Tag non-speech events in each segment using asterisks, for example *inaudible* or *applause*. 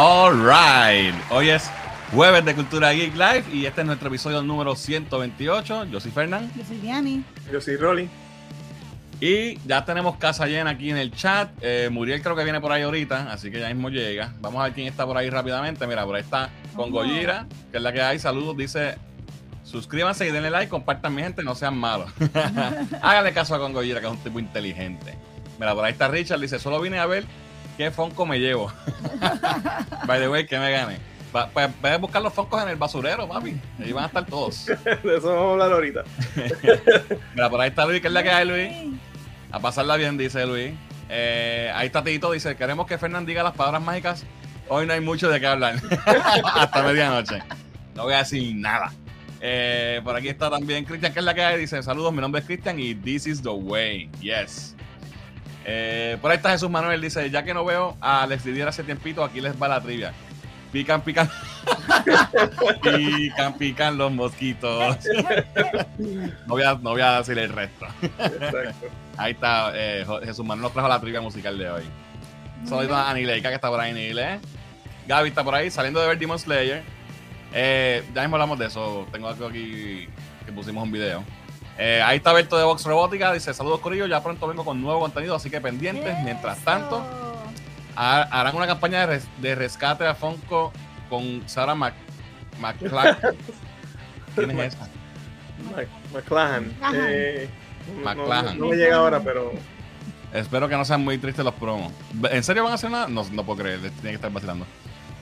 All right. Hoy es jueves de Cultura Geek Live y este es nuestro episodio número 128. Yo soy Fernán. Yo soy Diani. Yo soy Rolly. Y ya tenemos casa llena aquí en el chat. Eh, Muriel creo que viene por ahí ahorita, así que ya mismo llega. Vamos a ver quién está por ahí rápidamente. Mira, por ahí está con Goyira, que es la que hay. Saludos, dice. Suscríbanse y denle like, compartan mi gente, no sean malos. *laughs* Háganle caso a Congoyira, que es un tipo inteligente. Mira, por ahí está Richard, dice, solo vine a ver qué Fonco me llevo. *laughs* By the way, que me gane. Pues a buscar los Foncos en el basurero, papi. Ahí van a estar todos. *laughs* De eso vamos a hablar ahorita. *laughs* Mira, por ahí está Luis, que es la que hay, Luis. A pasarla bien, dice Luis. Eh, ahí está Tito, dice, queremos que Fernán diga las palabras mágicas. Hoy no hay mucho de qué hablar. Hasta medianoche. No voy a decir nada. Eh, por aquí está también Cristian, que es la que hay. Dice: Saludos, mi nombre es Cristian y this is the way. Yes. Eh, por ahí está Jesús Manuel. Dice: Ya que no veo a Alex Didier hace tiempito, aquí les va la trivia. Pican, pican. *laughs* pican, pican los mosquitos. no, voy a, no voy a decir el resto. ahí está. Eh, Jesús Manuel nos trajo la trivia musical de hoy. Saludos a Anileika, que está por ahí, Nile. Gaby está por ahí, saliendo de ver Demon Slayer. Eh, ya mismo hablamos de eso. Tengo algo aquí que pusimos un video. Eh, ahí está Berto de Vox Robótica. Dice: Saludos, Corillo. Ya pronto vengo con nuevo contenido, así que pendientes. Mientras tanto, harán una campaña de, rescate a Fonco con Sarah Mac McClahan. *laughs* ¿Quién es esa? McClahan. Eh, McClahan. No, me llega ahora, pero. Espero que no sean muy tristes los promos. ¿En serio van a hacer nada? No, no puedo creer. Tienen que estar vacilando.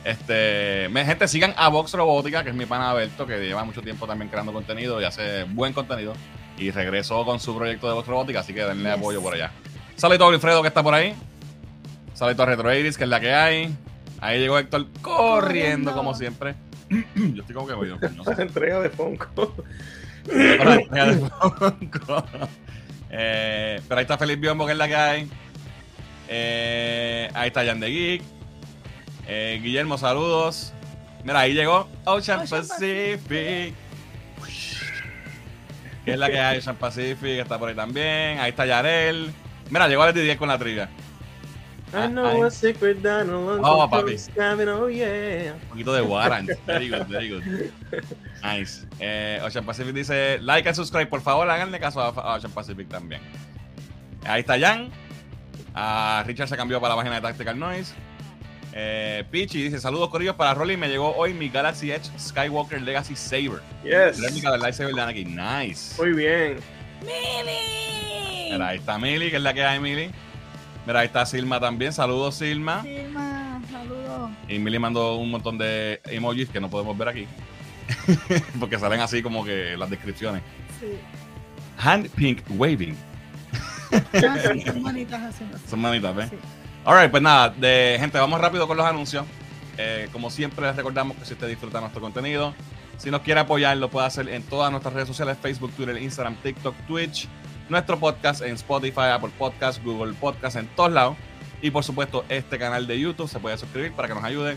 Este, gente, sigan a Vox Robótica, que es mi pana Alberto, que lleva mucho tiempo también creando contenido y hace buen contenido. Y regresó con su proyecto de Vox Robótica, así que denle apoyo por allá. Saludito a Wilfredo, que está por ahí. Saludito a Retro que es la que hay. Ahí llegó Héctor corriendo, como siempre. *clears throat* Yo estoy como que voy. No sé. entrega de Funko. entrega de Funko. Eh, pero ahí está Felipe Biombo, que es la que hay. Eh, ahí está Jan de Geek. Eh, Guillermo, saludos. Mira, ahí llegó Ocean, Pacific. Que es la que hay, Ocean Pacific, está por ahí también. Ahí está Yarel. Mira, llegó a 10 con la trivia. I know a secret that no one oh, papi. oh yeah. Un poquito de Warrant. Very good, very good. Nice. Eh, Ocean Pacific dice, like and subscribe, por favor, háganle caso a Ocean Pacific también. Ahí está Jan. Ah, Richard se cambió para la página de Tactical Noise. Eh, Pichi dice: Saludos, Corillos. Para Rolly me llegó hoy mi Galaxy Edge Skywalker Legacy Saber. Yes. Réplica del lightsaber de Anakin. Nice. Muy bien. ¡Mili! Mira, ahí está Mili, que es la que hay, Mili. Mira, ahí está Silma también. Saludos, Silma. Silma, saludos. Y Mili mandó un montón de emojis que no podemos ver aquí. *laughs* Porque salen así como que las descripciones. Sí. Hand pink waving. Ah, son manitas haciendo. Son manitas, ¿ves? Sí. Alright, pues nada, de, gente, vamos rápido con los anuncios. Eh, como siempre, les recordamos que si usted disfruta nuestro contenido, si nos quiere apoyar, lo puede hacer en todas nuestras redes sociales: Facebook, Twitter, Instagram, TikTok, Twitch. Nuestro podcast en Spotify, Apple Podcast, Google Podcast, en todos lados. Y por supuesto, este canal de YouTube se puede suscribir para que nos ayuden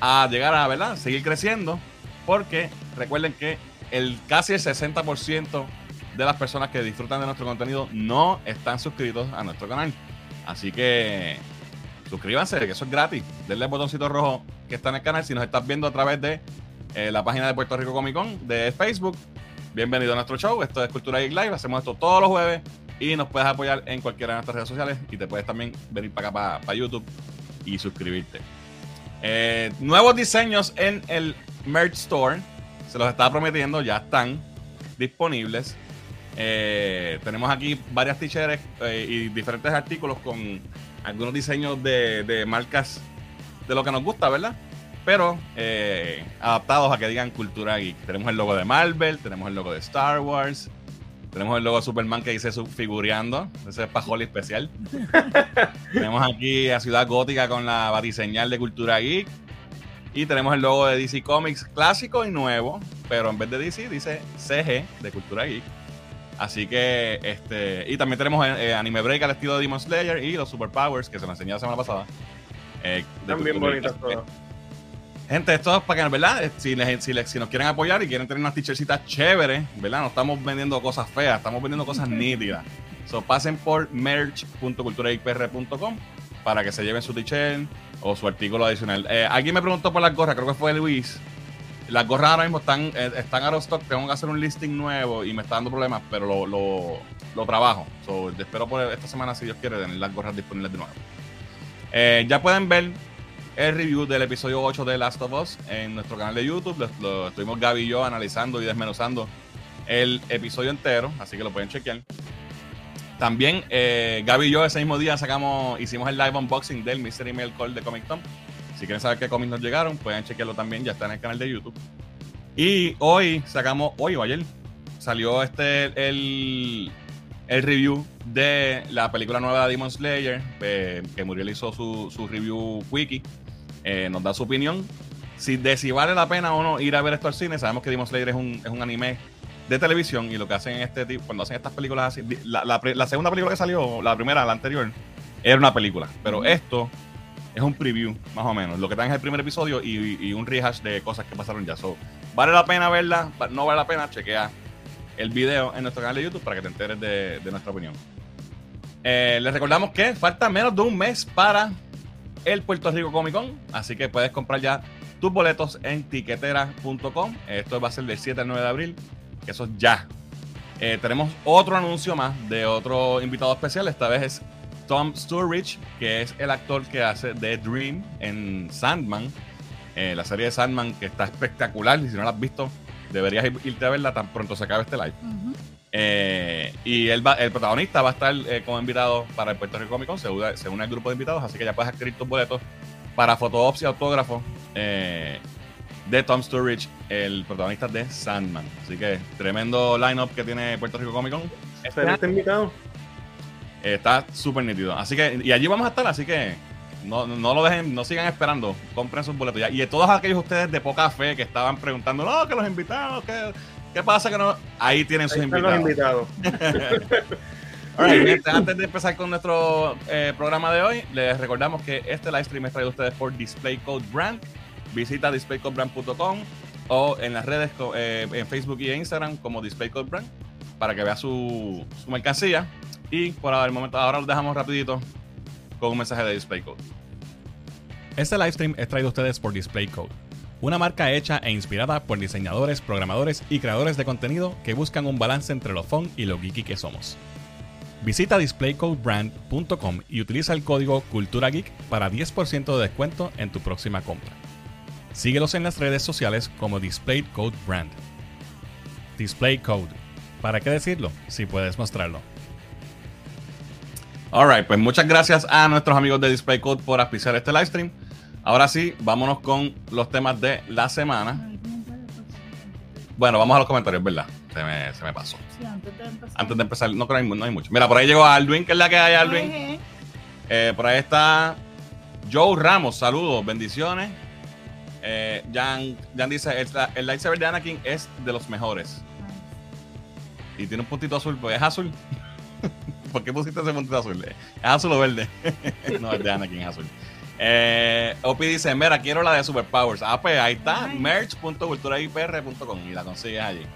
a llegar a, ¿verdad? Seguir creciendo. Porque recuerden que el casi el 60% de las personas que disfrutan de nuestro contenido no están suscritos a nuestro canal. Así que suscríbanse, que eso es gratis. Denle el botoncito rojo que está en el canal si nos estás viendo a través de eh, la página de Puerto Rico Comic Con de Facebook. Bienvenido a nuestro show. Esto es Cultura Geek Live. Hacemos esto todos los jueves y nos puedes apoyar en cualquiera de nuestras redes sociales y te puedes también venir para acá, para, YouTube y suscribirte. Eh, nuevos diseños en el Merch Store. Se los estaba prometiendo, ya están disponibles. Eh, tenemos aquí varias t-shirts y diferentes artículos con algunos diseños de, marcas de lo que nos gusta, ¿verdad? Pero eh, adaptados a que digan cultura geek. Tenemos el logo de Marvel, tenemos el logo de Star Wars, tenemos el logo de Superman que dice figureando, ese es Pajoli especial. *laughs* tenemos aquí a Ciudad Gótica con la batiseñal de Cultura Geek. Y tenemos el logo de DC Comics clásico y nuevo, pero en vez de DC dice CG de Cultura Geek. Así que, este, y también tenemos eh, Anime Break al estilo de Demon Slayer y los Superpowers, que se lo enseñé la semana pasada. Eh, También bonitas todas. Gente, esto es para que, ¿verdad? Eh, si, si, nos quieren apoyar y quieren tener unas t-shirtsitas chéveres, ¿verdad? No estamos vendiendo cosas feas, estamos vendiendo cosas nítidas. So, pasen por merch.culturaicpr.com para que se lleven su t-shirt o su artículo adicional. Eh, alguien me preguntó por las gorras, creo que fue Luis. Las gorras ahora mismo están, eh, están out of stock. Tengo que hacer un listing nuevo y me está dando problemas, pero lo, lo, trabajo. So, espero por esta semana, si Dios quiere, tener las gorras disponibles de nuevo. Eh, ya pueden ver el review del episodio 8 de Last of Us en nuestro canal de YouTube. Lo, lo estuvimos Gaby y yo analizando y desmenuzando el episodio entero, así que lo pueden chequear. También eh, Gaby y yo ese mismo día sacamos, hicimos el live unboxing del Mystery Mail Call de Comic Tom. Si quieren saber qué cómics nos llegaron, pueden chequearlo también, ya está en el canal de YouTube. Y hoy sacamos, hoy o ayer, salió este el, el review de la película nueva de Demon Slayer, eh, que Muriel hizo su, su review wiki. Eh, nos da su opinión. Si, de si vale la pena o no ir a ver esto al cine, sabemos que Demon Slayer es un, es un anime de televisión y lo que hacen en este tipo, cuando hacen estas películas así, la, la segunda película que salió, la primera, la anterior, era una película, pero esto es un preview, más o menos. Lo que dan es el primer episodio y, un rehash de cosas que pasaron ya. ¿Vale la pena verla? ¿No vale la pena? Chequea el video en nuestro canal de YouTube para que te enteres de, nuestra opinión. Eh, les recordamos que falta menos de un mes para el Puerto Rico Comic Con, así que puedes comprar ya tus boletos en tiquetera.com. Esto va a ser del 7 al 9 de abril, eso es ya. Eh, tenemos otro anuncio más de otro invitado especial, esta vez es Tom Sturridge, que es el actor que hace The Dream en Sandman, eh, la serie de Sandman que está espectacular, y si no la has visto, deberías ir- irte a verla tan pronto se acabe este live. Eh, y él va- el protagonista va a estar eh, como invitado para el Puerto Rico Comic Con, se une, se une al grupo de invitados, así que ya puedes adquirir tus boletos para autógrafos eh, de Tom Sturridge, el protagonista de Sandman. Así que tremendo lineup que tiene Puerto Rico Comic Con. Excelente invitado. Está súper nítido. Así que, y allí vamos a estar, así que no, no lo dejen, no sigan esperando, compren sus boletos ya. Y de todos aquellos ustedes de poca fe que estaban preguntando, no, que los invitados, que, ¿qué pasa que no? Ahí tienen sus Ahí están los invitados. *laughs* gente, antes de empezar con nuestro eh, programa de hoy, les recordamos que este live stream es traído a ustedes por Display Code Brand. Visita displaycodebrand.com o en las redes eh, en Facebook y Instagram como Display Code Brand para que vea su, su mercancía. Y por el momento, ahora lo dejamos rapidito con un mensaje de Display Code. Este livestream es traído a ustedes por DisplayCode, una marca hecha e inspirada por diseñadores, programadores y creadores de contenido que buscan un balance entre lo fun y lo geeky que somos. Visita displaycodebrand.com y utiliza el código Cultura Geek para 10% de descuento en tu próxima compra. Síguelos en las redes sociales como DisplayCode Brand. DisplayCode. ¿Para qué decirlo si puedes mostrarlo? Alright, pues muchas gracias a nuestros amigos de Display Code por auspiciar este live stream. Ahora sí, vámonos con los temas de la semana. Bueno, vamos a los comentarios, ¿verdad? Se me, se me pasó. Sí, antes de empezar. Antes de empezar, no creo que hay, no hay mucho. Mira, por ahí llegó Alvin, que es la que hay, Alvin. Eh, por ahí está Joe Ramos, saludos, bendiciones. Eh, Jan, Jan dice, el, el lightsaber de Anakin es de los mejores. Y tiene un puntito azul, pues es azul. *laughs* ¿Por qué pusiste ese puntito azul? ¿Es azul o verde? *laughs* no, es de Anakin, es azul. Eh, Opi dice, mira, quiero la de Superpowers. Ah, pues ahí está, merch.culturaipr.com y la consigues allí.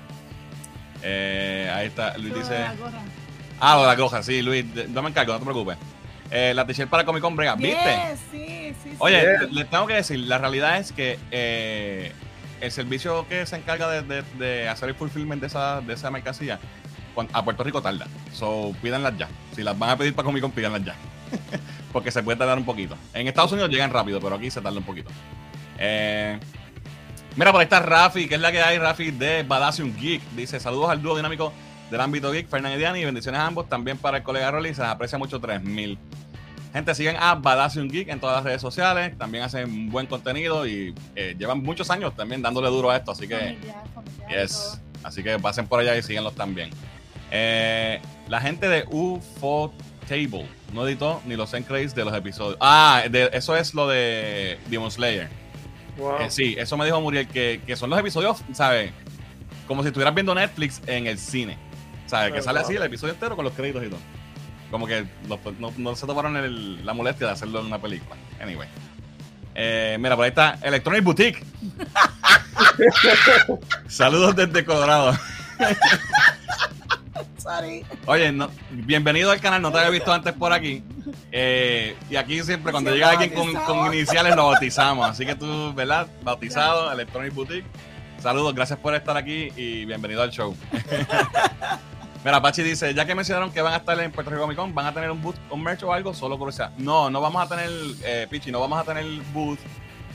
Eh, ahí está, Luis dice... la gorra. Ah, lo de la coja, sí, Luis, no me encargo, no te preocupes. Eh, la t-shirt para Comic Con Brega, ¿viste? Yes, sí, sí, sí. Oye, Yeah. les tengo que decir, la realidad es que eh, el servicio que se encarga de, de- hacer el fulfillment de esa, de esa mercancía a Puerto Rico tarda. So, pídanlas ya. Si las van a pedir para Comic Con, pídanlas ya. *laughs* Porque se puede tardar un poquito. En Estados Unidos llegan rápido, pero aquí se tarda un poquito. Eh, mira, por ahí está Rafi, que es la que hay, Rafi de Badassium Geek. Dice, saludos al dúo dinámico del ámbito geek, Fernández y Diani, y bendiciones a ambos. También para el colega Rolly, se les aprecia mucho 3000. Gente, siguen a Badassium Geek en todas las redes sociales. También hacen buen contenido y eh, llevan muchos años también dándole duro a esto. Así que, yes. Así que pasen por allá y síguenlos también. Eh, la gente de UFO Table no editó ni los end credits de los episodios. Ah, de- eso es lo de Demon Slayer. Wow. Eh, sí, eso me dijo Muriel, que, que son los episodios, ¿sabes? Como si estuvieras viendo Netflix en el cine. ¿Sabes? Que sale wow. así el episodio entero con los créditos y todo. Como que no, no se tomaron el- la molestia de hacerlo en una película. Anyway. Eh, mira, por ahí está Electronic Boutique. *laughs* Saludos desde Colorado. Sorry. Oye, no- bienvenido al canal, no te había visto antes por aquí. Eh, y aquí siempre, cuando Sí, llega alguien con, con iniciales, lo bautizamos. Así que tú, ¿verdad? Bautizado, Electronic Boutique. Saludos, gracias por estar aquí y bienvenido al show. *laughs* Mira, Pachi dice, ya que mencionaron que van a estar en Puerto Rico Comic Con, ¿van a tener un booth con merch o algo? Solo curiosidad. No, no vamos a tener, eh, Pichi, no vamos a tener booth.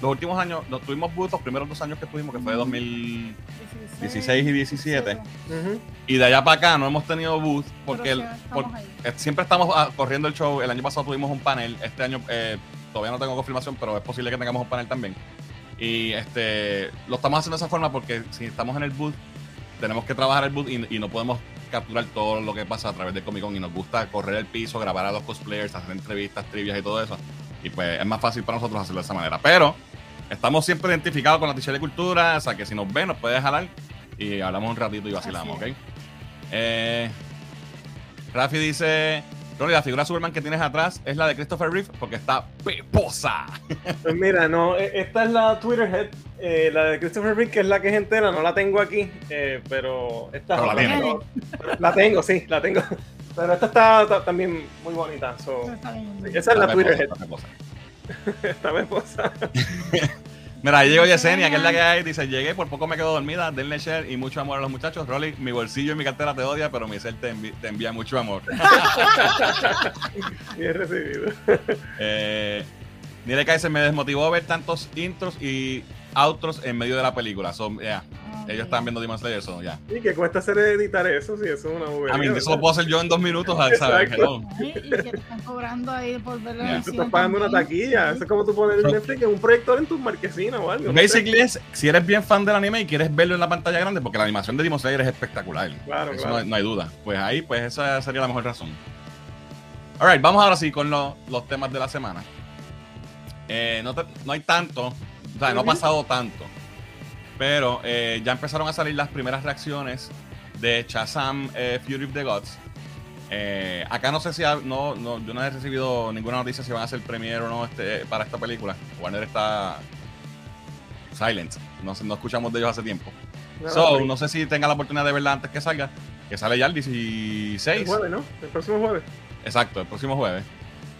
Los últimos años, nos tuvimos booth los primeros dos años que estuvimos, que fue 2016 y 17. Ujú. Y de allá para acá no hemos tenido booth porque el- por- eh, siempre estamos ah, corriendo el show. El año pasado tuvimos un panel. Este año eh, todavía no tengo confirmación, pero es posible que tengamos un panel también. Y este lo estamos haciendo de esa forma porque si estamos en el booth, tenemos que trabajar el booth y, y no podemos capturar todo lo que pasa a través de Comic Con. Y nos gusta correr el piso, grabar a los cosplayers, hacer entrevistas, trivias y todo eso. Y pues es más fácil para nosotros hacerlo de esa manera. Pero estamos siempre identificados con la t de cultura. O sea que si nos ven, nos puede jalar y hablamos un ratito y vacilamos, ¿ok? Eh, Rafi dice: Ronnie, la figura Superman que tienes atrás es la de Christopher Reeve porque está peposa. Pues mira, no, e- esta es la Twitter Head, eh, la de Christopher Reeve, que es la que es entera, no la tengo aquí, eh, pero esta Pero la tengo. La tengo, sí, la tengo. Pero esta está, ta- también muy bonita. so, está esa es la Está Twitter peposa, Head, está peposa. *laughs* *laughs* Mira, ahí llegó Yesenia, que es la que hay. Dice: Llegué, por poco me quedo dormida. Denle share y mucho amor a los muchachos. Rolly, mi bolsillo y mi cartera te odia, pero mi ser te, envi- te envía mucho amor. *laughs* Bien recibido. eh, Nile Kaiser me desmotivó ver tantos intros y outros en medio de la película. Son, yeah, Ah, ellos están viendo Demon Slayer, so, ya. Y que cuesta hacer editar eso, sí, eso es una bobería. A mí, eso lo puedo hacer yo en dos minutos, ¿sabes? Y que te están cobrando ahí por ver la Ya. Tú estás pagando una taquilla. Eso es como tú poner So- en Netflix en un proyector en tu marquesina o algo. no sé. Basically es, si eres bien fan del anime y quieres verlo en la pantalla grande, porque la animación de Demon Slayer es espectacular. Claro, Eso claro. No, hay, no hay duda. Pues ahí, pues esa sería la mejor razón. Alright, vamos ahora sí con lo- los temas de la semana. Eh, no, te- no hay tanto, o sea, no ha pasado tanto. Pero eh, ya empezaron a salir las primeras reacciones de Shazam eh, Fury of the Gods. Eh, acá no sé si ha- no, no, yo no he recibido ninguna noticia si van a hacer premiere o no este, para esta película. Warner está silent. No, no escuchamos de ellos hace tiempo. So, no sé si tenga la oportunidad de verla antes que salga. Que sale ya el 16. El jueves, ¿no? El próximo jueves. Exacto, el próximo jueves.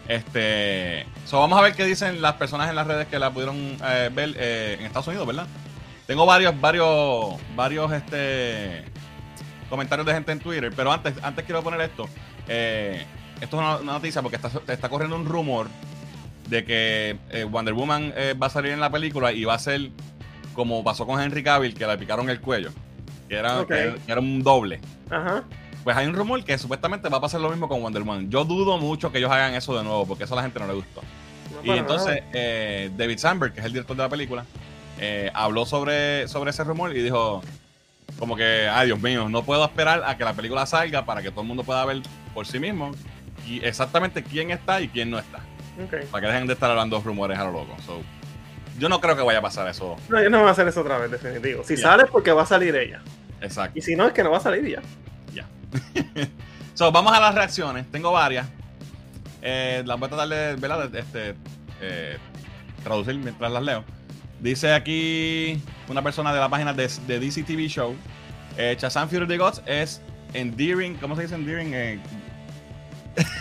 Este. So, vamos a ver qué dicen las personas en las redes que la pudieron eh, ver eh, en Estados Unidos, ¿verdad? Tengo varios, varios, varios este, comentarios de gente en Twitter, pero antes, antes quiero poner esto. Eh, esto es una, una noticia porque está, está corriendo un rumor de que eh, Wonder Woman va a salir en la película y va a ser como pasó con Henry Cavill, que le picaron el cuello. Que era, Ok. que- que era un doble. Ajá. Pues hay un rumor que supuestamente va a pasar lo mismo con Wonder Woman. Yo dudo mucho que ellos hagan eso de nuevo, porque eso a la gente no le gustó. No Y entonces eh, David Sandberg, que es el director de la película, eh, habló sobre, sobre ese rumor y dijo como que, ay Dios mío, no puedo esperar a que la película salga para que todo el mundo pueda ver por sí mismo y exactamente quién está y quién no está. Para que dejen de estar hablando rumores a lo loco. So, yo no creo que vaya a pasar eso. No, ellos no van a hacer eso otra vez, definitivo. Si Ya. sale es porque va a salir ella. Exacto. Y si no, es que no va a salir ya. *laughs* So, vamos a las reacciones. Tengo varias. Eh, las voy a tratar de, este, eh, traducir mientras las leo. Dice aquí una persona de la página de, de DC TV Show. Eh, Shazam Fury of the Gods es endearing. ¿Cómo se dice endearing? Eh,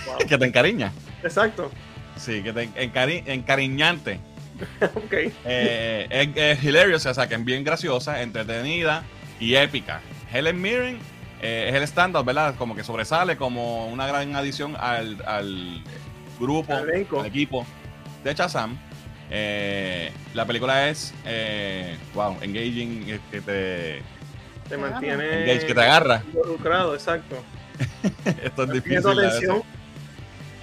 Wow. *laughs* que te encariña. Exacto. Sí, que te encari- encariñante. *laughs* ok. Eh, es, es hilarious, o sea, que es bien graciosa, entretenida y épica. Helen Mirren eh, es el stand-up, ¿verdad? Como que sobresale como una gran adición al, al grupo, Al equipo de Shazam. Eh, la película es, eh, wow, engaging, que te, Te mantiene engage, que te agarra. involucrado, exacto. *laughs* Esto es Mantiene difícil. tu a veces. atención.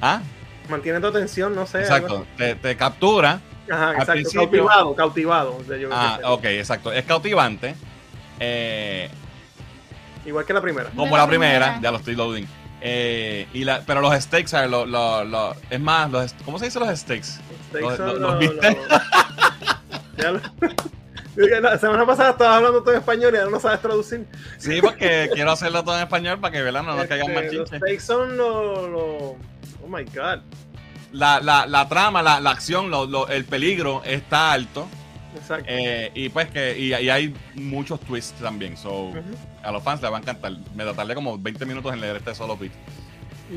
Ah, Mantiene tu atención, no sé. exacto. Te, te captura. Ajá, Al exacto. principio- Cautivado, cautivado. Ah, ok, exacto. Es cautivante. Eh, Igual que la primera. como la la primera, primera. ya lo estoy loading. Eh, y la, pero los stakes, ¿sabes? Lo- lo- lo- es más, los, ¿cómo se dice los stakes? Steaks Los- son los- los- los viste. los- *laughs* Ya lo- *laughs* La semana pasada estabas hablando todo en español y ahora no sabes traducir. Sí, porque quiero hacerlo todo en español para que ¿verdad? no nos caigan más Este, los chinches. steaks son los. los- Oh my god. La, la, la trama, la, la acción, lo- lo- el peligro está alto. Exacto. eh, y pues que y, y hay muchos twists también. So. A los fans les va a encantar. Me tardé como 20 minutos en leer este solo. Y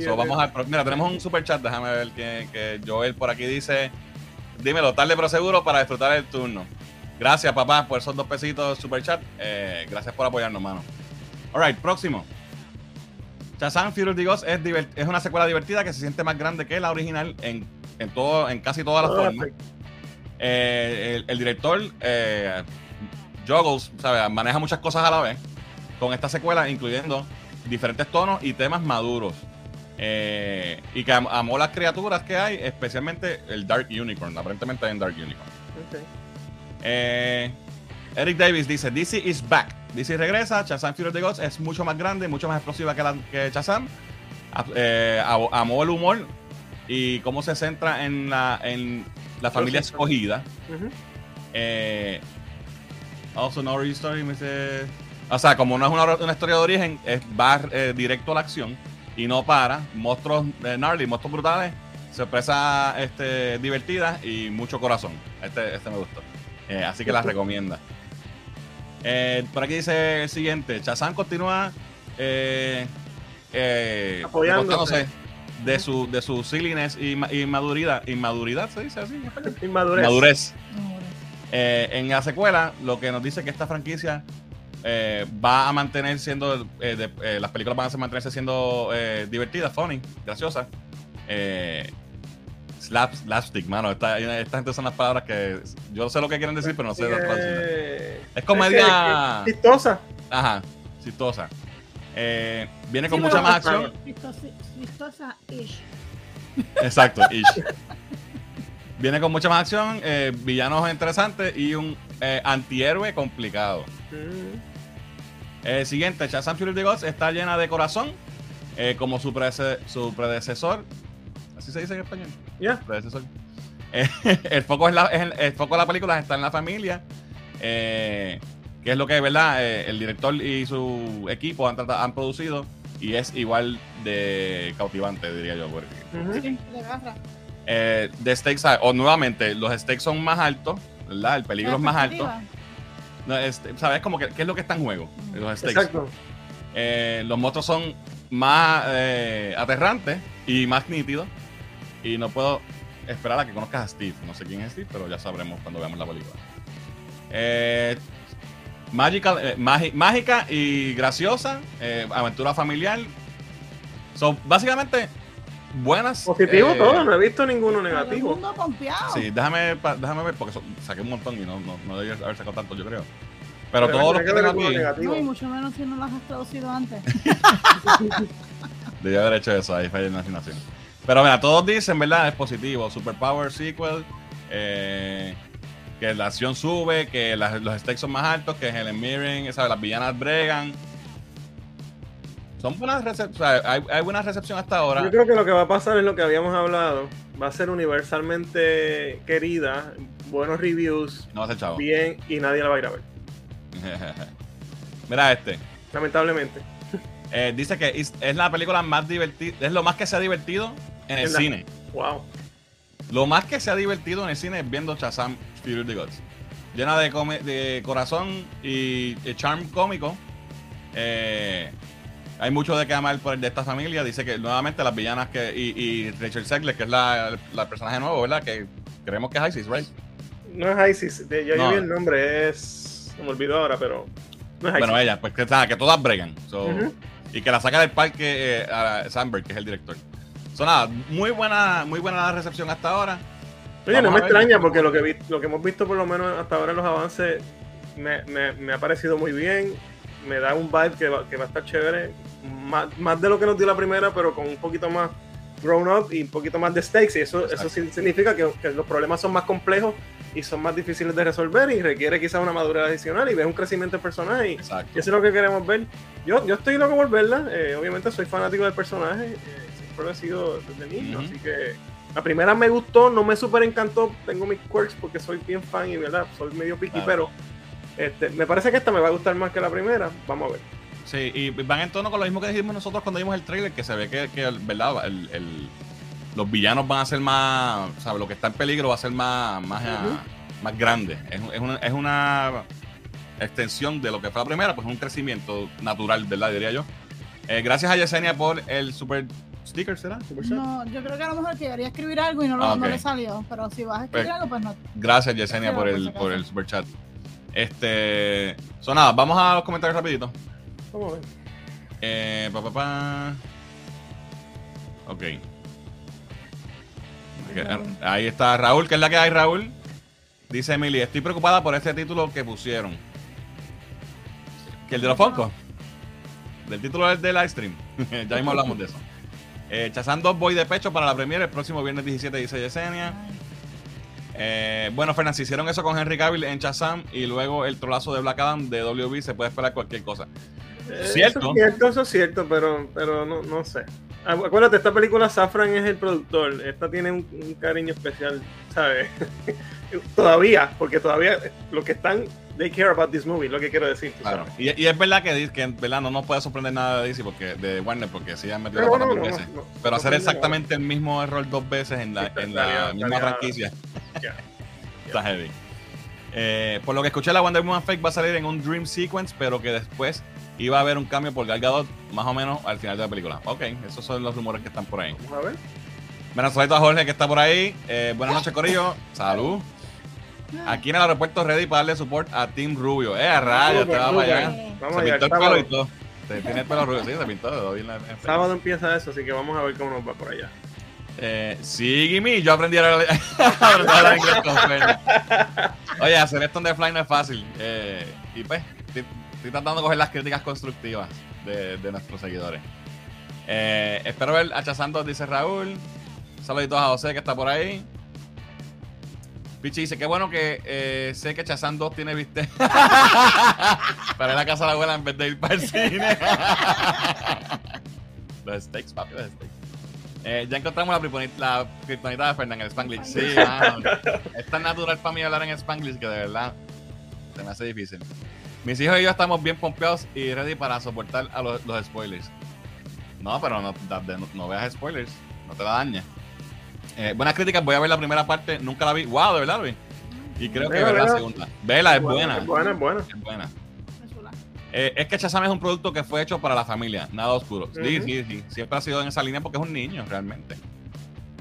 So, vamos a, mira, tenemos un super chat, déjame ver que, que Joel por aquí dice, dímelo, tarde pero seguro para disfrutar el turno. Gracias, papá, por esos dos pesitos super chat. Eh, gracias por apoyarnos, mano. Alright, próximo. Shazam Fury of the Gods es, es una secuela divertida que se siente más grande que la original en, en, todo, en casi todas las formas. Eh, el, el director eh, Juggles, ¿sabe? maneja muchas cosas a la vez con esta secuela, incluyendo diferentes tonos y temas maduros. Eh, y que am- amó las criaturas que hay, especialmente el Dark Unicorn. Aparentemente hay un Dark Unicorn. Eh, Eric Davis dice: DC is back. DC regresa. Shazam Fury of the Gods es mucho más grande, mucho más explosiva que, la, que Shazam. Eh, amó el humor y cómo se centra en la, en la familia escogida. Eh, also, no story. me dice- O sea, como no es una, una historia de origen, es, va eh, directo a la acción y no para. Monstruos eh, gnarly, monstruos brutales, sorpresas este, divertidas y mucho corazón. Este, este me gustó. Eh, así que la recomienda. Eh, por aquí dice el siguiente: Shazam continúa eh, eh, Apoyándose. de su, de su silliness y, ma- inmaduridad. ¿Inmaduridad se dice así? Inmadurez. Madurez. Eh, en la secuela, lo que nos dice que esta franquicia eh, va a mantener siendo. eh, de- eh, las películas van a mantenerse siendo eh, divertidas, funny, graciosas. Eh, slap, slapstick, mano. Esta, esta gente son las palabras que yo sé lo que quieren decir, pero no sé las Es comedia. es que- chistosa. Ajá, chistosa. Eh, viene con Sí, mucha más acción. *laughs* Chistosa- Chistosa-ish. Exacto, ish. Viene con mucha más acción, eh, villanos interesantes y un eh, antihéroe complicado. Mm. Eh, siguiente, Shazam Fury of the Gods está llena de corazón, eh, como su, predece- su predecesor. ¿Así se dice en español? Ya. Predecesor. Eh, *laughs* el, foco es la- es el, el foco de la película está en la familia, eh, que es lo que, ¿verdad? Eh, el director y su equipo han, tratado- han producido y es igual de cautivante, diría yo. porque-. Sí, agarra. eh, de stakes, o nuevamente, los stakes son más altos, ¿verdad? El peligro es más alto. No, este, ¿Sabes? Como que, ¿qué es lo que está en juego? Los stakes. Exacto. Eh, los monstruos son más eh, aterrantes y más nítidos. Y no puedo esperar a que conozcas a Steve. No sé quién es Steve, pero ya sabremos cuando veamos la película. Eh, magical- eh, mágica y graciosa. aventura familiar. Son básicamente buenas. Positivo eh, todo, no he visto ninguno Todo el negativo. Sí, déjame, pa- déjame ver, porque so- saqué un montón y no, no, no debí haber sacado tanto, yo creo. Pero Pero todos los que tengo alguno aquí, negativo. No, y mucho menos si no las has traducido antes. *laughs* debí haber hecho eso, ahí fallé en la asignación. Pero mira, todos dicen, ¿verdad? Es positivo. Superpower sequel, eh, que la acción sube, que las- los stakes son más altos, que Helen Mirren, ¿sabes? las villanas bregan. Son buenas recepciones, hay, hay buena recepción hasta ahora. Yo creo que lo que va a pasar es lo que habíamos hablado. Va a ser universalmente querida, buenos reviews, No ser chavo. bien, y nadie la va a ir a ver. *laughs* Mira este. Lamentablemente. *laughs* Eh, dice que es, es la película más divertida, es lo más que se ha divertido en el la- cine. Wow. Lo más que se ha divertido en el cine es viendo Shazam Fury of the Gods. Llena de, come- de corazón y, y charm cómico. Eh, hay mucho de qué amar por el de esta familia. Dice que nuevamente las villanas que. Y, y Rachel Zegler, que es la, la personaje nuevo, ¿verdad? Que creemos que es Isis, ¿right? No es ISIS, de- yo, No. vi el nombre, es. Me olvidó ahora, pero. No es ISIS. Bueno, ella, pues que, todas bregan. So. Y que la saca del parque eh, a Sandberg, que es el director. So, nada, muy buena, muy buena la recepción hasta ahora. Oye, Vamos no me extraña porque lo que, vi- lo que hemos visto por lo menos hasta ahora en los avances me, me- me ha parecido muy bien. Me da un vibe que va, que va a estar chévere. Más, más de lo que nos dio la primera, pero con un poquito más grown up y un poquito más de stakes. Y eso, eso Exacto. significa que, que los problemas son más complejos y son más difíciles de resolver y requiere quizás una madurez adicional y ves un crecimiento del personaje. Y, Exacto. eso es lo que queremos ver. Yo, yo estoy loco por verla. eh, obviamente soy fanático del personaje. eh, siempre lo he sido desde niño. Así que la primera me gustó, no me super encantó. Tengo mis quirks porque soy bien fan y verdad, soy medio Claro. pero este, me parece que esta me va a gustar más que la primera. Vamos a ver. Sí, y van en tono con lo mismo que dijimos nosotros cuando vimos el trailer, que se ve que, ¿verdad? El, el- los villanos van a ser más, ¿sabes? Lo que está en peligro va a ser más, más, Ujú. más grande. Es, es una, es una extensión de lo que fue la primera, pues un crecimiento natural, ¿verdad? Diría yo. Eh, gracias a Yesenia por el super sticker, ¿será? Super. No, yo creo que a lo mejor quería escribir algo y no, lo, Ah, no le salió. Pero si vas a escribir Pues, algo, pues no. Gracias, Yesenia, por el, por el super chat. Este. Son nada, vamos a los comentarios rapidito. Vamos a ver. Eh, pa, pa, pa. Ok. Ahí está Raúl, que es la que hay, Raúl. Dice Emily, estoy preocupada por este título que pusieron. ¿Que el de los Funkos? Del título del de livestream. *laughs* ya mismo hablamos de eso. Eh, Chazán 2 voy de pecho para la premiere el próximo viernes 17, dice Yesenia. Ay, Eh, bueno, Fernández, hicieron eso con Henry Cavill en Shazam y luego el trolazo de Black Adam de WB, se puede esperar cualquier cosa. Cierto. Eso es cierto, eso es cierto, pero, pero no, no sé. Acu- Acuérdate, esta película Safran es el productor. Esta tiene un, un cariño especial, ¿sabes? *laughs* todavía, porque todavía lo que están, they care about this movie, lo que quiero decir. Claro. Y, y es verdad que, que en verdad no nos puede sorprender nada de DC porque de Warner porque sí han metido Pero la pata no, dos no, veces. no, Pero hacer exactamente el mismo error dos veces en la, en misma franquicia *laughs* Ya. está heavy. Eh, por lo que escuché, la Wonder Woman Fake va a salir en un Dream Sequence, pero que después iba a haber un cambio por Gal Gadot más o menos al final de la película. Ok, esos son los rumores que están por ahí. Vamos a ver. Bueno, a Jorge que está por ahí. Eh, buenas noches, Corillo. Salud. Aquí en el aeropuerto ready para darle support a Team Rubio. Eh, rayos, te va para allá. Vamos se allá, pintó el pelo y todo. Se tiene el pelo rubio. Sí, se pintó. en la- en. Sábado empieza eso, así que vamos a ver cómo nos va por allá. Eh, sí, Gimme, yo aprendí a hablar, aprendí *laughs* a hablar inglés con. Oye, hacer esto en The Fly no es fácil. Eh, y pues, estoy, estoy tratando de coger las críticas constructivas de, de nuestros seguidores. Eh, espero ver a Chazando, dice Raúl. Saluditos a José que está por ahí. Pichi dice, qué bueno que eh, sé que Chazán 2 tiene viste *laughs* para ir a casa de la abuela en vez de ir para el cine. *laughs* los steaks, papi, los steaks. Eh, ya encontramos la, kriptonita de Fernández, el Spanglish. Sí, mano. Es tan natural para mí hablar en Spanglish que de verdad se me hace difícil. Mis hijos y yo estamos bien pompeados y ready para soportar a los, los spoilers. No, pero no, no veas spoilers, no te la dañes. Eh, buenas críticas, voy a ver la primera parte, nunca la vi. Wow, de verdad vi. Y creo que Vela, ver la segunda. Vela, es buena. Es buena, es buena. Es buena. chula. Eh, es que Shazam es un producto que fue hecho para la familia, nada oscuro. Sí, sí, sí. Siempre ha sido en esa línea porque es un niño, realmente.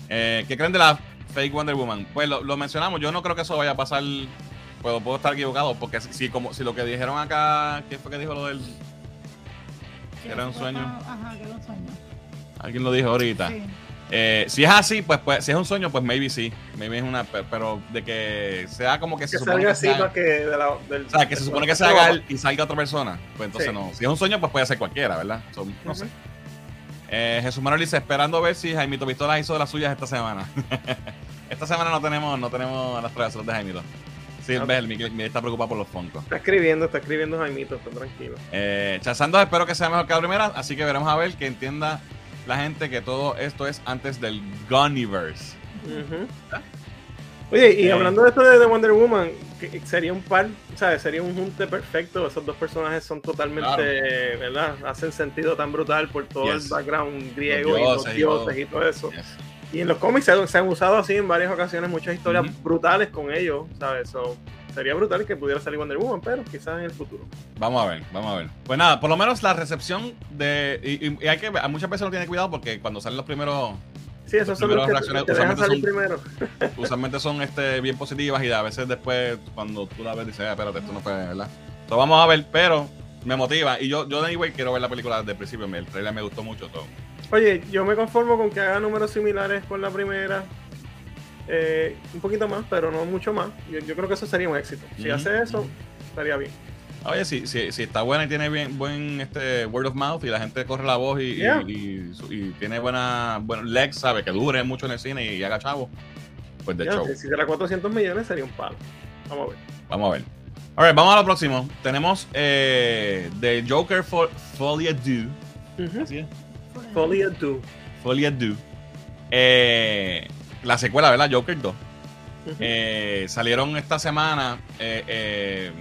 Eh, ¿Qué creen de la fake Wonder Woman? Pues lo, lo mencionamos. Yo no creo que eso vaya a pasar. Puedo, puedo estar equivocado porque si, si como, si lo que dijeron acá, ¿qué fue que dijo lo del. Que Era un sueño. Ajá, que era un sueño. Alguien lo dijo ahorita. Sí. Eh, si es así, pues, pues si es un sueño, pues maybe sí. Maybe es una. pe- Pero de que sea como que se supone salga que así sea- para que de la, del, O sea, que se supone que se haga él y salga otra persona. Pues entonces Sí. no. Si es un sueño, pues puede ser cualquiera, ¿verdad? So, no sé. Eh, Jesús Manuel dice, esperando a ver si Jaimito Pistola hizo de las suyas esta semana. *laughs* esta semana no tenemos, no tenemos las travesuras de Jaimito. Sí, Ok. ves, el Miguel, Miguel está preocupado por los foncos. Está escribiendo, está escribiendo Jaimito, está tranquilo. Eh, Chazando, espero que sea mejor que la primera, así que veremos a ver que entienda la gente que todo esto es antes del Gunniverse. Oye, y Eh. hablando de esto de, de Wonder Woman, sería un par, ¿sabes? Sería un junte perfecto. Esos dos personajes son totalmente, ¿verdad? Hacen sentido tan brutal por todo Yes. el background griego Los y los dioses y todo. y todo eso. Yes. Y en los cómics se, se han usado así en varias ocasiones muchas historias brutales con ellos, ¿sabes? So, sería brutal que pudiera salir Wonder Woman, pero quizás en el futuro. Vamos a ver, vamos a ver. Pues nada, por lo menos la recepción de. Y, y- y hay que a muchas veces no tiene cuidado porque cuando salen los primeros. Sí, esos son los que reacciones te dejan salir usualmente primero. *laughs* usualmente son este, bien positivas y a veces después cuando tú la ves dices, "Ah, espérate, esto no fue, ¿verdad? Entonces vamos a ver, pero me motiva. Y yo, yo anyway, quiero ver la película desde el principio. El trailer me gustó mucho todo. Oye, yo me conformo con que haga números similares con la primera. Eh, un poquito más, pero no mucho más. Yo, yo creo que eso sería un éxito. Si Ujú, hace eso, estaría bien. Oye, si, si, si está buena y tiene bien, buen este word of mouth y la gente corre la voz y, y- Yeah. y, su- y tiene buena, bueno, legs, sabe que dure mucho en el cine y haga chavo, pues de Ya, show. si si será 400 millones, sería un palo. Vamos a ver. Vamos a ver. Alright, vamos a lo próximo. Tenemos eh, The Joker Fo Folia Do. Ujú. Así es. Folia Do. Folia Do. Eh, la secuela, ¿verdad? Joker 2. Ujú. Eh, salieron esta semana eh, eh,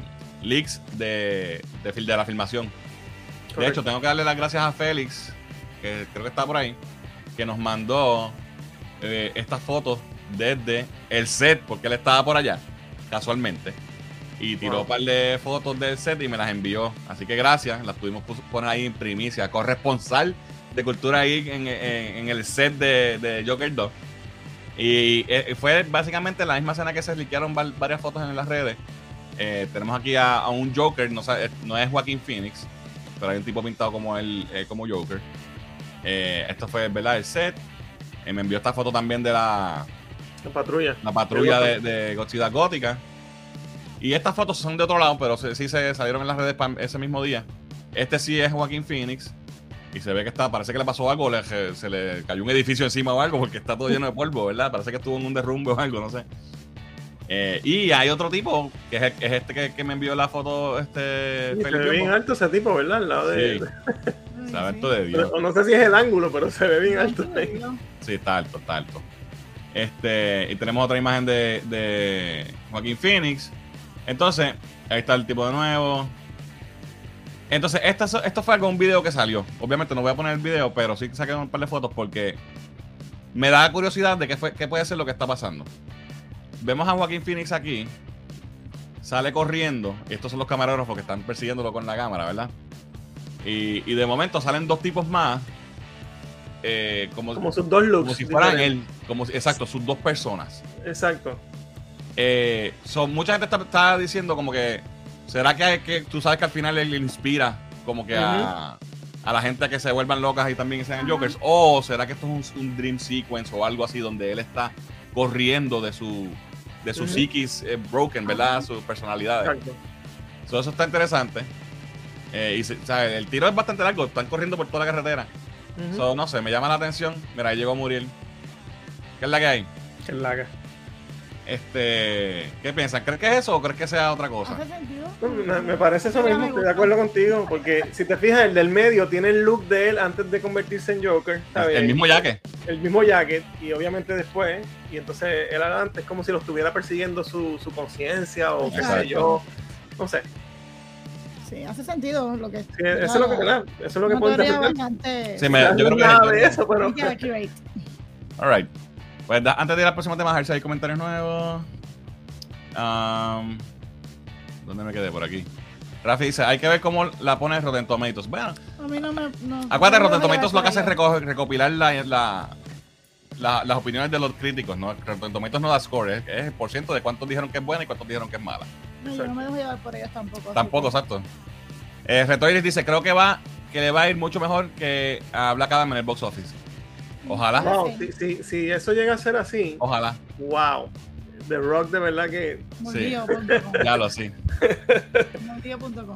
leaks de, de, la filmación. De hecho, tengo que darle las gracias a Félix, que creo que está por ahí, que nos mandó eh, estas fotos desde el set, porque él estaba por allá, casualmente. Y tiró Wow. un par de fotos del set y me las envió. Así que gracias, las pudimos poner ahí en primicia. Corresponsal de cultura ahí en, en- en el set de, de Joker 2. Y eh, fue básicamente la misma escena que se liquearon va- varias fotos en las redes. Eh, tenemos aquí a, a un Joker, no, eh, no es Joaquín Phoenix, pero hay un tipo pintado como él, eh, como Joker. Esto fue, ¿verdad? El set. Me envió esta foto también de la, La patrulla. la patrulla de, de Gótica. Y estas fotos son de otro lado, pero sí, se salieron en las redes ese mismo día. Este sí es Joaquín Phoenix. Y se ve que está, parece que le pasó algo, le- se le cayó un edificio encima o algo, porque está todo lleno de polvo, ¿verdad? Parece que estuvo en un derrumbe o algo, no sé. Eh, y hay otro tipo, que es, este que, que me envió la foto, este Y se ve bien alto ese tipo, ¿verdad? Al lado de. Sí, Ay, sí. esto de Dios. O no sé si es el ángulo, pero se ve bien Ay, alto. bello. Sí, está alto, está alto. Este, y tenemos otra imagen de, de Joaquín Phoenix. Entonces, ahí está el tipo de nuevo. Entonces, esto, esto fue algún video que salió. Obviamente no voy a poner el video, pero sí saqué un par de fotos porque me da curiosidad de qué, fue, qué puede ser lo que está pasando. Vemos a Joaquín Phoenix aquí. Sale corriendo. Y estos son los camarógrafos que están persiguiéndolo con la cámara, ¿verdad? Y, y de momento salen dos tipos más. eh, como, Como sus dos looks. como si fueran él, como exacto, sus dos personas. Exacto. Eh, so, mucha gente está, está diciendo como que, ¿será que, que tú sabes que al final él inspira como que a, a la gente a que se vuelvan locas y también sean. Jokers? ¿O será que esto es un, un dream sequence o algo así donde él está corriendo de su de su psiquis eh, broken, ¿verdad? Sus personalidades. Exacto. So, eso está interesante. Eh, y el tiro es bastante largo, están corriendo por toda la carretera. So, no sé, me llama la atención. Mira, ahí llegó Muriel. ¿Qué es la que hay? Qué laga. Este, ¿qué piensan? ¿Crees que es eso o crees que sea otra cosa? ¿Hace sentido? Me, me parece eso mismo, estoy de acuerdo contigo, porque si te fijas, el del medio tiene el look de él antes de convertirse en Joker, ¿sabes? El mismo yaque. El mismo jacket, y obviamente después, y entonces él adelante es como si lo estuviera persiguiendo su, su conciencia o qué sé yo, no sé. Sí, hace sentido lo que. Sí, eso es lo que, ¿verdad? Eso es lo que Una puedo interpretar. bastante. Sí, me- yo creo que nada de eso, pero bastante accurate. Pues da- antes de ir al próximo tema, a ver si hay comentarios nuevos. Um, ¿Dónde me quedé? Por aquí. Rafi dice, hay que ver cómo la pone Rotten Tomatoes. Bueno, A mí no me. No, acuérdate, no Rotten Tomatoes lo que hace es recoger- recopilar la, la- la- las opiniones de los críticos, ¿no? Rotten Tomatoes no da score, es, es el por ciento de cuántos dijeron que es buena y cuántos dijeron que es mala. No, yo no me dejo llevar por ellos tampoco. Tampoco, que- exacto. Eh, Retoiris dice, creo que va, que le va a ir mucho mejor que a Black Adam en el box office. Ojalá, wow, si, si, si eso llega a ser así, ojalá. wow. The Rock de verdad que... Mordido.com. *laughs* Ya lo sí.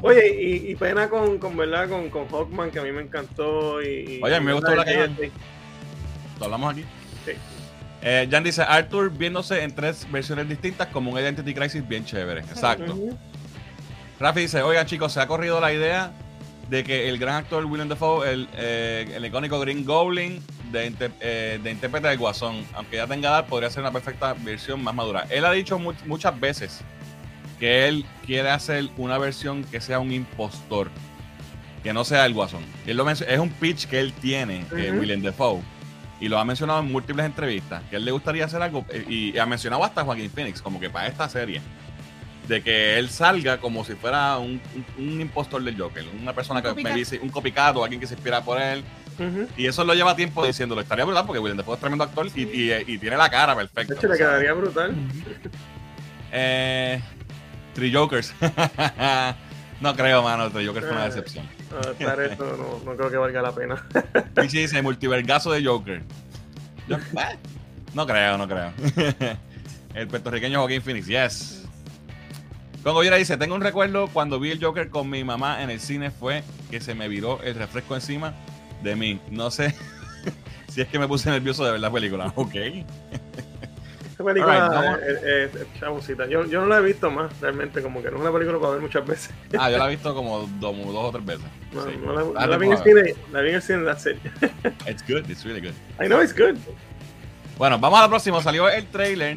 Oye, y, y pena con, con verdad con, con Hawkman, que a mí me encantó. Y, Oye, a mí me gustó Adam. y- Lo hablamos aquí. Sí. Eh, Jan dice, Arthur viéndose en tres versiones distintas como un Identity Crisis bien chévere. Exacto. Rafi dice, oigan chicos, se ha corrido la idea de que el gran actor William Dafoe, el, eh, el icónico Green Goblin, de, inter- eh, de intérprete del Guasón, aunque ya tenga edad, podría ser una perfecta versión más madura. Él ha dicho mu- muchas veces que él quiere hacer una versión que sea un impostor, que no sea el Guasón. Él lo es un pitch que él tiene, eh, Ujú. William Dafoe, y lo ha mencionado en múltiples entrevistas, que él le gustaría hacer algo, eh, y, ha mencionado hasta Joaquín Phoenix, como que para esta serie de que él salga como si fuera un, un- un impostor del Joker, una persona que me dice, un copycat o alguien que se inspira por él. Ujú. Y eso lo lleva tiempo diciéndolo. Estaría brutal porque William Dafoe es tremendo actor y, y- y tiene la cara perfecta. De hecho, le quedaría brutal. Eh, Three Jokers. *laughs* no creo, mano. Three Jokers fue una Eh. decepción. Esto no, no creo que valga la pena. *laughs* Pichi dice multivergazo de Joker. Yo- eh, no creo, no creo. *laughs* el puertorriqueño Joaquín Phoenix, yes. Congo Viera dice, tengo un recuerdo cuando vi el Joker con mi mamá en el cine fue que se me viró el refresco encima de mí. No sé *laughs* si es que me puse nervioso de ver la película. *laughs* Ok. Esta película es, es- es chavosita. Yo, yo no la he visto más, realmente, como que no es una película para ver muchas veces. Ah, yo la he *laughs* visto como dos, dos o tres veces. No, Sí. no la, la vi en el cine, la vi en el cine, that's it. It's good, it's really good. I know it's good. Bueno, vamos a la próxima. Salió el trailer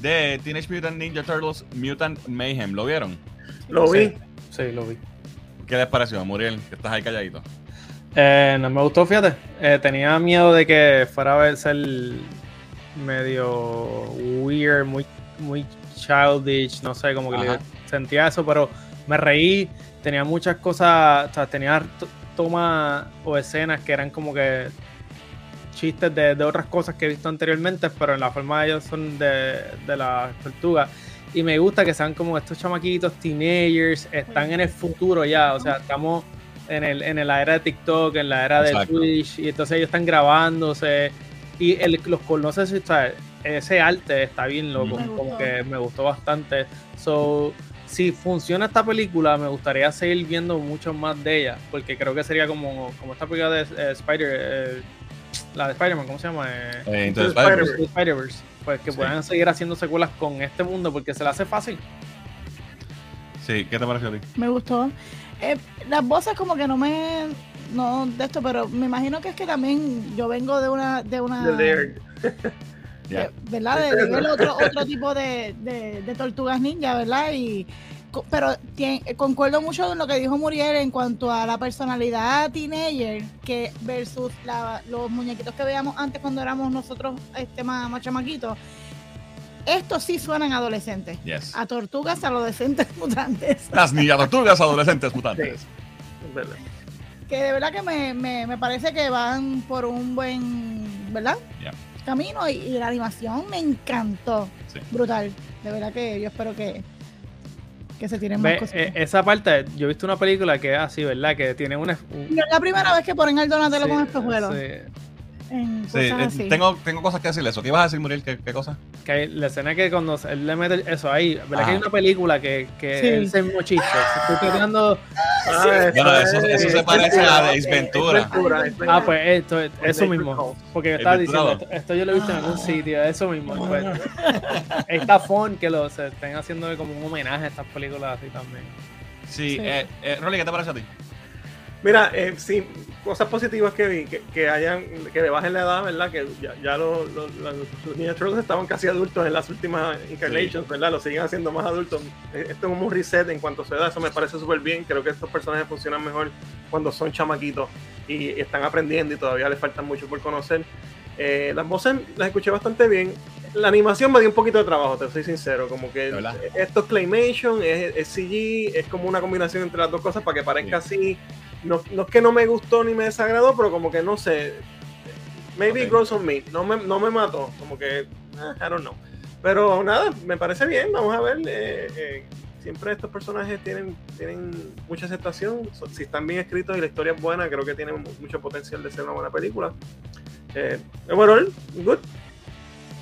de Teenage Mutant Ninja Turtles Mutant Mayhem. ¿Lo vieron? Lo Sí. vi. Sí, lo vi. ¿Qué les pareció, Muriel? Que estás ahí calladito. Eh, no me gustó, fíjate. Eh, tenía miedo de que fuera a ver- ser medio weird, muy, muy childish, no sé, como que le- sentía eso, pero me reí. Tenía muchas cosas, o sea, tenía tomas o escenas que eran como que chistes de, de otras cosas que he visto anteriormente, pero en la forma de ellos son de, de las tortugas. Y me gusta que sean como estos chamaquitos, teenagers, están en el futuro ya, o sea, estamos en, el, en la era de TikTok, en la era de Exacto. Twitch, y entonces ellos están grabándose. Y el, los conoces, o sea, ese arte está bien loco, Me como gustó. que me gustó bastante. So, si funciona esta película, me gustaría seguir viendo mucho más de ella, porque creo que sería como, como esta película de eh, Spider, eh, la de Spider-Man, ¿cómo se llama? Eh, Eh, Spider- Spider-Verse. Pues que Sí. puedan seguir haciendo secuelas con este mundo, porque se le hace fácil. sí, ¿qué te pareció a ti? Me gustó. Eh, las voces como que no me... No de esto, pero me imagino que es que también yo vengo de una... De una de- *laughs* ¿Verdad? De, otro, otro tipo de, de- de tortugas ninja, ¿verdad? Y, pero tien- eh, concuerdo mucho con lo que dijo Muriel en cuanto a la personalidad teenager que versus la- los muñequitos que veíamos antes cuando éramos nosotros este, más, más chamaquitos. Estos sí suenan adolescentes. Yes. A tortugas adolescentes *laughs* mutantes. Las niñas tortugas adolescentes mutantes. Verdad. Que de verdad que me, me, me parece que van por un buen, ¿verdad? Camino y, y la animación me encantó. Sí. Brutal. De verdad que yo espero que, que se tiren Ve, más cositas. eh, esa parte, yo he visto una película que es así, ¿verdad? Que tiene una. un- No es la primera vez que ponen al Donatello sí, con espejuelos. sí. En Sí, cosas eh, así. tengo, tengo cosas que decirle eso. ¿Qué ibas a decir, Muriel? ¿Qué, qué cosa? Que la escena que cuando se- él le mete eso ahí, ¿verdad? Que hay una película que, que Sí. es el mismo chiste. Estoy tratando. Ah, Bueno, eso- es- eso se es parece Ventura, a Ace Ventura. Ah, pues esto, eso mismo. Porque yo estaba diciendo, esto, esto yo lo he visto en algún sitio, eso mismo. Pues, *laughs* está fun que lo se estén haciendo como un homenaje a estas películas así también. Sí, Sí. eh, eh, Rolly, ¿qué te parece a ti? Mira, eh, sí, cosas positivas que vi, que, que hayan, que le bajen la edad, ¿verdad? Que ya, ya los, los, los- los Ninja Turtles estaban casi adultos en las últimas incarnations, ¿verdad? Lo siguen haciendo más adultos. Eh, Esto es como un reset en cuanto a su edad, eso me parece súper bien. Creo que estos personajes funcionan mejor cuando son chamaquitos y están aprendiendo y todavía les falta mucho por conocer. Eh, las voces las escuché bastante bien. La animación me dio un poquito de trabajo, te soy sincero. Como que ¿De verdad? esto es Claymation, es, es CG, es como una combinación entre las dos cosas para que parezca así. No, no es que no me gustó ni me desagradó, pero como que no sé. Maybe Ok. it grows on me. No me, no me mató. Como que, eh, I don't know. Pero nada, me parece bien. Vamos a ver. eh, eh, siempre estos personajes tienen, tienen mucha aceptación. Si están bien escritos y la historia es buena, creo que tienen mu- mucho potencial de ser una buena película. Eh, overall, good.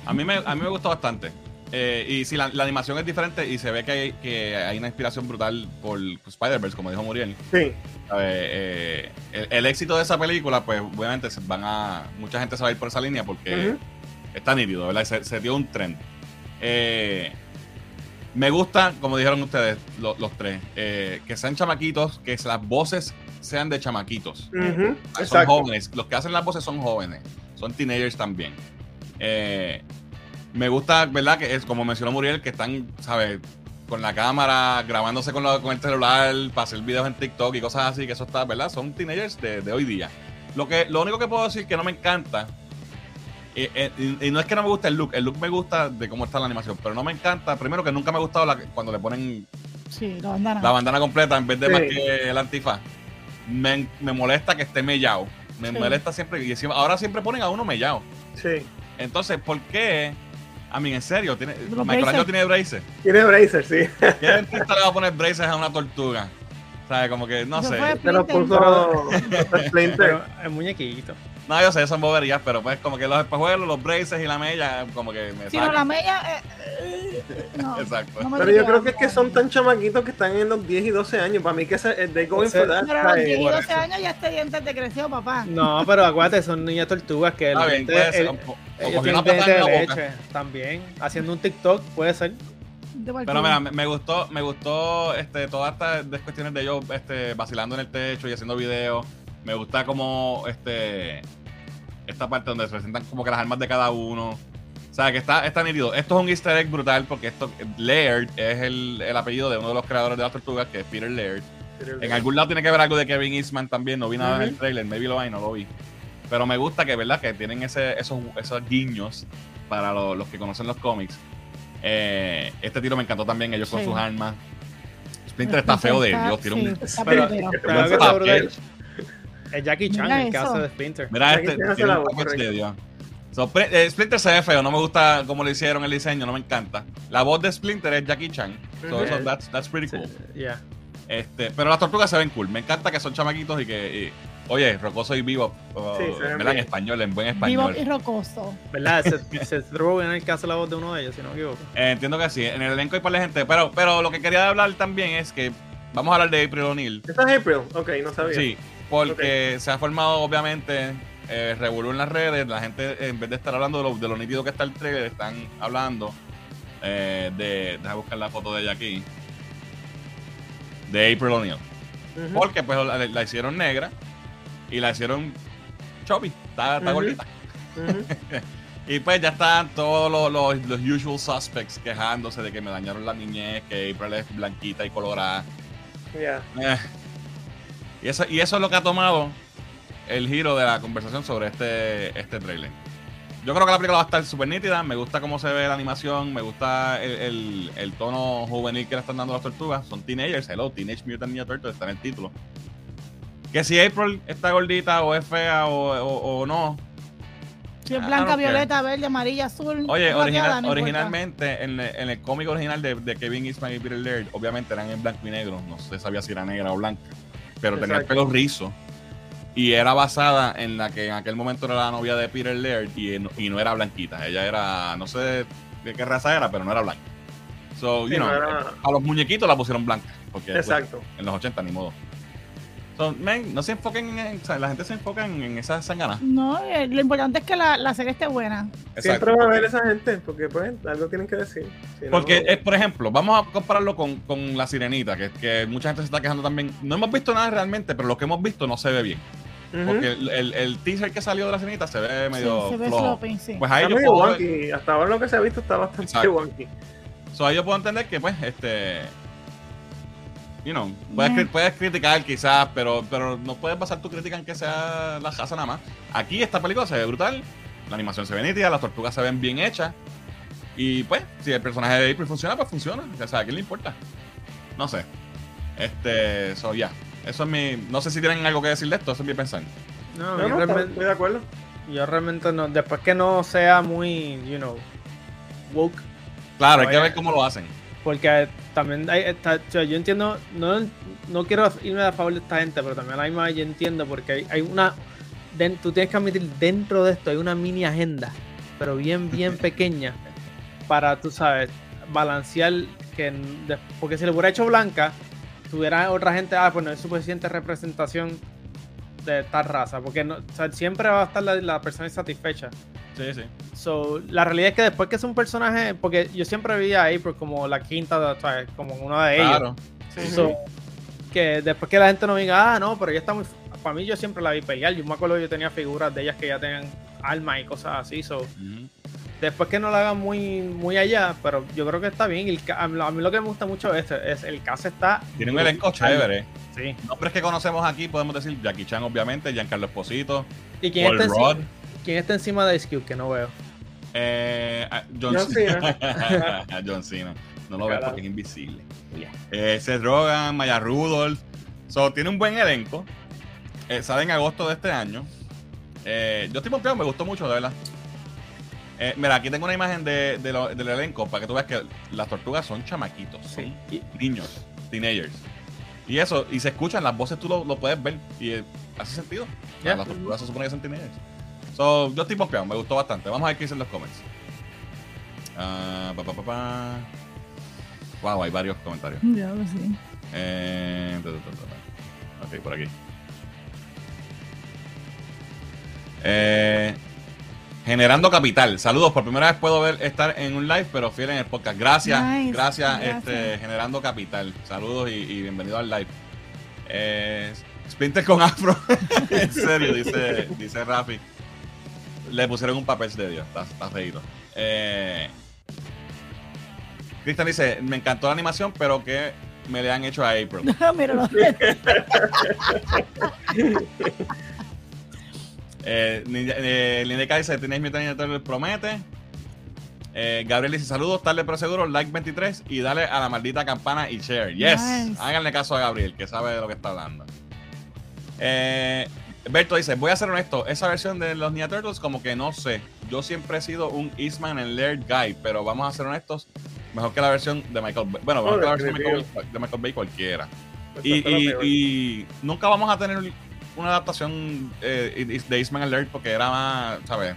A mí me, a mí me gustó bastante. Eh, y si la, la animación es diferente y se ve que hay, que hay una inspiración brutal por Spider-Verse, como dijo Muriel. Sí. Eh, el, el éxito de esa película, pues obviamente se van a. Mucha gente se va a ir por esa línea porque está nítido, ¿verdad? Se, se dio un trend. Eh, me gusta, como dijeron ustedes, lo- los tres, que sean chamaquitos, que las voces sean de chamaquitos. Son Exacto. jóvenes. Los que hacen las voces son jóvenes. Son teenagers también. Eh, me gusta, ¿verdad? Que es como mencionó Muriel, que están, ¿sabes? Con la cámara, grabándose con, la- con el celular, para hacer videos en TikTok y cosas así, que eso está, ¿verdad? Son teenagers de, de hoy día. Lo, que, lo único que puedo decir que no me encanta, eh, eh, y, y no es que no me guste el look, el look me gusta de cómo está la animación, pero no me encanta, primero que nunca me ha gustado la- cuando le ponen Sí, la bandana. la bandana completa en vez de Sí. más que el antifaz. Me, me molesta que esté mellado. Me Sí. molesta siempre. Y encima- ahora siempre ponen a uno mellado. Sí. Entonces, ¿por qué? A mí, en serio, tiene, Los Michelangelo braces. tiene braces. Tiene Bracer, sí. ¿Qué dentista le va a poner braces a una tortuga? ¿Sabes? Como que, no Eso sé. Se lo puso el muñequito. No, yo sé, son boberías, pero pues como que los espejuelos, los braces y la mella, como que me Si no, sacan. la media. eh, eh, no, Exacto. no me Pero yo creo que es que son tan chamaquitos que están en los 10 y 12 años. Para mí que ese, they going for that. Pero a los ¿sabes? 10 y Por 12 eso. años ya este diente te creció, papá. No, pero acuérdate, son niñas tortugas que Está el bien, puede ser. leche también. Haciendo un TikTok puede ser. Pero mira, me, me gustó, me gustó este, todas estas cuestiones de ellos este, vacilando en el techo y haciendo videos. Me gusta como este esta parte donde se presentan como que las armas de cada uno. O sea, que está, está nítido. Esto es un easter egg brutal porque esto, Laird es el, el apellido de uno de los creadores de las tortugas, que es Peter Laird. En algún lado tiene que haber algo de Kevin Eastman también. No vi nada en el trailer, maybe lo hay, no lo vi. Pero me gusta que, ¿verdad? Que tienen ese, esos, esos guiños para lo- los que conocen los cómics. Eh, este tiro me encantó también, ellos con sus armas. Splinter está feo de Dios, tiene sí, un... está Pero-. Es Jackie Chan Mira el que eso. hace de Splinter. Mira, este tiene un package de Dios. So, eh, Splinter se ve feo, no me gusta cómo lo hicieron el diseño, no me encanta. La voz de Splinter es Jackie Chan. So, that's, that's pretty Sí, cool. yeah. Este, pero las tortugas se ven cool. Me encanta que son chamaquitos y que. y- oye, Rocoso y Vivo. uh, Sí, se. En español, en buen Vivo español. y rocoso. ¿Verdad? Seth *laughs* Rogen es el que hace la voz de uno de ellos, si no me equivoco. Eh, entiendo que sí. En el elenco hay para la gente. Pero, pero lo que quería hablar también es que. Vamos a hablar de April O'Neil. ¿Esta es April? Ok, no sabía. Sí, porque se ha formado, obviamente, eh, revolú en las redes. La gente, en vez de estar hablando de lo, de lo nítido que está el trailer, están hablando eh, de. Deja buscar la foto de ella aquí. De April O'Neil. Ujú. Porque pues la, la hicieron negra y la hicieron chubby, está, gordita. *laughs* Y pues ya están todos los, los, los usual suspects quejándose de que me dañaron la niñez, que April es blanquita y colorada. Ya. Eh. Y, eso, y eso es lo que ha tomado el giro de la conversación sobre este, este trailer. Yo creo que la película va a estar súper nítida. Me gusta cómo se ve la animación. Me gusta el, el- el tono juvenil que le están dando las tortugas. Son teenagers. Hello, Teenage Mutant Ninja Turtles. Está en el título. Que si April está gordita o es fea o, o- o no. Si es blanca, care. violeta, verde, amarilla, azul. Oye, original- no originalmente en, el- en el cómic original de, de Kevin Eastman y Peter Laird, obviamente eran en blanco y negro. No se sabía si era negra o blanca. Pero tenía el pelo rizo. Y era basada en la que en aquel momento era la novia de Peter Laird y, no- y no era blanquita. Ella era, no sé de, qué raza era, pero no era blanca. So, Sí, you know, no era- a los muñequitos la pusieron blanca. Porque pues, Exacto. en los 80 ni modo. So, man, no se enfoquen en, o sea, la gente se enfoca en, en esas sanganas. No, eh, lo importante es que la, la serie esté buena. Siempre va a haber esa gente, porque pues algo tienen que decir. Si no- Porque, es, por ejemplo, vamos a compararlo con, con La Sirenita, que, que mucha gente se está quejando también. No hemos visto nada realmente, pero lo que hemos visto no se ve bien. Porque el, el, el teaser que salió de La Sirenita se ve Sí, medio se ve flojo. sloppy, sí. Pues ahí Está yo, medio puedo, wonky. Hasta ahora lo que se ha visto está bastante Exacto. wonky. so, ahí yo puedo entender que, pues, este. You know, puedes, cri- puedes criticar quizás, pero, pero no puedes basar tu crítica en que sea la casa nada más. Aquí esta película se ve brutal, la animación se ve nítida, las tortugas se ven bien hechas. Y pues, si el personaje de April funciona, pues funciona. O sea, ¿a quién le importa? No sé. Este, so, ya. Eso es mi. No sé si tienen algo que decir de esto, eso es mi pensar. No, No, yo, no, realmente, estoy de acuerdo. yo realmente no. Después que no sea muy, you know, woke. Claro, hay que ver cómo lo hacen. Porque también hay, está- o sea, yo entiendo, no, no quiero irme a favor de esta gente, pero también a la misma yo entiendo porque hay, hay una, den- tú tienes que admitir, dentro de esto hay una mini agenda, pero bien, bien *laughs* pequeña, para, tú sabes, balancear que, porque si le hubiera hecho blanca, tuviera otra gente, ah, pues no es suficiente representación de tal raza, porque no, o sea, siempre va a estar la, la persona insatisfecha. Sí, sí. So, la realidad es que después que es un personaje, porque yo siempre vi a April como la quinta, como una de ellos. Claro. So, que después que la gente no diga, ah, no, pero ella está muy. Para mí, yo siempre la vi pelear. Yo me acuerdo que yo tenía figuras de ellas que ya tenían alma y cosas así. So. Después que no la hagan muy, muy allá, pero yo creo que está bien. el a mí a mí lo que me gusta mucho es, es el cast está. Tiene un elenco chévere. Sí. Nombres que conocemos aquí podemos decir Jackie Chan, obviamente, Giancarlo Esposito, ¿Y quién Paul está, Rudd, encima, quién está encima de Ice Cube? Que no veo. eh, ah, John, John Cena. *laughs* John Cena. No lo Carajo. porque es invisible. Eh, Seth Rogen, Maya Rudolph. So, tiene un buen elenco. Eh, sale en agosto de este año. Eh, yo estoy pompeado, me gustó mucho, de verdad. Eh, mira, aquí tengo una imagen de, de lo- del elenco para que tú veas que las tortugas son chamaquitos, son Sí. Niños, teenagers. Y eso, y se escuchan, las voces tú lo, lo puedes ver y eh, hace sentido. Ya. Las tortugas se supone que son teenagers. So, yo estoy pompeado, me gustó bastante. Vamos a ver qué dicen los comments. Pa, pa, pa, pa. Wow, hay varios comentarios. Ya lo sé. Eh, ta, ta, ta, ta. ok, por aquí. Eh, generando capital. Saludos. Por primera vez puedo ver estar en un live, pero fiel en el podcast. Gracias, Nice, gracias, gracias. Este, generando capital. Saludos y, y bienvenido al live. Eh, Splinter con afro. *laughs* en serio, dice, dice Rafi. Le pusieron un papel de Dios. Está, está feíto. Eh, Cristian dice, me encantó la animación, pero que me le han hecho a April. *laughs* Míralo. *laughs* Eh, eh, Lineca dice, tenéis mi Turtles promete. Eh, Gabriel dice, saludos, tarde pero seguro, like 23 y dale a la maldita campana y share. Yes, Nice. háganle caso a Gabriel, que sabe de lo que está hablando. Eh, Berto dice, voy a ser honesto, esa versión de los Ninja Turtles como que no sé. Yo siempre he sido un Eastman and Laird guy, pero vamos a ser honestos, mejor que la versión de Michael Bay. Bueno, mejor Oh, que la versión de Michael, definitivo. de Michael Bay cualquiera. Esa Y, y nunca vamos a tener una adaptación eh, de Eastman Laird porque era más, ¿sabes?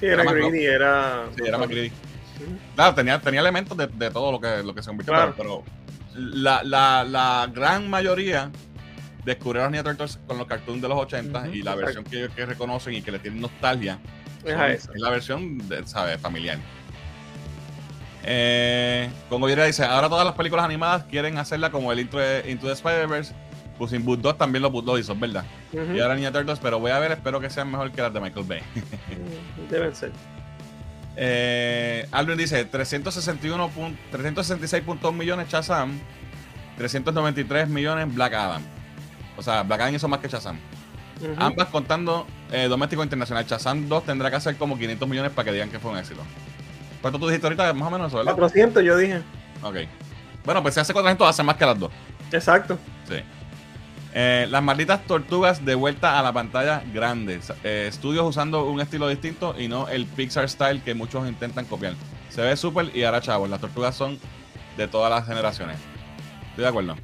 sí, era era más greedy, era. Sí, era más greedy. Claro, tenía, tenía elementos de, de todo lo que, lo que se convirtió, Claro. pero, pero la, la, la gran mayoría descubrió a los Turtles con los cartoons de los 80 Ujú, y la exacto. versión que ellos que reconocen y que le tienen nostalgia Es la versión, de, ¿sabes? Familiar. Eh, con Goyera dice, ahora todas las películas animadas quieren hacerla como el Into, the- Into the Spider-Verse. Pues in Boot 2 también lo, lo hizo, ¿verdad? Y ahora Ninja Turtles, pero voy a ver, espero que sean mejor que las de Michael Bay. Deben ser. Eh, Alvin dice 361 pun- 366.1 millones Shazam, 393 millones Black Adam. O sea, Black Adam hizo más que Shazam. Ujú. Ambas contando eh, doméstico e internacional. Shazam 2 tendrá que hacer como 500 millones para que digan que fue un éxito. ¿Cuánto tú dijiste ahorita? Más o menos eso, ¿verdad? 400, yo dije. Ok. Bueno, pues si hace 400 hace más que las dos. Exacto. Sí. Eh, las malditas tortugas de vuelta a la pantalla grande. Eh, estudios usando un estilo distinto y no el Pixar style que muchos intentan copiar. Se ve súper y ahora chavos. Las tortugas son de todas las generaciones. Estoy de acuerdo.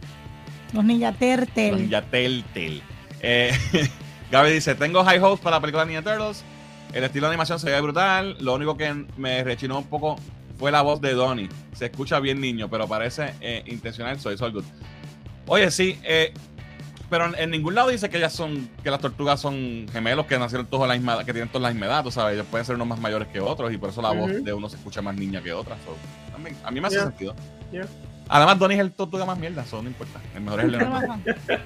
Los Ninja Turtles. Son ya Telltale. Eh, *laughs* Gaby dice: Tengo high hopes para la película Ninja Turtles. El estilo de animación se ve brutal. Lo único que me rechinó un poco fue la voz de Donnie. Se escucha bien niño, pero parece eh, intencional. Soy Sol Good. Oye, sí, eh, pero en, ningún lado dice que ellas son, que las tortugas son gemelos que nacieron todos a la misma que tienen toda la misma edad, tú sabes. Ellos pueden ser unos más mayores que otros y por eso la voz de uno se escucha más niña que otra. So, también, a mí me hace Yeah. sentido. Yeah. Además, Donnie es el tortuga más mierda, eso no importa. El mejor es el ¿Qué Leonardo.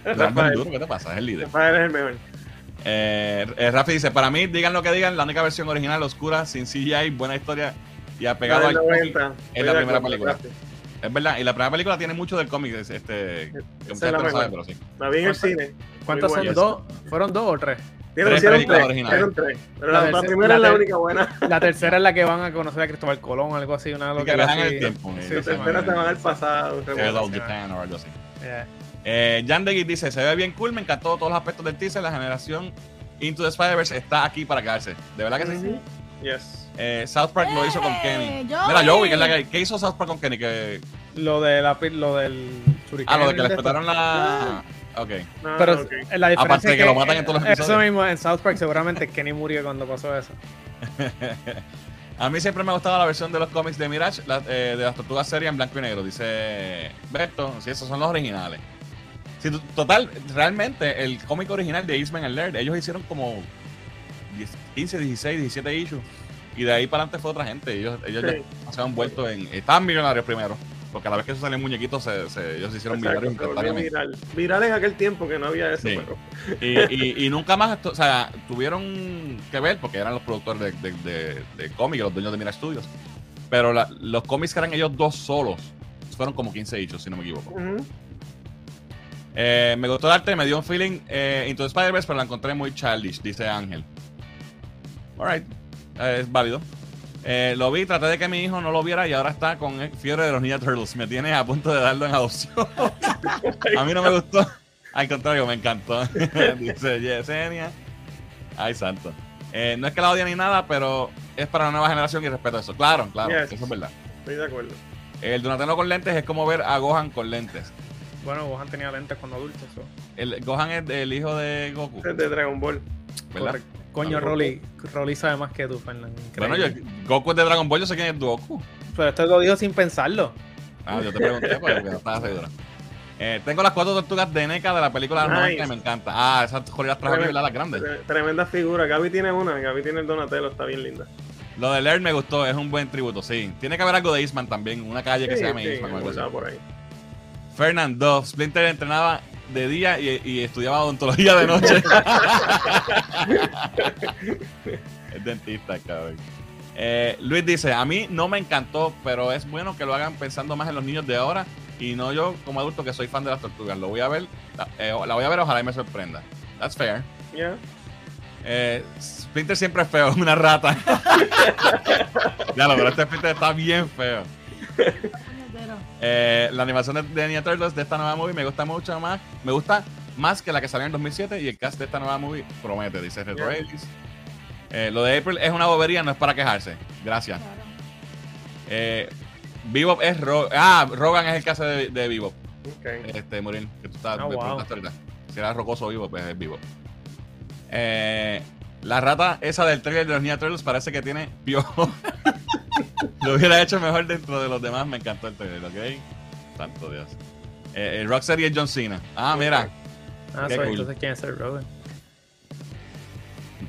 Leonardo ¿Qué te pasa? Es el líder. Rafael es el mejor. Eh, eh, Rafi dice, para mí, digan lo que digan, la única versión original, oscura, sin CGI, buena historia y apegado La al del cómic. 90. es la primera película. gracias. Es verdad, y la primera película tiene mucho del cómic, es- este, que es la no sabe, pero sí. La vi en el cine. ¿Cuántas son? ¿Dos? ¿Fueron dos o tres? Tres películas tres, originales. tres. Pero La la, la tercera- primera la es la única buena. *laughs* La tercera es la que van a conocer a Cristóbal Colón, algo así, una que viajan en el tiempo. Sí, eh, sí, se La tercera se van al pasado. Japan o algo así. Yeah. Eh, dice, se ve bien cool, me encantó todos los aspectos del teaser, la generación Into the Spider-Verse está aquí para quedarse. ¿De verdad que sí? Ujú. Yes. Eh, South Park lo hizo con ¡Eh, Kenny. Joey! Mira, Joey, ¿qué, es la que- ¿qué hizo South Park con Kenny? Que, Lo, de la, lo del shuriken ah, lo de que le explotaron la... Ok. No, Pero ok. la diferencia Aparte de que lo matan en todos los Eso episodios. mismo, en South Park seguramente Kenny murió cuando pasó eso. *laughs* A mí siempre me ha gustado la versión de los cómics de Mirage, la- eh, de las tortugas serias en blanco y negro. Dice Beto, si esos son los originales. T- total, realmente el cómic original de Eastman and Laird, ellos hicieron como 10, 15, 16, 17 issues. Y de ahí para adelante fue otra gente. Ellos, ellos Sí. ya se han vuelto en. Estaban millonarios primero. Porque a la vez que eso salió en muñequitos, se, se- ellos se hicieron Exacto, millonarios se viral. Viral en aquel tiempo que no había eso, Sí. pero Y, y- y nunca más, o sea, tuvieron que ver porque eran los productores de, de, de, de cómics, los dueños de Mirage Studios. Pero la- los cómics que eran ellos dos solos fueron como 15 hechos, si no me equivoco. Ujú. Eh, me gustó el arte, me dio un feeling eh, Into Spider-Verse, pero la encontré muy childish, dice Ángel. Alright, eh, es válido. Eh, lo vi, traté de que mi hijo no lo viera y ahora está con eh, fiebre de los Ninja Turtles. Me tiene a punto de darlo en adopción. *laughs* a mí no me gustó. Al contrario, me encantó. *laughs* dice Yesenia. Ay, santo. Eh, no es que la odie ni nada, pero es para la nueva generación y respeto eso. Claro, claro, Yes. eso es verdad. Estoy de acuerdo. El Donatello con lentes es como ver a Gohan con lentes. Bueno, Gohan tenía lentes cuando adulto. eso. El, Gohan es el hijo de Goku, es de Dragon Ball. Coño, Rolly, Rolly sabe más que tú, Fernando. Bueno, yo. Goku es de Dragon Ball, yo sé quién es Goku. Pero esto lo dijo sin pensarlo. Ah, yo te pregunté porque no estaba seguro. Eh, tengo las cuatro tortugas de NECA de la película Nice. 90 y me encanta. Ah, esas joyas trajo ¿verdad? Las grandes. Tre- Tremenda figura. Gaby tiene una. Gaby tiene el Donatello. Está bien linda. Lo de Laird me gustó, es un buen tributo, sí. Tiene que haber algo de Eastman también, una calle que se llame sí, Eastman por ahí. Fernando, Splinter entrenaba de día y, y estudiaba odontología de noche. *laughs* es dentista, cabrón. Eh, Luis dice, a mí no me encantó, pero es bueno que lo hagan pensando más en los niños de ahora y no yo como adulto que soy fan de las tortugas. Lo voy a ver, la, eh, la voy a ver, ojalá y me sorprenda. That's fair. Ya. Eh, Splinter siempre es feo, es *laughs* una rata. *laughs* ya lo, pero este Splinter está bien feo. Eh, la animación de, de Ninja Turtles de esta nueva movie me gusta mucho más. Me gusta más que la que salió en 2007 y el cast de esta nueva movie promete, dice Retro. Eh, lo de April es una bobería, no es para quejarse. Gracias. Claro. Eh, Bebop es Ro Ah, Rogan es el caso de, de Bebop. Ok. Este, Murin, que tú estás Oh, me wow. ahorita. Si era rocoso o vivo, pues es vivo. Eh, la rata esa del trailer de los Ninja Turtles parece que tiene piojo. *laughs* Lo hubiera hecho mejor dentro de los demás. Me encantó el trailer, ¿ok? Santo Dios. Eh, el Rocksteady es John Cena. Ah, mira. Ah, Qué so, cool. entonces quién es el Rogan.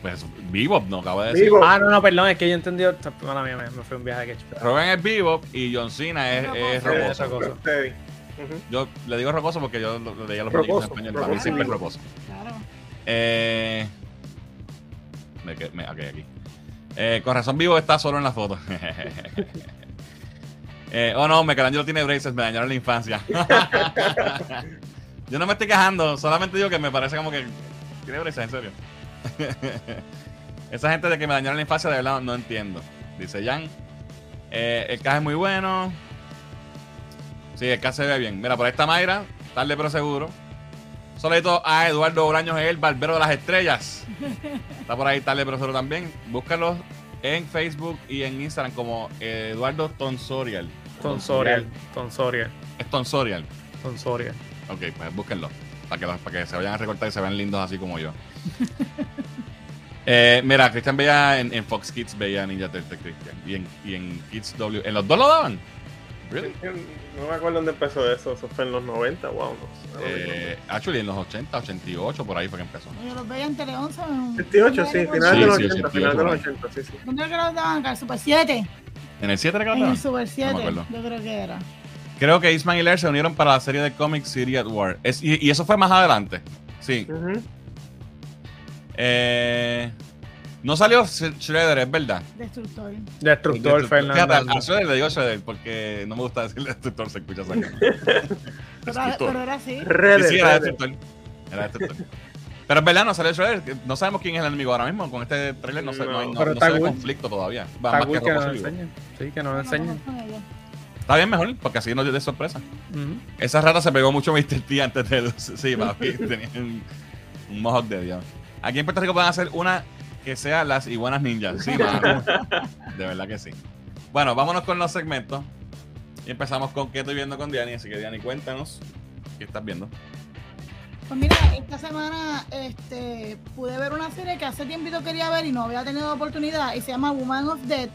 Pues Bebop, no acabo de decir. Bebop. Ah, no, no, perdón, es que yo entendí. Mala mía, me, me fue un viaje que he hecho. Rogan es Bebop y John Cena es, es Rocoso. Yo le digo rocoso porque yo lo, lo leía los muñecos en español. Para mí siempre es rocoso. Claro. Eh, me, me- ok, aquí. Eh, con razón vivo está solo en la foto. *laughs* Eh, oh no, Michelangelo tiene braces, me dañaron la infancia. *laughs* Yo no me estoy quejando, solamente digo que me parece como que tiene braces, en serio. Esa gente de que me dañaron la infancia, de verdad no entiendo. Dice Jan. Eh, el caso es muy bueno. Sí, el caso se ve bien. Mira, por ahí está Mayra, tarde pero seguro. Solito a Eduardo Bolaños, el barbero de las estrellas. Está por ahí tarde pero seguro también. Búscalos en Facebook y en Instagram como Eduardo Tonsorial. Tonsorial. Tonsorial. Es Tonsorial. Tonsorial. Ok, pues búsquenlo. Para que, los- para que se vayan a recortar y se vean lindos así como yo. *laughs* Eh, mira, Cristian veía en, en Fox Kids, veía Ninja Turtle Cristian. Y en, y en Kids W. ¿En los dos lo daban? ¿Really? No me acuerdo dónde empezó eso. Eso fue en los 90, wow. No, sé. Eh, actually, en los 80, 88, por ahí fue que empezó. Yo los veía en Tele 11. en- 78, sí, ¿dónde final Sí, de los sí, 80, 88, final de los por ahí. 80, sí, sí. ¿Dónde era que los daban acá? ¿El Super 7? ¿En el 7 era que lo En el Super 7, acuerdo. yo creo que era. Creo que Eastman y Lair se unieron para la serie de cómics City at War. Es- y, y eso fue más adelante. Sí. Ujú. Eh, no salió Sh- Shredder, es verdad. Destructor. Destructor, Fernando. a Shredder le digo Shredder porque no me gusta decirle Destructor, se escucha sangre. *laughs* Pero, era así. Sí, sí, era. Destructor. Era Destructor. Pero es verdad, no salió Shredder. No sabemos quién es el enemigo ahora mismo. Con este trailer no, se, no, hay- no- no se ve conflicto todavía. Va Está más que que nos enseñen. Sí, que nos No, no enseñen. Está bien mejor, porque así nos dio de sorpresa. Ujú. Esa rata se pegó mucho Mr. T antes de los. *laughs* Sí, papi, tenía un, un mohawk de Dios. Aquí en Puerto Rico pueden hacer una que sea las iguanas ninjas. Sí. De verdad que sí. Bueno, vámonos con los segmentos. Y empezamos con qué estoy viendo con Diani. Así que, Diani, cuéntanos qué estás viendo. Pues mira, esta semana este, pude ver una serie que hace tiempito quería ver y no había tenido oportunidad y se llama Woman of Death.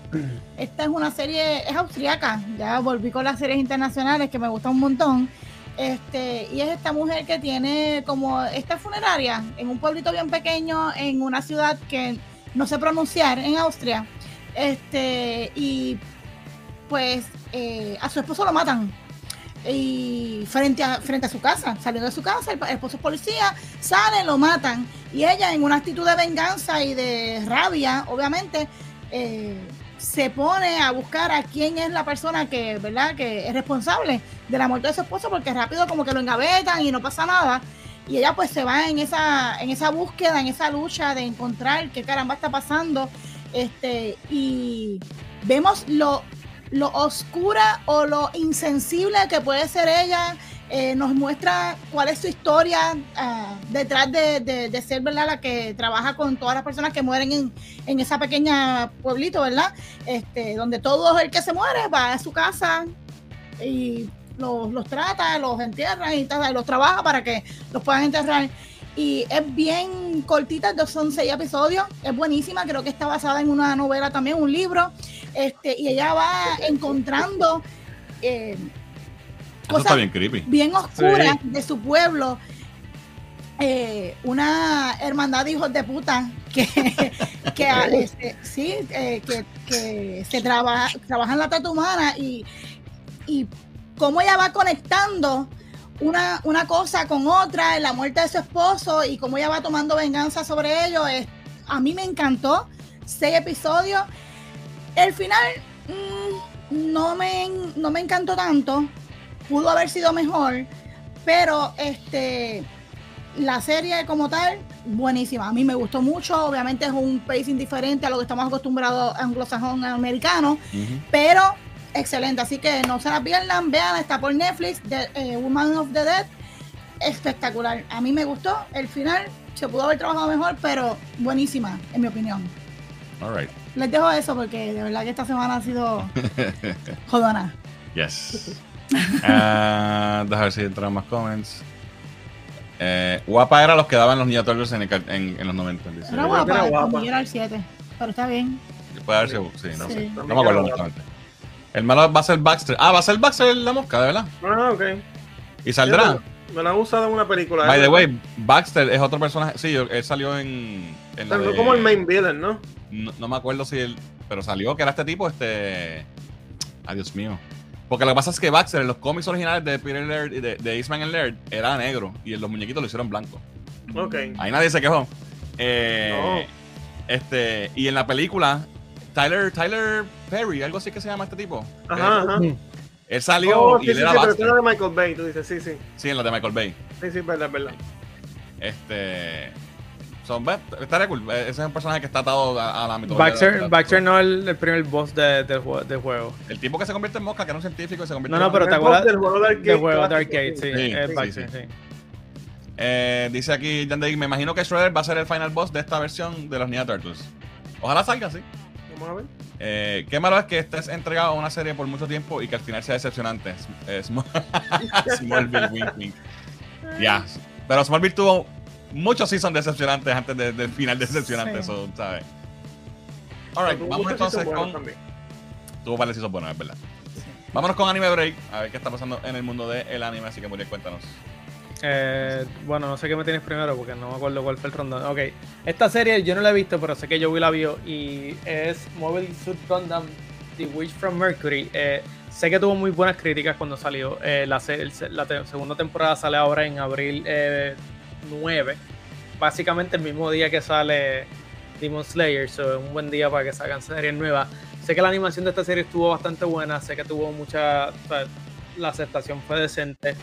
Esta es una serie, es austriaca, ya volví con las series internacionales que me gustan un montón. Este, y es esta mujer que tiene como esta funeraria en un pueblito bien pequeño en una ciudad que no sé pronunciar en Austria. Este, y pues eh, a su esposo lo matan y frente a, frente a su casa, saliendo de su casa, el, esposo es policía, sale, lo matan, y ella en una actitud de venganza y de rabia, obviamente, eh, se pone a buscar a quién es la persona que, ¿verdad?, que es responsable de la muerte de su esposo, porque rápido como que lo engavetan y no pasa nada. Y ella pues se va en esa, en esa búsqueda, en esa lucha de encontrar qué caramba está pasando. Este, y vemos lo lo oscura o lo insensible que puede ser ella, eh, nos muestra cuál es su historia ah, detrás de, ser ¿verdad? la que trabaja con todas las personas que mueren en, en esa pequeña pueblito, ¿verdad? Este, donde todo el que se muere va a su casa y los, los trata, los entierra y, los trabaja para que los puedan enterrar. Y es bien cortita, son seis episodios, es buenísima, creo que está basada en una novela también, un libro, este, y ella va encontrando eh, Está bien creepy. bien oscuras Sí. de su pueblo. eh, una hermandad de hijos de puta que, *laughs* que ah, este, sí, eh, que, que se trabaja, trabaja en la trata humana y, y cómo ella va conectando una, una cosa con otra, en la muerte de su esposo y cómo ella va tomando venganza sobre ello. es- a mí me encantó. Seis episodios. El final mm, no, me, no me encantó tanto. Pudo haber sido mejor. Pero este la serie como tal, buenísima. A mí me gustó mucho. Obviamente es un pacing diferente a lo que estamos acostumbrados anglosajón americano. Ujú. Pero excelente. Así que no se la pierdan. Vean, está por Netflix, The, eh, Woman of the Dead. espectacular. A mí me gustó. El final se pudo haber trabajado mejor, pero buenísima, en mi opinión. All right. Les dejo eso porque de verdad que esta semana ha sido *laughs* jodona. Yes. Ah, déjame ver si entran más comments. Eh, guapa era los que daban los Ninja Turtles en, el ca- en, en los 90. dice. Era guapa, era guapa. era el 7. Pero está bien. Puede haber sido, sí, no Sí. sé. No me acuerdo era honestamente. El malo va a ser Baxter. Ah, va a ser Baxter la mosca, de verdad. Ah, ok. Y saldrá. Me lo han usado en una película. By ¿eh? the way, Baxter es otro personaje. Sí, él salió en. en la de- como el main villain, ¿no? No, no me acuerdo si él. Pero salió que era este tipo, este. Ay, Dios mío. Porque lo que pasa es que Baxter en los cómics originales de Peter Laird y de, de Eastman and Laird era negro y los muñequitos lo hicieron blanco. Ok. Ahí nadie se quejó. Eh, No. Este, y en la película, Tyler, Tyler Perry, algo así que se llama este tipo. Ajá, ajá. Él salió Oh, y sí, él sí, era sí, pero Baxter. esa era de Michael Bay, tú dices, sí, sí. Sí, en la de Michael Bay. Sí, sí, es verdad, es verdad. Este. Son, ve, estaría cool. Eh, Ese es un personaje que está atado a, a la mitología. Baxter, Baxter no es el, el primer boss de, del jue- del juego. El tipo que se convierte en mosca, que era un científico y se convierte No, no, en pero te acuerdas del juego de arcade del juego de clásico, arcade, sí. Sí, es sí, Baxter, sí. sí. Eh, dice aquí Yandere, me imagino que Shredder va a ser el final boss de esta versión de los Ninja Turtles. Ojalá salga así. Vamos a ver. Eh, qué malo es que estés entregado a una serie por mucho tiempo y que al final sea decepcionante. Eh, *laughs* Sm- Smallville, wink, wink. Ya. Pero Smallville tuvo muchos seasons decepcionantes antes de- del final decepcionante, Sí. eso, ¿sabes? Alright, vamos entonces con. Tuvo varios seasons buenos, es verdad. Vámonos con Anime Break, a ver qué está pasando en el mundo del anime, así que Muriel, cuéntanos. Eh, bueno, no sé qué me tienes primero porque no me acuerdo cuál fue el rondón. Ok, esta serie yo no la he visto, pero sé que Joey la vio y es Mobile Suit Gundam The Witch from Mercury. Eh, sé que tuvo muy buenas críticas cuando salió. Eh, la, te- segunda temporada sale ahora en abril eh, 9. Básicamente el mismo día que sale Demon Slayer, so es un buen día para que salgan series nuevas. Sé que la animación de esta serie estuvo bastante buena, sé que tuvo mucha. o sea, la aceptación fue decente.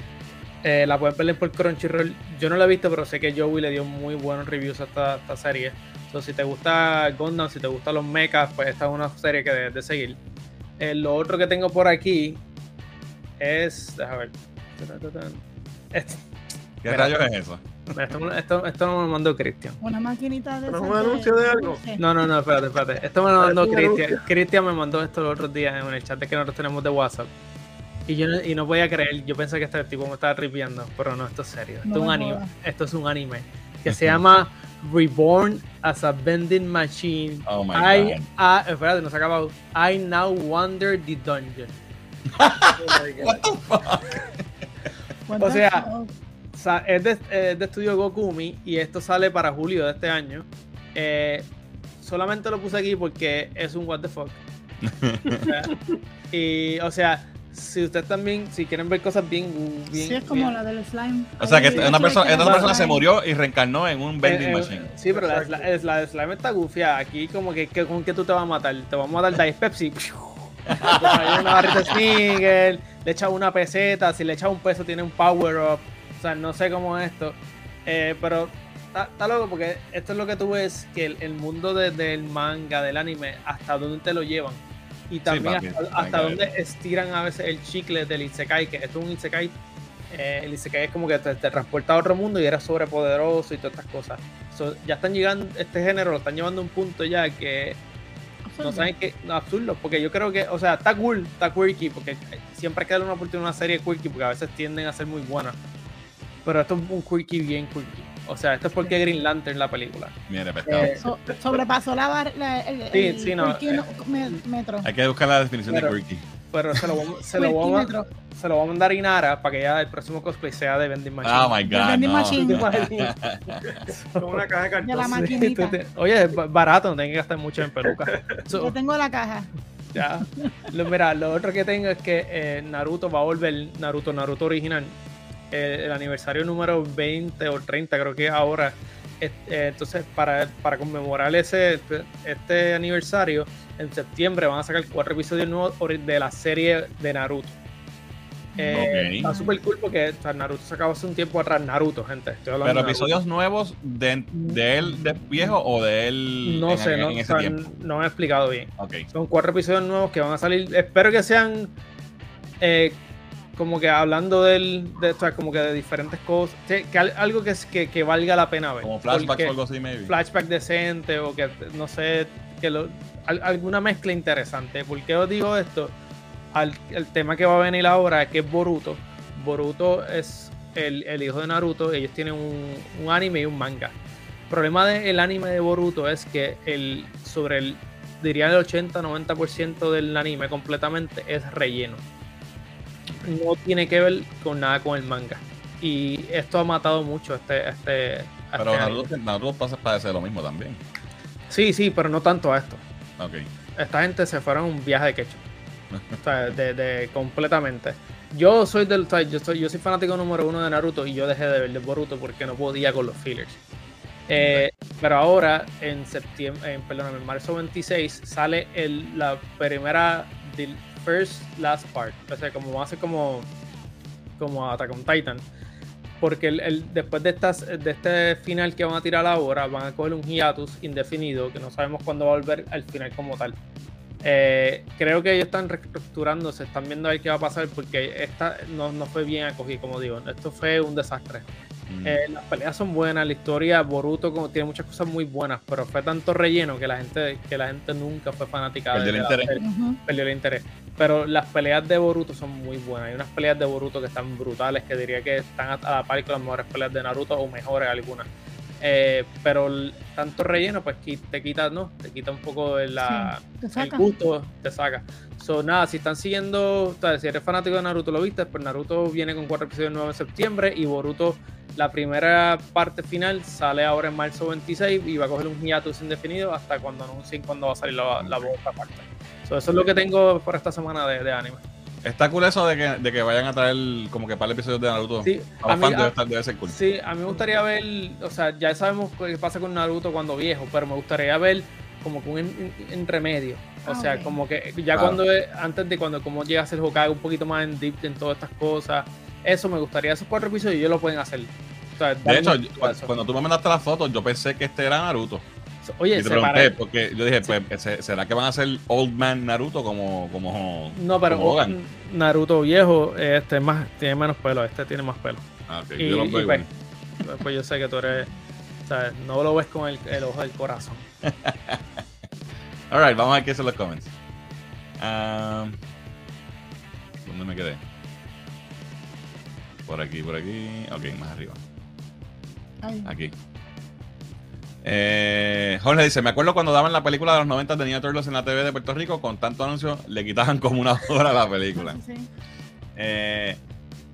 Eh, la pueden ver por Crunchyroll. Yo no la he visto, pero sé que Joey le dio muy buenos reviews a esta, esta serie. Entonces, si te gusta Gundam, si te gustan los mechas, pues esta es una serie que debes de seguir. Eh, lo otro que tengo por aquí es. Déjame ver. Esto, ¿Qué rayos es eso? Esto, esto, esto no me lo mandó Cristian. Una maquinita de. ¿Pero esas un anuncio de algo? No, no, no, espérate, espérate. Esto me lo mandó Cristian. Cristian me mandó esto los otros días en el chat de que nosotros tenemos de WhatsApp. Y yo no, y no podía creer, yo pensé que este tipo me estaba ripiando, pero no, esto es serio. Esto, No es, un me anime, esto es un anime que se llama Reborn as a Vending Machine. Oh my I, god. ah, espérate, no se ha acabado. I now wonder the dungeon. *laughs* What O the sea, fuck? Sa- es de, es de estudio Gokumi y esto sale para julio de este año. Eh, solamente lo puse aquí porque es un what the fuck. *laughs* O sea, y, o sea, si ustedes también, si quieren ver cosas bien. bien Sí, es como bien- la del slime. O sea, que una aquí persona, que esta persona se murió y reencarnó en un vending Eh, eh, machine. Sí, pero la, la, es- la slime está gufia. Aquí, como que, que- ¿con qué tú te vas a matar? Te vas a matar Dice Pepsi. *laughs* Una barrita de Snickers, le echas una peseta. Si le echas un peso, tiene un power up. O sea, no sé cómo es esto. Eh, pero está, está loco porque esto es lo que tú ves: que el, el mundo de- del manga, del anime, hasta dónde te lo llevan. Y también hasta, que dónde estiran a veces el chicle del Isekai, que esto es un Isekai. eh, el Isekai es como que te, te transporta a otro mundo y eres sobrepoderoso y todas estas cosas. So, ya están llegando, este género lo están llevando a un punto ya que no saben qué, no, absurdo, porque yo creo que, o sea, está cool, está quirky, porque siempre hay que darle una oportunidad a una serie quirky, porque a veces tienden a ser muy buenas. Pero esto es un quirky bien quirky. O sea, esto es porque Green Lantern la película. Mire, pescado. Eh, So- sobrepasó la bar, la, el, Sí, el sí, no, me- metro. Hay que buscar la definición Pero- de quirky. Pero se lo, vamos- *laughs* se lo, vamos, se lo vamos a mandar a Inara para que ya el próximo cosplay sea de Vending Machine. Oh my god, vending no. machine. Con una caja de De cartón. la Sí, maquinita. tú te- Oye, es ba- barato, no tienes que gastar mucho en peluca. *laughs* So, Yo tengo la caja. Ya. Lo, mira, lo otro que tengo es que eh, Naruto va a volver, Naruto, Naruto original, el aniversario número 20 o 30 creo que es ahora. Eh, entonces, para, para conmemorar ese este aniversario, en septiembre van a sacar cuatro episodios nuevos de la serie de Naruto. Eh. Está súper cool porque o sea, Naruto se acabó hace un tiempo atrás. Naruto, gente. Pero de episodios nuevos de, de él de viejo o de él No en, sé, en no, ese o sea, tiempo. no me he explicado bien. Son cuatro episodios nuevos que van a salir. Espero que sean eh, como que hablando del, de, o sea, como que de diferentes cosas, que, que al- algo que, es- que, que valga la pena ver. Como flashbacks Porque- o algo así, maybe. flashback decente o que no sé, que lo- al- alguna mezcla interesante. ¿Por qué os digo esto? Al, el tema que va a venir ahora, que es Boruto. Boruto es el, el hijo de Naruto, ellos tienen un, un anime y un manga. El problema del anime de Boruto es que el, sobre el, diría el 80-90% del anime completamente es relleno. No tiene que ver con nada con el manga. Y esto ha matado mucho este, este, Pero este. Naruto, Naruto pasa parece lo mismo también. Sí, sí, pero no tanto a esto. Esta gente se fueron a un viaje de quecho. *laughs* O sea, de, de- completamente. Yo soy del, o sea, yo soy, yo soy fanático número uno de Naruto y yo dejé de ver de Boruto porque no podía con los fillers. Eh, pero ahora, en septiembre, en, perdón, en marzo 26, sale el, la primera, first last part. O sea, como ser como, como Attack on Titan. Porque el, después de, estas, de este final que van a tirar ahora, van a coger un hiatus indefinido, que no sabemos cuándo va a volver al final como tal. Eh, creo que ellos están reestructurándose, están viendo a ver qué va a pasar, porque esta no, no fue bien acogido, como digo. Esto fue un desastre. Mm. Eh, las peleas son buenas, la historia, Boruto como, tiene muchas cosas muy buenas, pero fue tanto relleno que la gente, que la gente nunca fue fanática Perdió el de la interés. serie perdió el interés. Pero las peleas de Boruto son muy buenas. Hay unas peleas de Boruto que están brutales, que diría que están a la par con las mejores peleas de Naruto o mejores algunas. Eh, pero el- tanto relleno, pues te quita, ¿no? Te quita un poco de la, Sí, el gusto, te saca. So, nada, si están siguiendo, si eres fanático de Naruto, lo viste, pues Naruto viene con cuatro episodios nuevos en septiembre y Boruto, la primera parte final, sale ahora en marzo 26 y va a coger un hiatus indefinido hasta cuando anuncien cuándo va a salir la, la otra parte. So, eso es lo que tengo por esta semana de, de anime. Está cool eso de que, de que vayan a traer como que para el episodio de Naruto. Sí, A mí, fans debe, a- estar- debe ser cool. sí, a mí me gustaría ver, o sea, ya sabemos qué pasa con Naruto cuando viejo, pero me gustaría ver como que un en, en- en remedio. O sea, como que ya Claro. cuando es- antes de cuando como llega a ser Hokage un poquito más en deep en todas estas cosas, eso me gustaría, esos cuatro episodios ellos lo pueden hacer. O sea, De hecho, yo- cuando tú me mandaste las fotos, yo pensé que este era Naruto. Oye, y te pregunté, porque yo dije, pues, ¿se- ¿será que van a hacer Old Man Naruto como, como, No, pero como Hogan? Naruto viejo, este más, tiene menos pelo, este tiene más pelo. Ah, ok, Y, yo lo y veo pues, pues yo sé que tú eres, o sea, no lo ves con el, el ojo del corazón. *laughs* Alright, vamos a ver qué son los comments. Um, ¿Dónde me quedé? Por aquí, por aquí. Ok, más arriba. Aquí. Eh, Jorge dice: Me acuerdo cuando daban la película de los 90 de Ninja Turtles en la TV de Puerto Rico, con tanto anuncio le quitaban como una *laughs* hora a la película. sí, sí. Eh,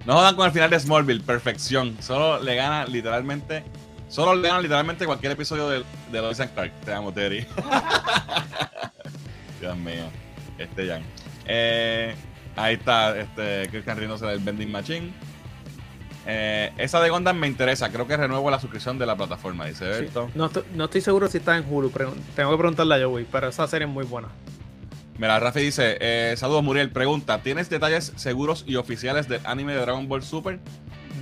no jodan con el final de Smallville, perfección. Solo le gana literalmente. Solo le gana literalmente cualquier episodio de, de Lois and Clark. Te amo, Terry. *laughs* Dios mío. Este Jan. Eh, ahí está, este, Christian riéndose del Vending Machine. Eh, esa de Gondam me interesa. Creo que renuevo la suscripción de la plataforma, dice Sí. Berto. No, estoy, no estoy seguro si está en Hulu, pero tengo que preguntarle a Joey, pero esa serie es muy buena. Mira, Rafi dice: eh, Saludos, Muriel. Pregunta: ¿Tienes detalles seguros y oficiales del anime de Dragon Ball Super?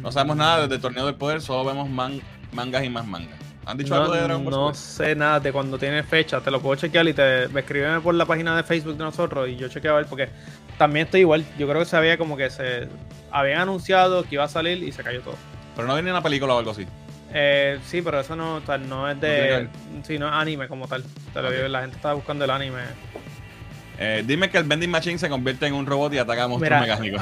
No sabemos nada desde el torneo del poder, solo vemos man- mangas y más mangas. ¿Han dicho No, algo de Dragon Ball no Super? sé nada de cuando tiene fecha, te lo puedo chequear y te me escriben por la página de Facebook de nosotros y yo chequeo a ver porque también estoy igual. Yo creo que se había como que se habían anunciado que iba a salir y se cayó todo. Pero no viene una película o algo así. Eh, sí, pero eso no, tal, no es de. Sí, no es anime como tal. Te lo Ok. digo, la gente está buscando el anime. Eh, dime que el vending machine se convierte en un robot y ataca a monstruos mecánicos.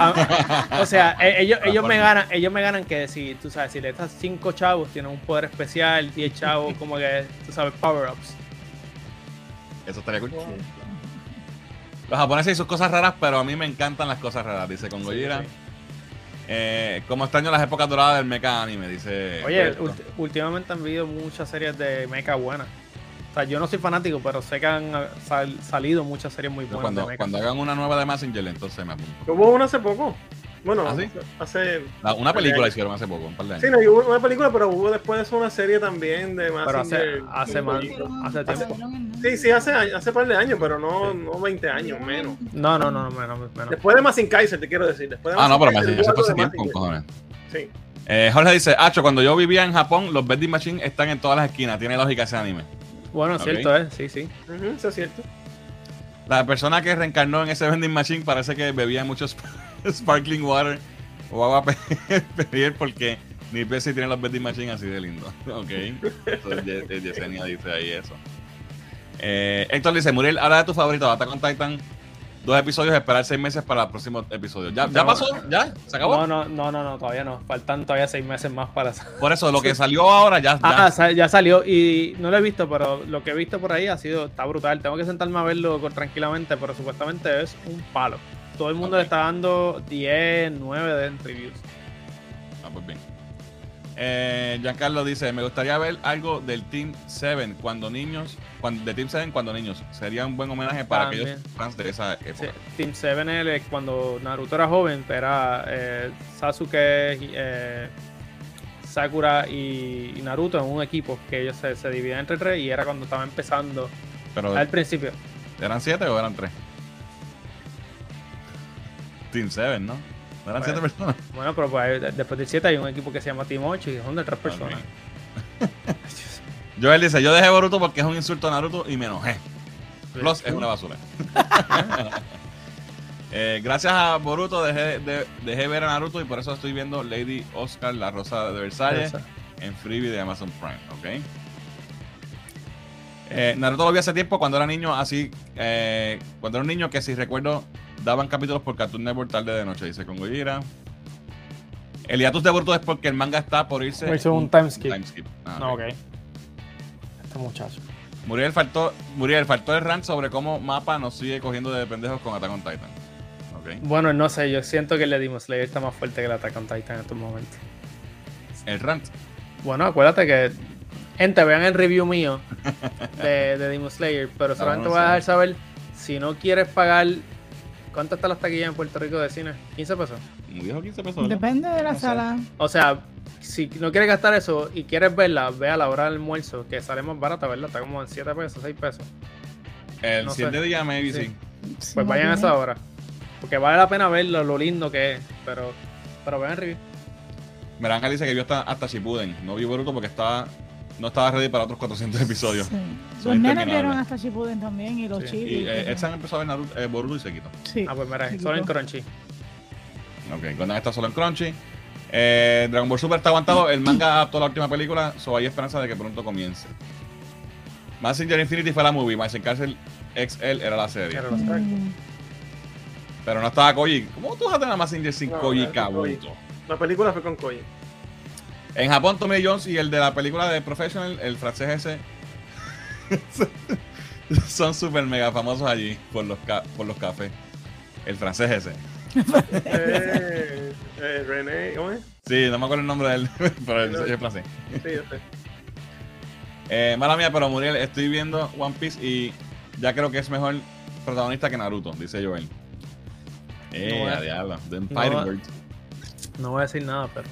o sea, *laughs* eh, ellos, ellos me ganan, ellos me ganan que si tú sabes, si le das cinco chavos, tienen un poder especial, 10 chavos, *laughs* como que, tú sabes, power-ups. Eso estaría cool. Los japoneses y sus cosas raras, pero a mí me encantan las cosas raras, dice con Gojira. Sí, sí. Eh, como extraño las épocas doradas del mecha anime, dice. Oye, últimamente han habido muchas series de mecha buenas. O sea, yo no soy fanático, pero sé que han ah, sal- salido muchas series muy buenas cuando, de mecha. cuando hagan una nueva de Messenger, entonces me apunto. Hubo una hace poco. Bueno, ¿Ah, sí? hace. La- una película hicieron hace poco, un par de años. Sí, no, hubo una película, pero hubo después de eso una serie también de más. Pero hace, hace más, hace tiempo. Sí, sí, hace, hace par de años, pero no, no 20 años, menos. No, no, no, no, menos, menos. Después de Massing Kaiser, te quiero decir. Después de Ah, no, pero fue hace de tiempo, cojones. Sí. Eh, Jorge dice, Acho, cuando yo vivía en Japón, los vending machines están en todas las esquinas. Tiene lógica ese anime. Bueno, Ok. cierto es, sí, sí. Eso es cierto. La persona que reencarnó en ese vending machine parece que bebía muchos *laughs* *laughs* Sparkling Water o agua *laughs* pedir porque ni si tiene los vending machines así de lindo. *laughs* Ok. Entonces Yesenia dice ahí eso. Eh, Héctor dice, Muriel, ahora de tu favorito, Attack con Titan. Dos episodios, esperar seis meses para el próximo episodio. ¿Ya, ¿Ya pasó? ¿Ya? ¿Se acabó? No, no, no, no, no, todavía no. Faltan todavía seis meses más para Por eso, lo que salió ahora ya, ya. Ah, ya salió y no lo he visto, pero lo que he visto por ahí ha sido, está brutal. Tengo que sentarme a verlo tranquilamente, pero supuestamente es un palo. Todo el mundo le está dando 10, 9 de reviews. Ah, pues bien. Eh, Giancarlo dice, me gustaría ver algo del Team 7 cuando niños, cuando, de Team 7 cuando niños. Sería un buen homenaje para aquellos fans de esa época. Team 7 es cuando Naruto era joven, era eh, Sasuke, eh, Sakura y, Naruto en un equipo que ellos se, se dividían entre tres y era cuando estaba empezando Pero, al principio. ¿Eran siete o eran tres? Team 7, ¿no? eran siete personas? Bueno, pero pues, después de siete hay un equipo que se llama Team 8 y son de tres personas. Joel *laughs* dice, yo dejé Boruto porque es un insulto a Naruto y me enojé. Plus es una basura. *laughs* Eh, gracias a Boruto dejé, de, dejé ver a Naruto y por eso estoy viendo Lady Oscar, la Rosa de Versalles, en freebie de Amazon Prime, ¿ok? Eh, Naruto lo vi hace tiempo cuando era niño, así, eh, cuando era un niño que si recuerdo daban capítulos por Cartoon Network tarde de noche, dice con Gojira. El hiatus de Boruto es porque el manga está por irse. Hizo un, time skip. Ah, no, ok. Este muchacho. Muriel faltó, Muriel faltó el rant sobre cómo Mapa nos sigue cogiendo de pendejos con Attack on Titan. Okay. Bueno, no sé, yo siento que le dimos Slayer está más fuerte que el Attack on Titan en estos momentos. ¿El rant? Bueno, acuérdate que. Gente, vean el review mío *laughs* de, de Demon Slayer, pero solamente voy a dejar saber si no quieres pagar ¿Cuánto está la taquilla en Puerto Rico de cine? ¿15 pesos? Muy viejo, 15 pesos. Depende de la sala. O sea, si no quieres gastar eso y quieres verla, ve a la hora del almuerzo, que sale más barata, ¿verdad? Está como en 7 pesos, 6 pesos. El no 7 día, maybe sí. Pues vayan a esa hora. Porque vale la pena verlo, lo lindo que es. Pero, pero vean el review. Meranga dice que vio hasta, hasta Shippuden. No vi Boruto porque estaba no estaba ready para otros 400 episodios. Sí. Los nenes vieron hasta Shippuden también y los sí. Y eh, empezado a ver Naruto, eh, Boruto y se quitó. Sí. Ah, pues mira, solo en Crunchy. Ok, Gondan está solo en Crunchy. Eh, Dragon Ball Super está aguantado. El manga adaptó la última película, so hay esperanza de que pronto comience. Messenger Infinity fue la movie, Messenger Castle XL era la serie. Era la serie. Mm. Pero no estaba Koji. ¿Cómo tú vas a tener a Messenger sin no, Koji Kabuto? La película fue con Koji. En Japón, Tommy Jones y el de la película de Professional, el francés ese, *laughs* son súper mega famosos allí por los, por los cafés. El francés ese. eh, eh, René, ¿cómo es? Sí, no me acuerdo el nombre de él, *laughs* pero el, es francés. Sí, yo sé. Eh, mala mía, pero Muriel, estoy viendo One Piece y ya creo que es mejor protagonista que Naruto, dice Joel. Eh, no a diablo. The no, no voy a decir nada, pero.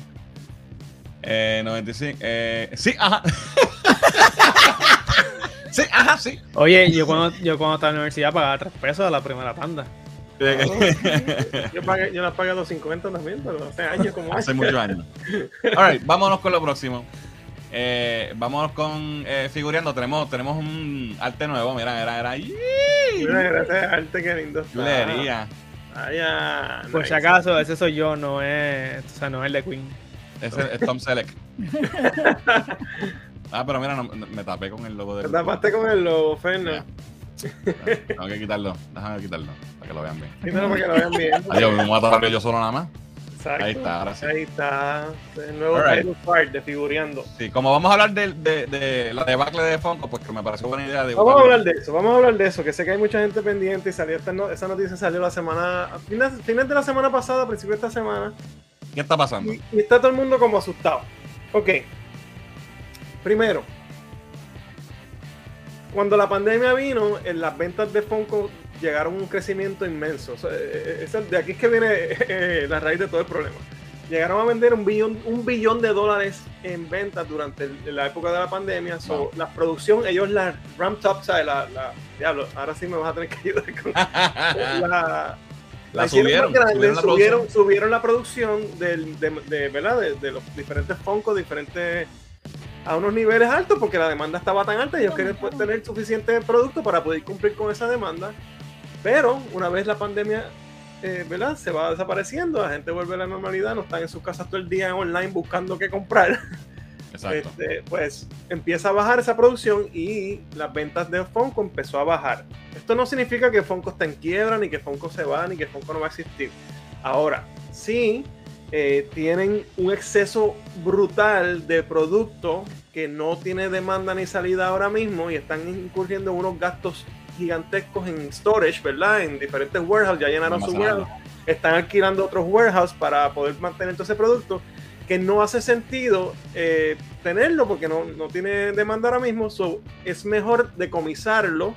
Eh, 95. Eh, sí, ajá. *laughs* sí, ajá, sí. Oye, yo cuando, yo cuando estaba en la universidad pagaba 3 pesos a la primera tanda. *laughs* yo, pagué, yo la pagué a los 50 también, pero hace años como Hace muchos años. *laughs* Alright, vámonos con lo próximo. Eh, vámonos con eh, figureando. Tenemos, tenemos un arte nuevo. Mira, era, era. Mira, ese arte que lindo. Chulería. Por si acaso, ese soy yo, no es, o sea, no es el de Queen. Ese es Tom Selleck. *laughs* ah, pero mira, me tapé con el logo del. Te tapaste con el logo, Ferno. Tengo que quitarlo. Déjame quitarlo para que lo vean bien. Quítalo para que lo vean bien. Adiós, me voy a tapar yo solo nada más. Exacto. Ahí está, ahora sí. Ahí está. El nuevo right. part de figureando. Sí, como vamos a hablar de, de, de la debacle de Funko, pues que me pareció buena idea de. Vamos a hablar de eso, vamos a hablar de eso, que sé que hay mucha gente pendiente y salió esta no, esa noticia salió la semana. A fines, fines de la semana pasada, a principios de esta semana. ¿Qué está pasando? Y, está todo el mundo como asustado. Ok. Primero, cuando la pandemia vino, en las ventas de Funko llegaron a un crecimiento inmenso. Eh, eh, de aquí es que viene *laughs* eh, la raíz de todo el problema. Llegaron a vender un billón, un billón de dólares en ventas durante la época de la pandemia. La producción, ellos la ramped up, ¿sabes? La, la, diablo, ahora sí me vas a tener que ayudar con *laughs* la, la subieron, subieron, la producción del, de, ¿verdad? De, los diferentes Funko, diferentes a unos niveles altos porque la demanda estaba tan alta y ellos querían tener suficiente producto para poder cumplir con esa demanda. Pero una vez la pandemia eh, ¿verdad? Se va desapareciendo, la gente vuelve a la normalidad, no están en sus casas todo el día online buscando qué comprar. *laughs* Este, pues empieza a bajar esa producción y las ventas de Funko empezó a bajar. Esto no significa que Funko está en quiebra, ni que Funko se va, ni que Funko no va a existir. Ahora, sí, eh, tienen un exceso brutal de producto que no tiene demanda ni salida ahora mismo y están incurriendo en unos gastos gigantescos en storage, ¿verdad? En diferentes warehouses, ya llenaron su warehouse, están alquilando otros warehouses para poder mantener todo ese producto que no hace sentido eh, tenerlo porque no, no, tiene demanda ahora mismo. So, es mejor decomisarlo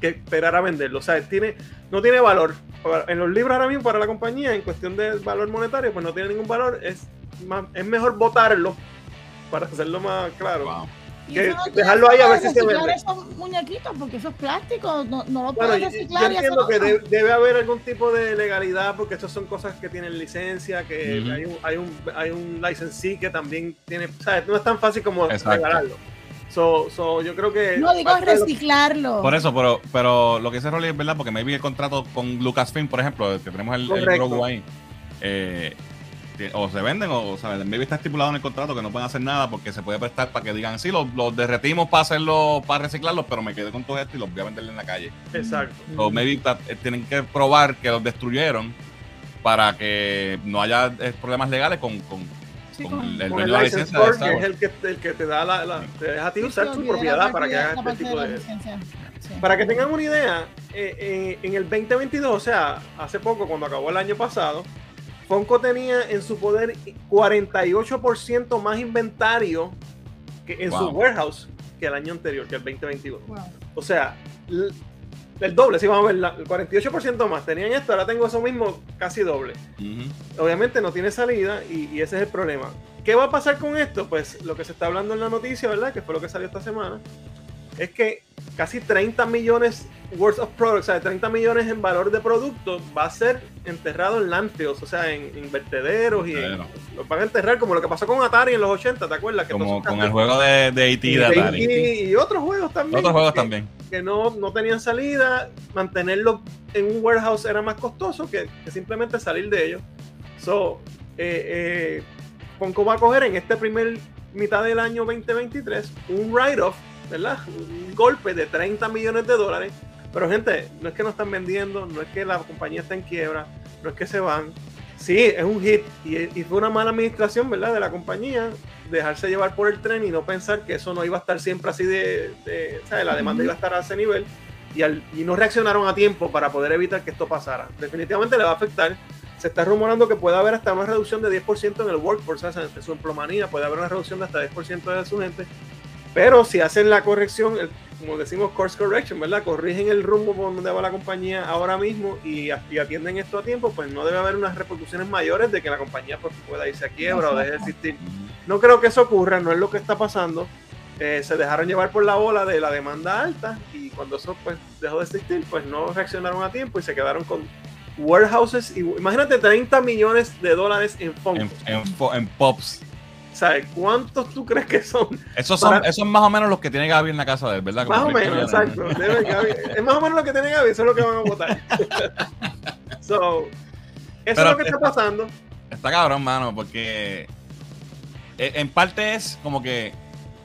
que esperar a venderlo. O sea, tiene, no tiene valor. En los libros ahora mismo para la compañía, en cuestión de valor monetario, pues no tiene ningún valor. Es, más, es mejor botarlo para hacerlo más claro. Que no dejarlo ahí a ver si se vende. esos muñequitos porque eso es plástico, no, no lo puedes reciclar. Yo entiendo que debe, debe, haber algún tipo de legalidad porque estas son cosas que tienen licencia, que uh -huh. hay, un, hay, un, hay un licensee que también tiene, ¿sabes? No es tan fácil como Exacto. regalarlo. So, so, yo creo que. No digo reciclarlo. Por eso, pero, pero lo que dice Rolly es verdad, porque me vi el contrato con Lucasfilm, por ejemplo, que tenemos el, el Grogu ahí. Eh, o se venden o, o sea, maybe está estipulado en el contrato que no pueden hacer nada porque se puede prestar para que digan, sí, los, los derretimos para hacerlo, para reciclarlos, pero me quedé con todo esto y los voy a vender en la calle. Exacto. O maybe eh, tienen que probar que los destruyeron para que no haya eh, problemas legales con, con, sí, con, con el, dueño de la licencia. De que es el que, el que te da la, la te deja a ti usar tu propiedad para que hagas este tipo de... de sí. Para que tengan una idea, eh, eh, en el 2022, o sea, hace poco, cuando acabó el año pasado, Funko tenía en su poder 48% más inventario que en wow. su warehouse que el año anterior, que el 2022. Wow. O sea, el, el, doble, si vamos a ver, la, el 48% más. Tenían esto, ahora tengo eso mismo, casi doble. Uh -huh. Obviamente no tiene salida y, y, ese es el problema. ¿Qué va a pasar con esto? Pues lo que se está hablando en la noticia, ¿verdad? Que fue lo que salió esta semana. Es que casi 30 millones worth of products, o sea, 30 millones en valor de producto va a ser enterrado en landfills, o sea, en, en vertederos y en, lo van a enterrar como lo que pasó con Atari en los 80, ¿te acuerdas? Que como con el juego de, de E.T. de Atari. Y, y, otros juegos también. Otros juegos que, también. Que no, no tenían salida, mantenerlo en un warehouse era más costoso que, que simplemente salir de ellos. So, eh, eh, Funko va a coger en este primer mitad del año 2023 un write-off ¿verdad? Un golpe de 30 millones de dólares. Pero gente, no es que no están vendiendo, no es que la compañía está en quiebra, no es que se van. Sí, es un hit y, y fue una mala administración, ¿verdad? De la compañía, dejarse llevar por el tren y no pensar que eso no iba a estar siempre así de, de ¿sabes? La demanda iba a estar a ese nivel y, no reaccionaron a tiempo para poder evitar que esto pasara. Definitivamente le va a afectar. Se está rumorando que puede haber hasta una reducción de 10% en el workforce, en su emplomanía, puede haber una reducción de hasta 10% de su gente pero si hacen la corrección, el, como decimos course correction, ¿verdad? Corrigen el rumbo por donde va la compañía ahora mismo y, y, atienden esto a tiempo, pues no debe haber unas repercusiones mayores de que la compañía pues, pueda irse a quiebra o deje de existir. No creo que eso ocurra, no es lo que está pasando. Eh, se dejaron llevar por la ola de la demanda alta y cuando eso pues dejó de existir, pues no reaccionaron a tiempo y se quedaron con warehouses. Y, imagínate 30 millones de dólares en en, en pops. ¿Sabes cuántos tú crees que son? Esos son, Para... esos son más o menos los que tiene Gaby en la casa de él, ¿verdad? Como más o menos, exacto. Debe, Gaby, *laughs* es más o menos lo que tiene Gaby, eso es lo que van a votar. *laughs* so, eso Pero es lo que está, está pasando. Está cabrón, mano, porque eh, en parte es como que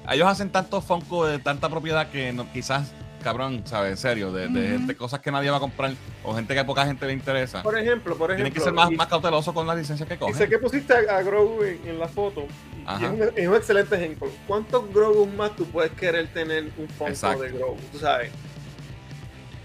ellos hacen tanto Funko de tanta propiedad que no, quizás cabrón, ¿sabes? En serio, de, de, de, cosas que nadie va a comprar o gente que a poca gente le interesa. Por ejemplo, por ejemplo. Tienen que ser más, y, más cautelosos con las licencias que cogen. Y sé que pusiste a, a Grogu en, en, la foto. Y es, un, es, un, excelente ejemplo. ¿Cuántos Grogu más tú puedes querer tener un Funko de Grogu? Tú sabes.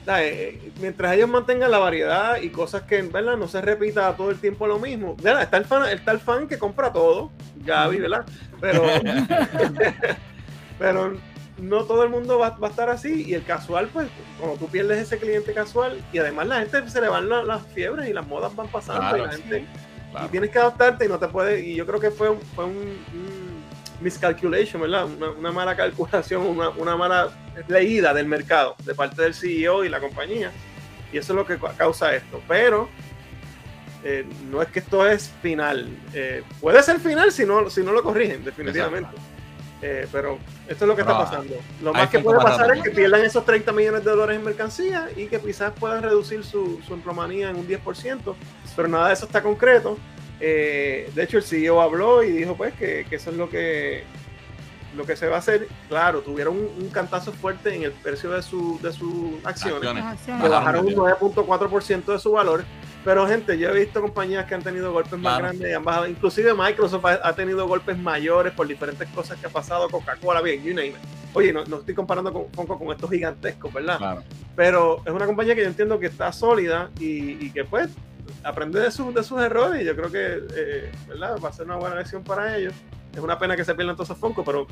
¿sabes? Mientras ellos mantengan la variedad y cosas que ¿verdad? no se repita todo el tiempo lo mismo. ¿verdad? Está el fan, está el fan que compra todo, Gaby, ¿verdad? Pero, *laughs* *laughs* pero no todo el mundo va, va, a estar así y el casual, pues, cuando tú pierdes ese cliente casual y además la gente se le van la, las fiebres y las modas van pasando claro, y la gente sí, claro. y tienes que adaptarte y no te puedes y yo creo que fue un, fue un, un miscalculation, ¿verdad? Una, una, mala calculación, una, una mala leída del mercado de parte del CEO y la compañía y eso es lo que causa esto, pero eh, no es que esto es final, eh, puede ser final si no, si no lo corrigen, definitivamente. Exacto. Eh, pero esto es lo que Pero, está pasando. Lo más que puede pasar es que pierdan esos 30 millones de dólares en mercancía y que quizás puedan reducir su, su emplomanía en un 10%, pero nada de eso está concreto. Eh, de hecho, el CEO habló y dijo pues que, que eso es lo que lo que se va a hacer. Claro, tuvieron un, un cantazo fuerte en el precio de, su, de sus acciones. Acciones. Bajaron un mucho. 9.4% de su valor. Pero gente, yo he visto compañías que han tenido golpes más grandes y han bajado. Inclusive Microsoft ha, ha tenido golpes mayores por diferentes cosas que ha pasado. Coca-Cola, bien, you name it. Oye, no, no estoy comparando con, con, con estos gigantescos, ¿verdad? Claro. Pero es una compañía que yo entiendo que está sólida y, y que pues aprende de, sus de sus errores y yo creo que eh, ¿verdad? va a ser una buena lección para ellos. Es una pena que se pierdan todos esos Funko, pero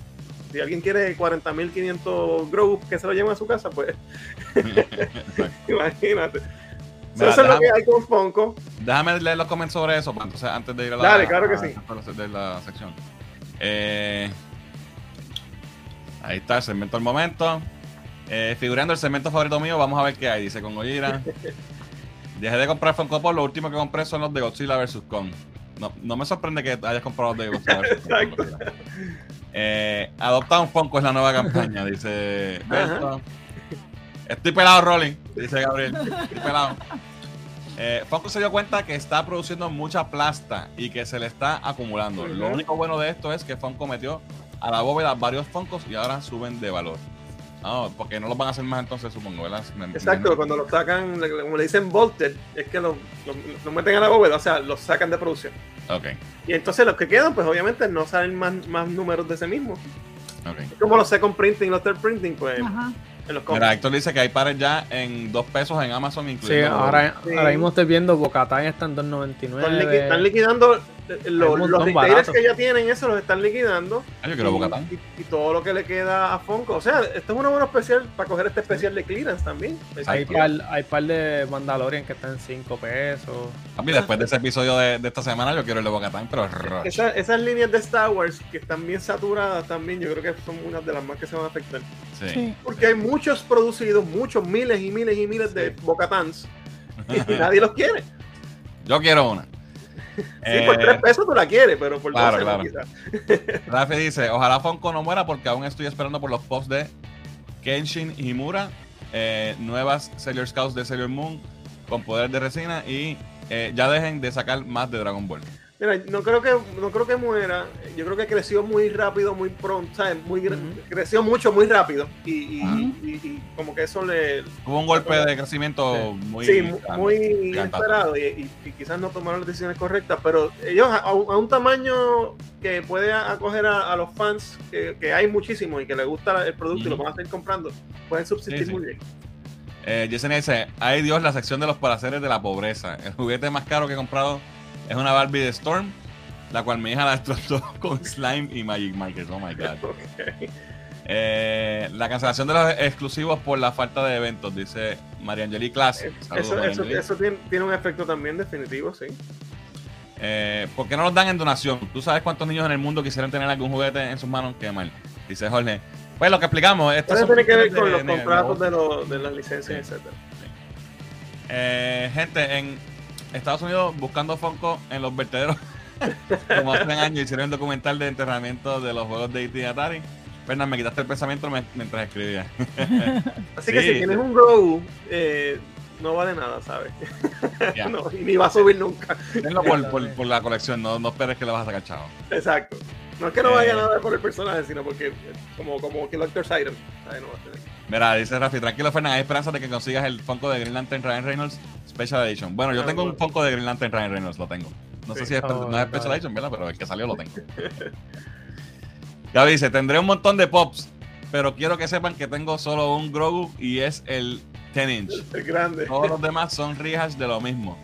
si alguien quiere 40.500 Grow que se lo lleven a su casa, pues *laughs* *laughs* imagínate. Mira, eso es lo que hay con Funko. Déjame leer los comentarios sobre eso, pues, entonces, antes de ir a la, Dale, claro que sí. a- de la sección. Eh, ahí está el segmento del momento. Eh, figurando el segmento favorito mío, vamos a ver qué hay. Dice con Gojira. *laughs* Dejé de comprar Funko Pop, lo último que compré son los de Godzilla vs. Kong. No, no me sorprende que hayas comprado los de Godzilla vs. Kong. Eh, adopta un Funko es la nueva campaña, dice Berto. Estoy pelado, Rolling, dice Gabriel. Estoy pelado. Eh, Funko se dio cuenta que está produciendo mucha plasta y que se le está acumulando. Lo único bueno de esto es que Funko metió a la bóveda varios Funkos y ahora suben de valor. No, porque no los van a hacer más entonces, supongo, ¿verdad? Me- me- Exacto, cuando lo sacan, como le dicen Volted, es que lo, lo- lo meten a la bóveda, o sea, lo sacan de producción. Ok, Y entonces los que quedan, pues obviamente no salen más, más números de ese mismo. ok. Es como los second printing, los third printing, pues Ajá. En los Mira. Héctor dice que hay pares ya en dos pesos en Amazon, Sí, incluyendo. ahora, Sí. ahora mismo estoy viendo Bocatán está en 2.99. Están, liqui- están liquidando los, montón los retailers barato. que ya tienen eso, los están liquidando. Ah, yo quiero y, y- y todo lo que le queda a Funko. O sea, esto es una buena especial para coger este especial de clearance también. Hay par, hay par de Mandalorian que están en 5 pesos. Papi, después de ese episodio de, de esta semana, yo quiero el de Bocatán, pero rush. Esa- esas líneas de Star Wars que están bien saturadas también, yo creo que son una de las más que se van a afectar. Sí. Sí. Porque hay muchos producidos, muchos miles y miles y miles de Bocatans y *laughs* nadie los quiere. Yo quiero una. Sí, por Eh, 3 pesos tú la quieres, pero por claro, 12 no, claro. quizás. *laughs* Rafi dice, ojalá Funko no muera porque aún estoy esperando por los pops de Kenshin Himura, eh, nuevas Sailor Scouts de Sailor Moon con poder de resina y eh, ya dejen de sacar más de Dragon Ball. Mira, no creo que no creo que muera. Yo creo que creció muy rápido, muy pronto, ¿sabes? Muy creció mucho, muy rápido y, y- Ajá. y- y como que eso le Hubo un golpe de crecimiento muy... sí, mu- grande. muy inesperado y, y- y quizás no tomaron las decisiones correctas, pero ellos a, a un, tamaño que puede acoger a, a los fans, que, que hay muchísimos y que les gusta el producto y lo van a seguir comprando, pueden subsistir Sí, sí. muy bien. Eh, Yesenia dice, ay Dios, la sección de los placeres de la pobreza. El juguete más caro que he comprado es una Barbie de Storm, la cual mi hija la destrozó *laughs* con slime y Magic Markers. Oh my God. Eh, la cancelación de los exclusivos por la falta de eventos, dice María Angeli Classic. Saludos, Eso, María eso, Angeli. eso tiene, tiene un efecto también definitivo, sí. Eh, ¿Por qué no los dan en donación? ¿Tú sabes cuántos niños en el mundo quisieran tener algún juguete en sus manos? Qué mal. Dice Jorge. Pues lo que explicamos. Esto tiene que ver con los de- contratos de- de, los- de las licencias, Sí. etcétera. Eh, gente, en Estados Unidos buscando Funko en los vertederos. *laughs* Como hace un año hicieron un documental de enterramiento de los juegos de E.T. y Atari. Fernan, me quitaste el pensamiento mientras escribía. *laughs* Así que si tienes un Grow, eh, no vale nada, ¿sabes? *laughs* No, y ni va a subir nunca. Tenlo por, por- por la colección, no, no esperes que le vas a sacar chavo. Exacto. No es que no Eh. vaya nada por el personaje, sino porque eh, como, como Collector's Item. ¿sabes? No va a tener. Mira, dice Rafi, tranquilo Fernan, hay esperanza de que consigas el Funko de Green Lantern Ryan Reynolds Special Edition. Bueno, yo tengo un. Funko de Green Lantern Ryan Reynolds, lo tengo. No sé si es, Oh, no es no. Special Edition, ¿verdad? Pero el que salió lo tengo. *laughs* Gaby dice, tendré un montón de pops, pero quiero que sepan que tengo solo un Grogu y es el 10 inch. *laughs* Es grande. Todos los demás son rehash de lo mismo.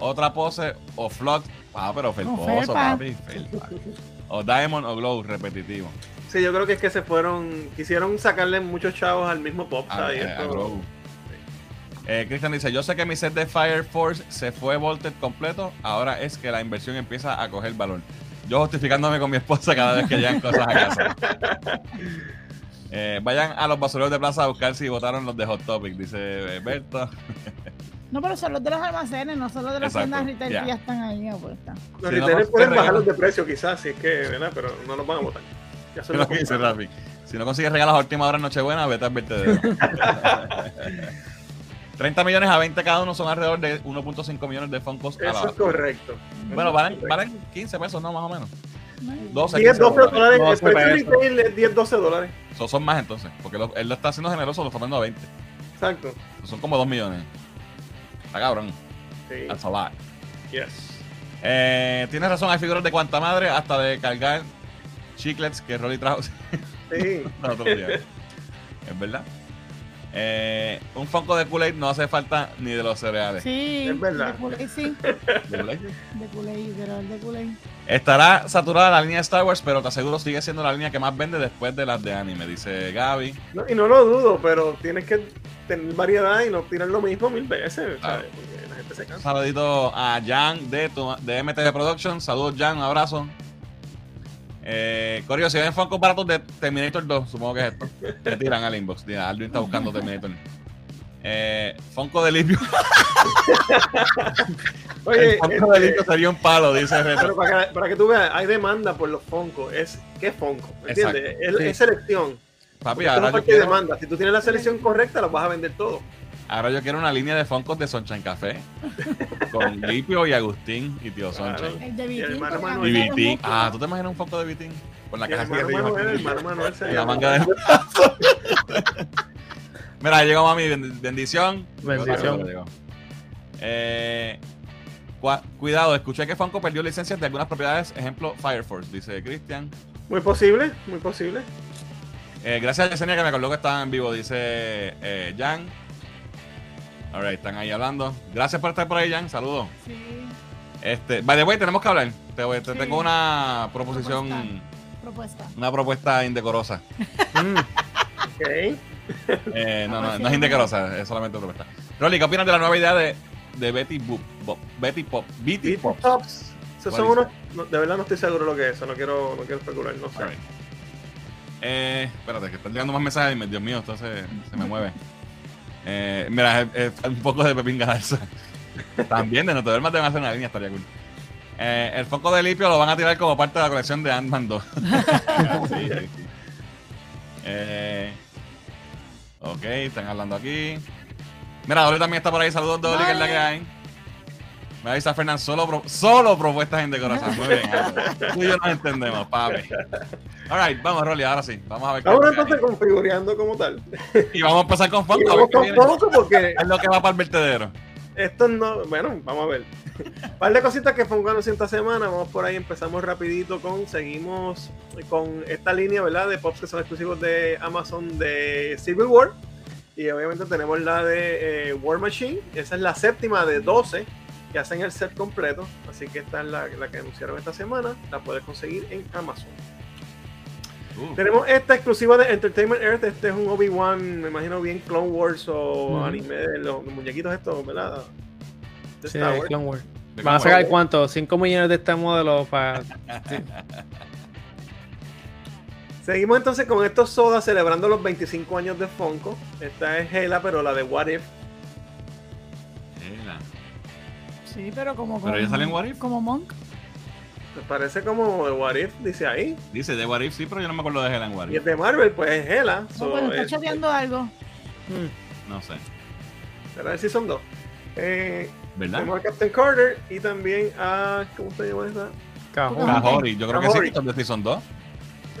Otra pose o float. Ah, pero felposo, felpa. papi. felpa. O diamond o glow repetitivo. Sí, yo creo que es que se fueron, quisieron sacarle muchos chavos al mismo pop. A, ¿sabes? Y eh. Eh, Cristian dice, yo sé que mi set de Fire Force se fue volted completo, ahora es que la inversión empieza a coger valor. Yo justificándome con mi esposa cada vez que llegan cosas a casa. *laughs* Eh, vayan a los basureros de plaza a buscar si votaron los de Hot Topic, dice Berto. No, pero son los de los almacenes, no son los de las Exacto, tiendas retail ya. que ya están ahí apuestas. Los Sí, no, retailers no, pueden bajarlos regalan. de precio quizás, si es que, ¿verdad? Pero no los van a votar. Ya se Es lo que dice. Rafi. Si no consigues regalos a última hora en Nochebuena, vete al vertedero. 30 millones a 20 cada uno son alrededor de 1.5 millones de Funkos a la Eso es correcto. Bueno, valen, valen 15 pesos, ¿no? Más o menos. 12, 10, 15 12 dólares. dólares. El 12 precio pesos. retail es 10, 12 dólares. So, son más entonces, porque lo- él lo está haciendo generoso, lo está poniendo a 20. Exacto. So, son como 2 millones. Está cabrón. Sí. That's a lot. Yes. Eh, tienes razón, hay figuras de cuanta madre hasta de cargar chiclets que Rolly trajo. *laughs* Sí. No, otro día. Es verdad. Eh, un Funko de Kool-Aid no hace falta ni de los cereales. Sí, Es verdad. de Kool-Aid, sí, *laughs* ¿De Kool-Aid? de Kool-Aid, pero el de Kool-Aid. Estará saturada la línea de Star Wars, pero te aseguro sigue siendo la línea que más vende después de las de anime, dice Gaby. No, y no lo dudo, pero tienes que tener variedad y no tirar lo mismo mil veces. Claro. ¿sabes? Porque la gente se Un saludito a Jan de, tu- de MTV Productions. Saludos, Jan, un abrazo. Eh, Corio, si ven Funko baratos de Terminator 2, supongo que es esto. *laughs* Te tiran al inbox. Mira, Alvin está buscando Terminator. Eh, Funko de limpio. *laughs* Oye, el Funko de este, limpio sería un palo, dice Reto. pero para que, para que tú veas, hay demanda por los Funko. Es, ¿Qué es Funko? ¿Entiendes? Es, Sí. es selección. Papi, ahora no yo, quiero, demanda. Si tú tienes la selección correcta, los vas a vender todo. Ahora yo quiero una línea de Funkos de Sunshine Café. Con *laughs* Lipio y Agustín y Tío Claro. Sunshine. El de Y el Vitín. Y. Ah, ¿tú te imaginas un Funko de Vitín? Con la caja de hermano cigarrillos Manuel, el hermano Manuel Y sería- la manga de *laughs* Mira, llegó mami, bend- bendición. Bendición. Llegó. Eh, cuidado, escuché que Funko perdió licencias de algunas propiedades, ejemplo Fire Force, dice Cristian. Muy posible, muy posible. Eh, gracias a Yesenia que me acordó que estaban en vivo, dice eh, Jan. Alright, están ahí hablando. Gracias por estar por ahí, Jan. Saludos. Sí. Este, by the way, tenemos que hablar. Te, voy- te Sí. tengo una proposición, Propuesta. Propuesta. una propuesta indecorosa. Mm. *laughs* Ok. Eh, no, no, no es indecorosa, es solamente una propuesta. Rolly, ¿qué opinas de la nueva idea de, de Betty Boop? Boop- Betty Pop. Betty Pop. Pops. Son unos. no, de verdad no estoy seguro lo que es eso. No quiero, no quiero especular. No sé. Alright. Eh, espérate, que están llegando más mensajes Dios mío, esto se, se me mueve. Eh, mira, es, es un poco de Pepín Garza. También de no te duermas deben hacer una línea, estaría cool. Eh, el foco de Lipio lo van a tirar como parte de la colección de Ant-Man 2. Sí, *laughs* sí, sí. Eh, ok, están hablando aquí. Mira, Dolly también está por ahí. Saludos, Dolly, que es la que hay. Me avisa Fernán, solo, pro- solo propuestas indecorosas. Muy bien. Tú y yo nos entendemos, papi. Alright, vamos, Rolly, ahora sí. Vamos a ver Ahora entonces configureando como tal. Y vamos a empezar con Funko. a vamos con poco porque Es lo que va para el vertedero. esto no. Bueno, vamos a ver. Un par de cositas que Funko anunció esta semana. Vamos por ahí, empezamos rapidito con. Seguimos con esta línea, ¿verdad? De pops que son exclusivos de Amazon de Civil War. Y obviamente tenemos la de eh, War Machine. Esa es la séptima de 12 que hacen el set completo. Así que esta es la, la que anunciaron esta semana. La puedes conseguir en Amazon. Uh, Tenemos esta exclusiva de Entertainment Earth. Este es un Obi-Wan, me imagino bien Clone Wars o anime de los, los muñequitos estos, ¿verdad? De Sí, Star Wars. Clone Wars. Van a sacar cuánto? 5 millones de este modelo para. *laughs* Seguimos entonces con estos sodas celebrando los 25 años de Funko. Esta es Hela, pero la de What If. Mira. Sí, pero como. Pero ya sale en What If. Como Monk. Me parece como de What If, dice ahí. Dice de What If, sí, pero yo no me acuerdo de Helen What Y If. es de Marvel, pues es Hela. No, So, bueno, está es- chateando algo. No sé. será el Season 2. Eh, ¿Verdad? tenemos a Captain Carter y también a. ¿Cómo se llama esta? Cajón. Ah, Kahori, yo creo que sí, Kahori. que son de Season 2.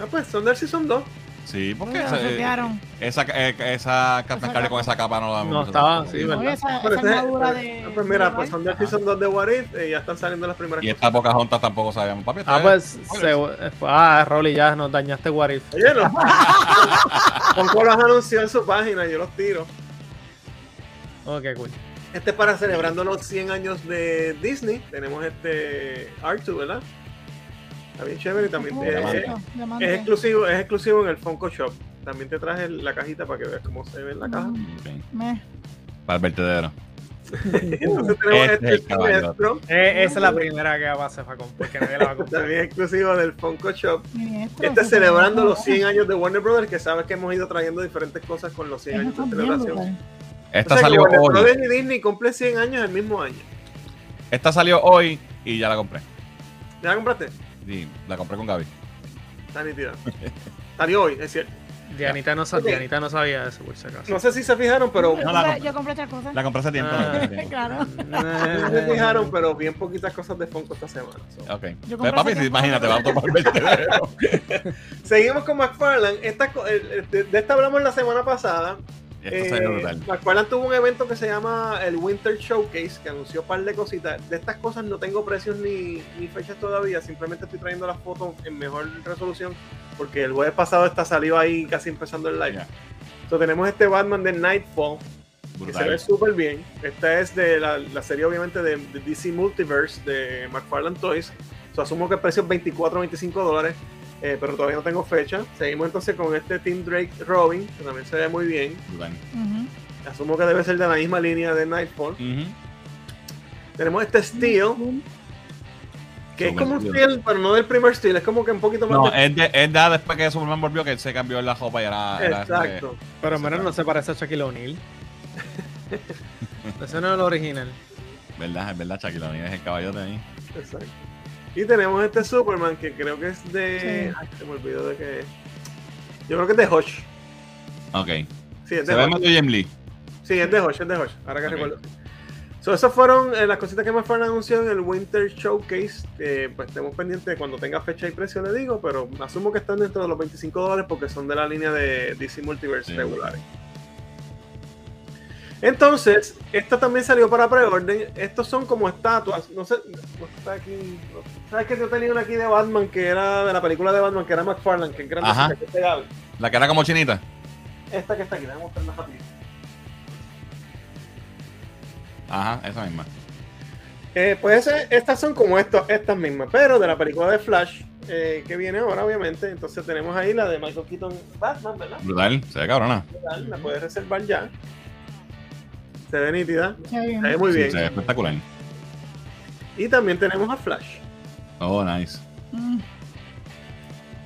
Ah, pues son del Season 2. Sí, porque esa, se eh, esa, eh, esa Captain Esa Carter con esa capa no la No estaba, sí, ¿verdad? esa, Pero esa ese- armadura pero- de. pues mira, de pues son Ajá. Season 2 de What If y ya están saliendo las primeras Y esta Pocahontas tampoco sabíamos. Papi, Ah, pues. bien. se- ah, Rolly, ya nos dañaste What If. Oye, no. Funko los anunció en su página, yo los tiro. Ok, cool. Este es para celebrando los 100 años de Disney. Tenemos este R2, ¿verdad? Está bien chévere y también Diamante. es, exclusivo, es exclusivo en el Funko Shop. También te traje la cajita para que veas cómo se ve en la caja. Me- Para el vertedero. *laughs* Entonces tenemos Este este, es el caballo. Sinestro, Eh, esa es la primera que va a hacer Facón, porque nadie la va a comprar. también exclusivo del Funko Shop. Siniestro, Este es celebrando los 100 años de Warner Brothers, que sabes que hemos ido trayendo diferentes cosas con los 100 Eso años de bien celebración. Esta O sea que salió Warner hoy. Brothers y Disney cumple 100 años el mismo año. Esta salió hoy y ya la compré. ¿Ya la compraste? Sí, la compré con Gaby. está nítida. Salió hoy, es cierto. Dianita no, sa- Ok. Dianita no sabía eso, por si acaso. No sé si se fijaron, pero yo, No la yo compré otra cosa. La compré hace tiempo. Ah. *laughs* Claro. no se fijaron, pero bien poquitas cosas de Funko esta semana. so. Ok. Yo compré papi, si imagínate, va a tomar 20 de *laughs* Seguimos con McFarlane. Esta, el- el- de, de esta hablamos la semana pasada. Esto Eh, brutal. McFarlane tuvo un evento que se llama el Winter Showcase, que anunció un par de cositas. De estas cosas no tengo precios ni, ni fechas todavía, simplemente estoy trayendo las fotos en mejor resolución, porque el jueves pasado esta salió ahí casi empezando el live. Ya. Entonces tenemos este Batman de Nightfall, que se ve Brutal. súper bien. Esta es de la, la serie obviamente de, de DC Multiverse de McFarlane Toys. So, asumo que el precio es 24 25 dólares, eh, pero todavía no tengo fecha. Seguimos entonces con este Team Drake Robin, que también se ve muy bien. Asumo que debe ser de la misma línea de Nightfall. Tenemos este Steel, que es como un Steel. Steel, pero no del primer Steel, es como que un poquito más No, de- es, de, es de después que Superman volvió que él se cambió la ropa y era. era Exacto. Pero menos no se parece a Shaquille O'Neal. *laughs* Ese no es el original. verdad, es verdad, Shaquille O'Neal es el caballote ahí. Exacto. Y tenemos este Superman que creo que es de. Sí. Ay, se me olvidó de qué es. Yo creo que es de Hodge. Ok. Sí, es de más de Jim Lee. Sí, es de Hodge, es de Hodge. Ahora que recuerdo. So, esas fueron eh, las cositas que más fueron anunciadas en el Winter Showcase. Que pues estemos pendientes de cuando tenga fecha y precio, le digo. Pero asumo que están dentro de los 25 dólares porque son de la línea de DC Multiverse Sí. regulares. Entonces, esta también salió para preorden. Estos son como estatuas. No sé, no está aquí. no- ¿Sabes que yo tenía una aquí de Batman que era de la película de Batman que era McFarlane, que es grande, Ajá. que? La cara como chinita. Esta que está aquí, déjame mostrarla rápido. Ajá, esa misma. Eh, pues estas son como esto- estas mismas, pero de la película de Flash, eh, que viene ahora, obviamente. Entonces tenemos ahí la de Michael Keaton Batman, ¿verdad? Brutal, se ve cabrona. La puedes reservar ya. Se ve nítida, Qué bien. se ve muy Sí, bien. se ve espectacular. Y también tenemos a Flash. Oh, nice. Mm.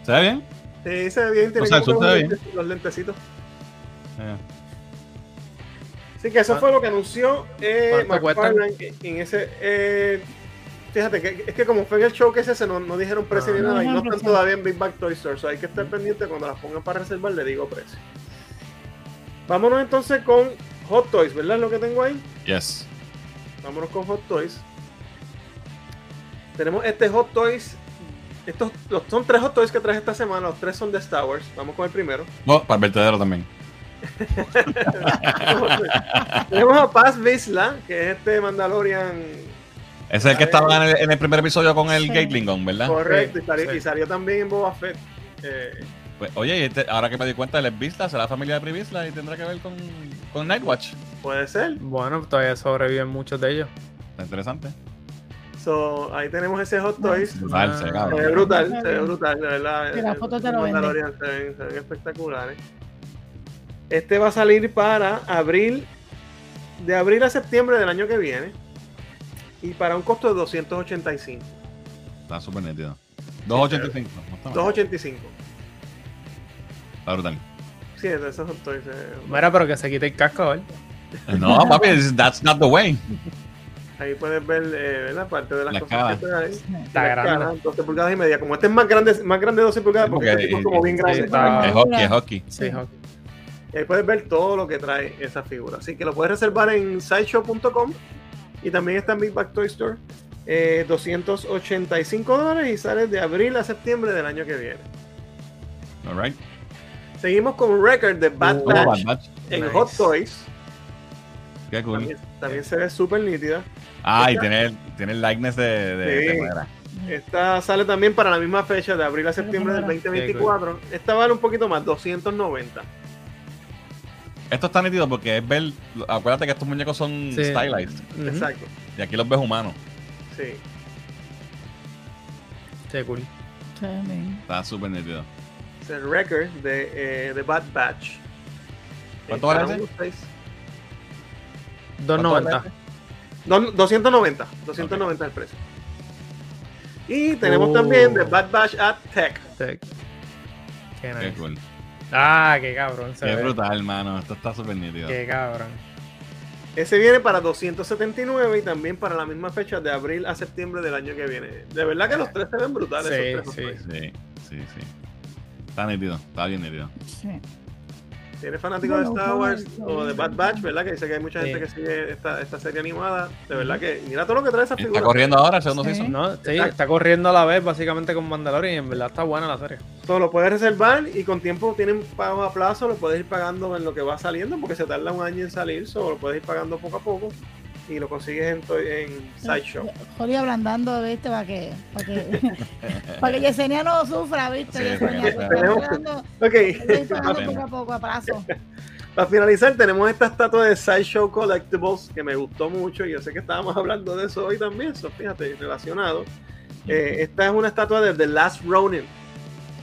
¿Se ve bien? Sí, se ve bien, tiene O sea, como eso los, se ve bien. lentes- los lentecitos. Eh, Así que eso fue lo que anunció eh. McFarlane en ese. eh, fíjate, que, es que como fue en el show que ese, no, no dijeron precio Ah. ni nada y no están todavía en Big Bag Toy Store. so hay que estar pendiente cuando las pongan para reservar, le digo precio. Vámonos entonces con Hot Toys, ¿verdad? Lo que tengo ahí. yes. Vámonos con Hot Toys. Tenemos este Hot Toys. Estos los, son tres Hot Toys que traje esta semana. Los tres son de Star Wars. Vamos con el primero. *laughs* Oh, para el vertedero también. *laughs* Tenemos a Paz Vizsla, que es este Mandalorian Ese es el que estaba en el, en el primer episodio con el Sí. Gatling Gun, ¿verdad? Correcto, Sí, y, salió, sí. y salió también en Boba Fett. Eh, Pues, oye, y este- ahora que me di cuenta, él es Vizsla, será familia de Privisla y tendrá que ver con, con Nightwatch. puede ser. Bueno, todavía sobreviven muchos de ellos. Está interesante. So, ahí tenemos ese Hot Toys. Brutal, Ah. se ve brutal, se ve brutal, de verdad. Las fotos te lo venden. Se ven, se ven espectaculares. Este va a salir para abril, de abril a septiembre del año que viene. Y para un costo de 285. Está súper nítido. 2.85. no está mal. 285. Está brutal. Hot Toys. eh, Mira, pero que se quite el casco. No, papi, that's not the way. Ahí puedes ver eh, ¿verdad? parte de las La cosas cara. que. Está La grande. cara, 12 pulgadas y media. Como este es más grande, más grande de 12 pulgadas, porque, porque- este tipo es como bien sí, grande. está- Es hockey, es hockey. Sí, ok. Y ahí puedes ver todo lo que trae esa figura. Así que lo puedes reservar en sideshow.com y también está en Big Bag Toy Store. Eh, 285 dólares y sale de abril a septiembre del año que viene. Alright. Seguimos con Record de Bad Bad Batch en Nice. Hot Toys. Qué cool. También, también se ve súper nítida. Ah, y tiene, el- tiene el likeness de, de, Sí. de. Esta sale también para la misma fecha de abril a septiembre del 2024. Esta vale un poquito más, 290. Esto está nítido porque es ver. Acuérdate que estos muñecos son Sí. stylized. Exacto. Y aquí los ves humanos. Sí. Sí, cool. Está súper nítido. El record de, eh, de Bad Batch. ¿Cuánto vale para ese? unos seis. 290. No, 290. 290 el precio. Y tenemos Oh. también de Bad Batch at Tech. Sí. Qué Qué nice. cool. Ah, qué cabrón. Se Qué ve. brutal, mano. Esto está súper nítido. Qué cabrón. Ese viene para 279 y también para la misma fecha de abril a septiembre del año que viene. De verdad que los tres se ven brutales. Sí, esos tres sí. Sí, sí, sí. Está nítido, está bien nítido. Sí. Si eres fanático de Star Wars o de Bad Batch, ¿verdad? Que dice que hay mucha gente Sí. que sigue esta, esta serie animada. De verdad que mira todo lo que trae esa figura. Está corriendo ahora el segundo Sí. season. No, sí, Exacto. está corriendo a la vez básicamente con Mandalorian y en verdad está buena la serie. Todo lo puedes reservar y con tiempo tienen pago a plazo, lo puedes ir pagando en lo que va saliendo porque se tarda un año en salir, solo lo puedes ir pagando poco a poco y lo consigues en, to- en Sideshow. Jolly ablandando, ¿viste? Para que, para que, *laughs* para que Yesenia no sufra, ¿viste? Sí, Yesenia, tenemos- poco a poco, a plazo. *laughs* para finalizar tenemos esta estatua de Sideshow Collectibles que me gustó mucho y yo sé que estábamos *laughs* hablando de eso hoy también, so, fíjate, relacionado. Eh, esta es una estatua de The Last Ronin,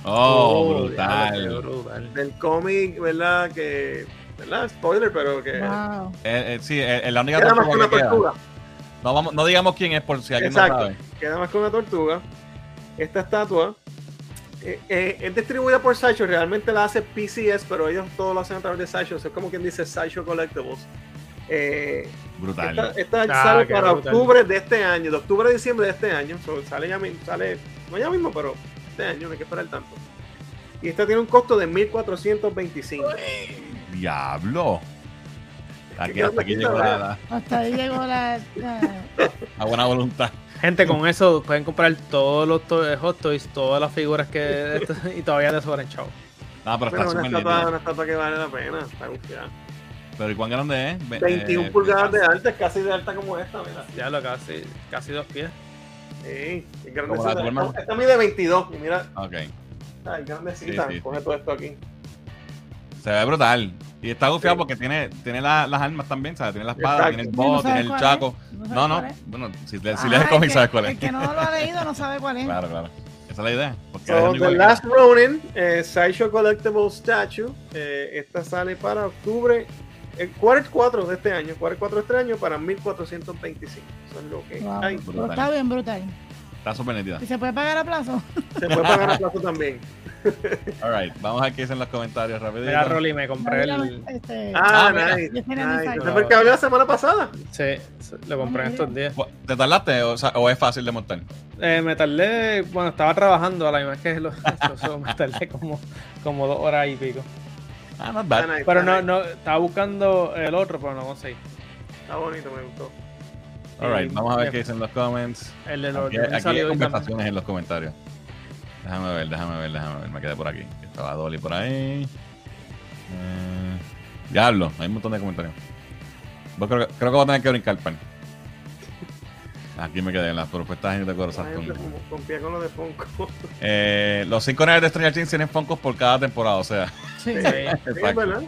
Oh, qué brutal. brutal. del cómic, ¿verdad? Que, ¿verdad? Spoiler, pero que Wow. Eh, eh, sí, eh, la única queda más que tortuga una que queda. tortuga. No, vamos, no digamos quién es por si alguien Exacto. no sabe. queda más que una tortuga. Esta estatua eh, eh, es distribuida por Sideshow, realmente la hace PCS, pero ellos todo lo hacen a través de Sideshow. Es como quien dice Sideshow Collectibles. Eh, Brutal. esta esta Ah, sale para brutal. octubre de este año, de octubre a diciembre de este año. So, sale ya mi- sale, no ya mismo, pero este año, no hay que esperar tanto. Y esta tiene un costo de 1425. Diablo. Aquí, hasta aquí llegó la, Hasta ahí llegó la. la- *laughs* la buena voluntad. Gente, con eso pueden comprar todos los to- eh, Hot Toys, todas las figuras que y todavía te sobran chavo. No, pero está súper una estatua que vale la pena, está confiada. Pero ¿y cuán grande es? Ve- 21 eh, pulgadas de alta, es casi de alta como esta, mira. Ya lo casi, casi dos pies. Sí, es grandecita. Esta, mide 22, y mira, Ok. ay, grandecita, Sí, sí, coge sí. todo esto aquí. Se ve brutal. Y está gufiado Sí. porque tiene, tiene la- las armas también, ¿sabes? Tiene la espada, Exacto. tiene el ¿No bow, sabes tiene el chaco. ¿No No? Bueno, si, le- si Ah, lees el cómic, sabes cuál es. El que no lo ha leído no sabe cuál es. Claro, claro. Esa es la idea. Porque So, The Last Ronin, eh, Sideshow Collectible Statue. eh, esta sale para octubre, el quarter 4 de este año. Quarter 4 de este año para 1425. Eso es lo que Wow. hay. Brutal. está bien brutal. Está súper nítida. ¿Y se puede pagar a plazo? Se puede pagar a plazo también. Alright, vamos a ver qué dicen los comentarios rapidito. Mira, Rolly, me compré el. Este, Ah, Ah, nice. Nice. Sideshow. ¿No fue el que hablé la semana pasada? Sí, lo compré en estos días. ¿Te tardaste o, sea, o es fácil de montar? Eh, me tardé, bueno, estaba trabajando a la misma vez que lo, eso, me tardé como, como dos horas y pico. Ah, Está bad. nice, Pero no, nice. no, estaba buscando el otro, pero no conseguí. Está bonito, me gustó. Alright, vamos a ver qué dicen los comments. El de los Aquí, aquí hay hoy también. conversaciones en los comentarios. Déjame ver, déjame ver, déjame ver. Me quedé por aquí. Estaba Dolly por ahí. Eh, diablo, hay un montón de comentarios. Creo, que- creo que voy a tener que brincar, pan. Aquí me quedé en las propuestas de Confía con lo de Funko. Eh, los cinco nerds de Stranger Things tienen Funkos por cada temporada, o sea. Sí. Sí. *laughs* Sí, es verdad.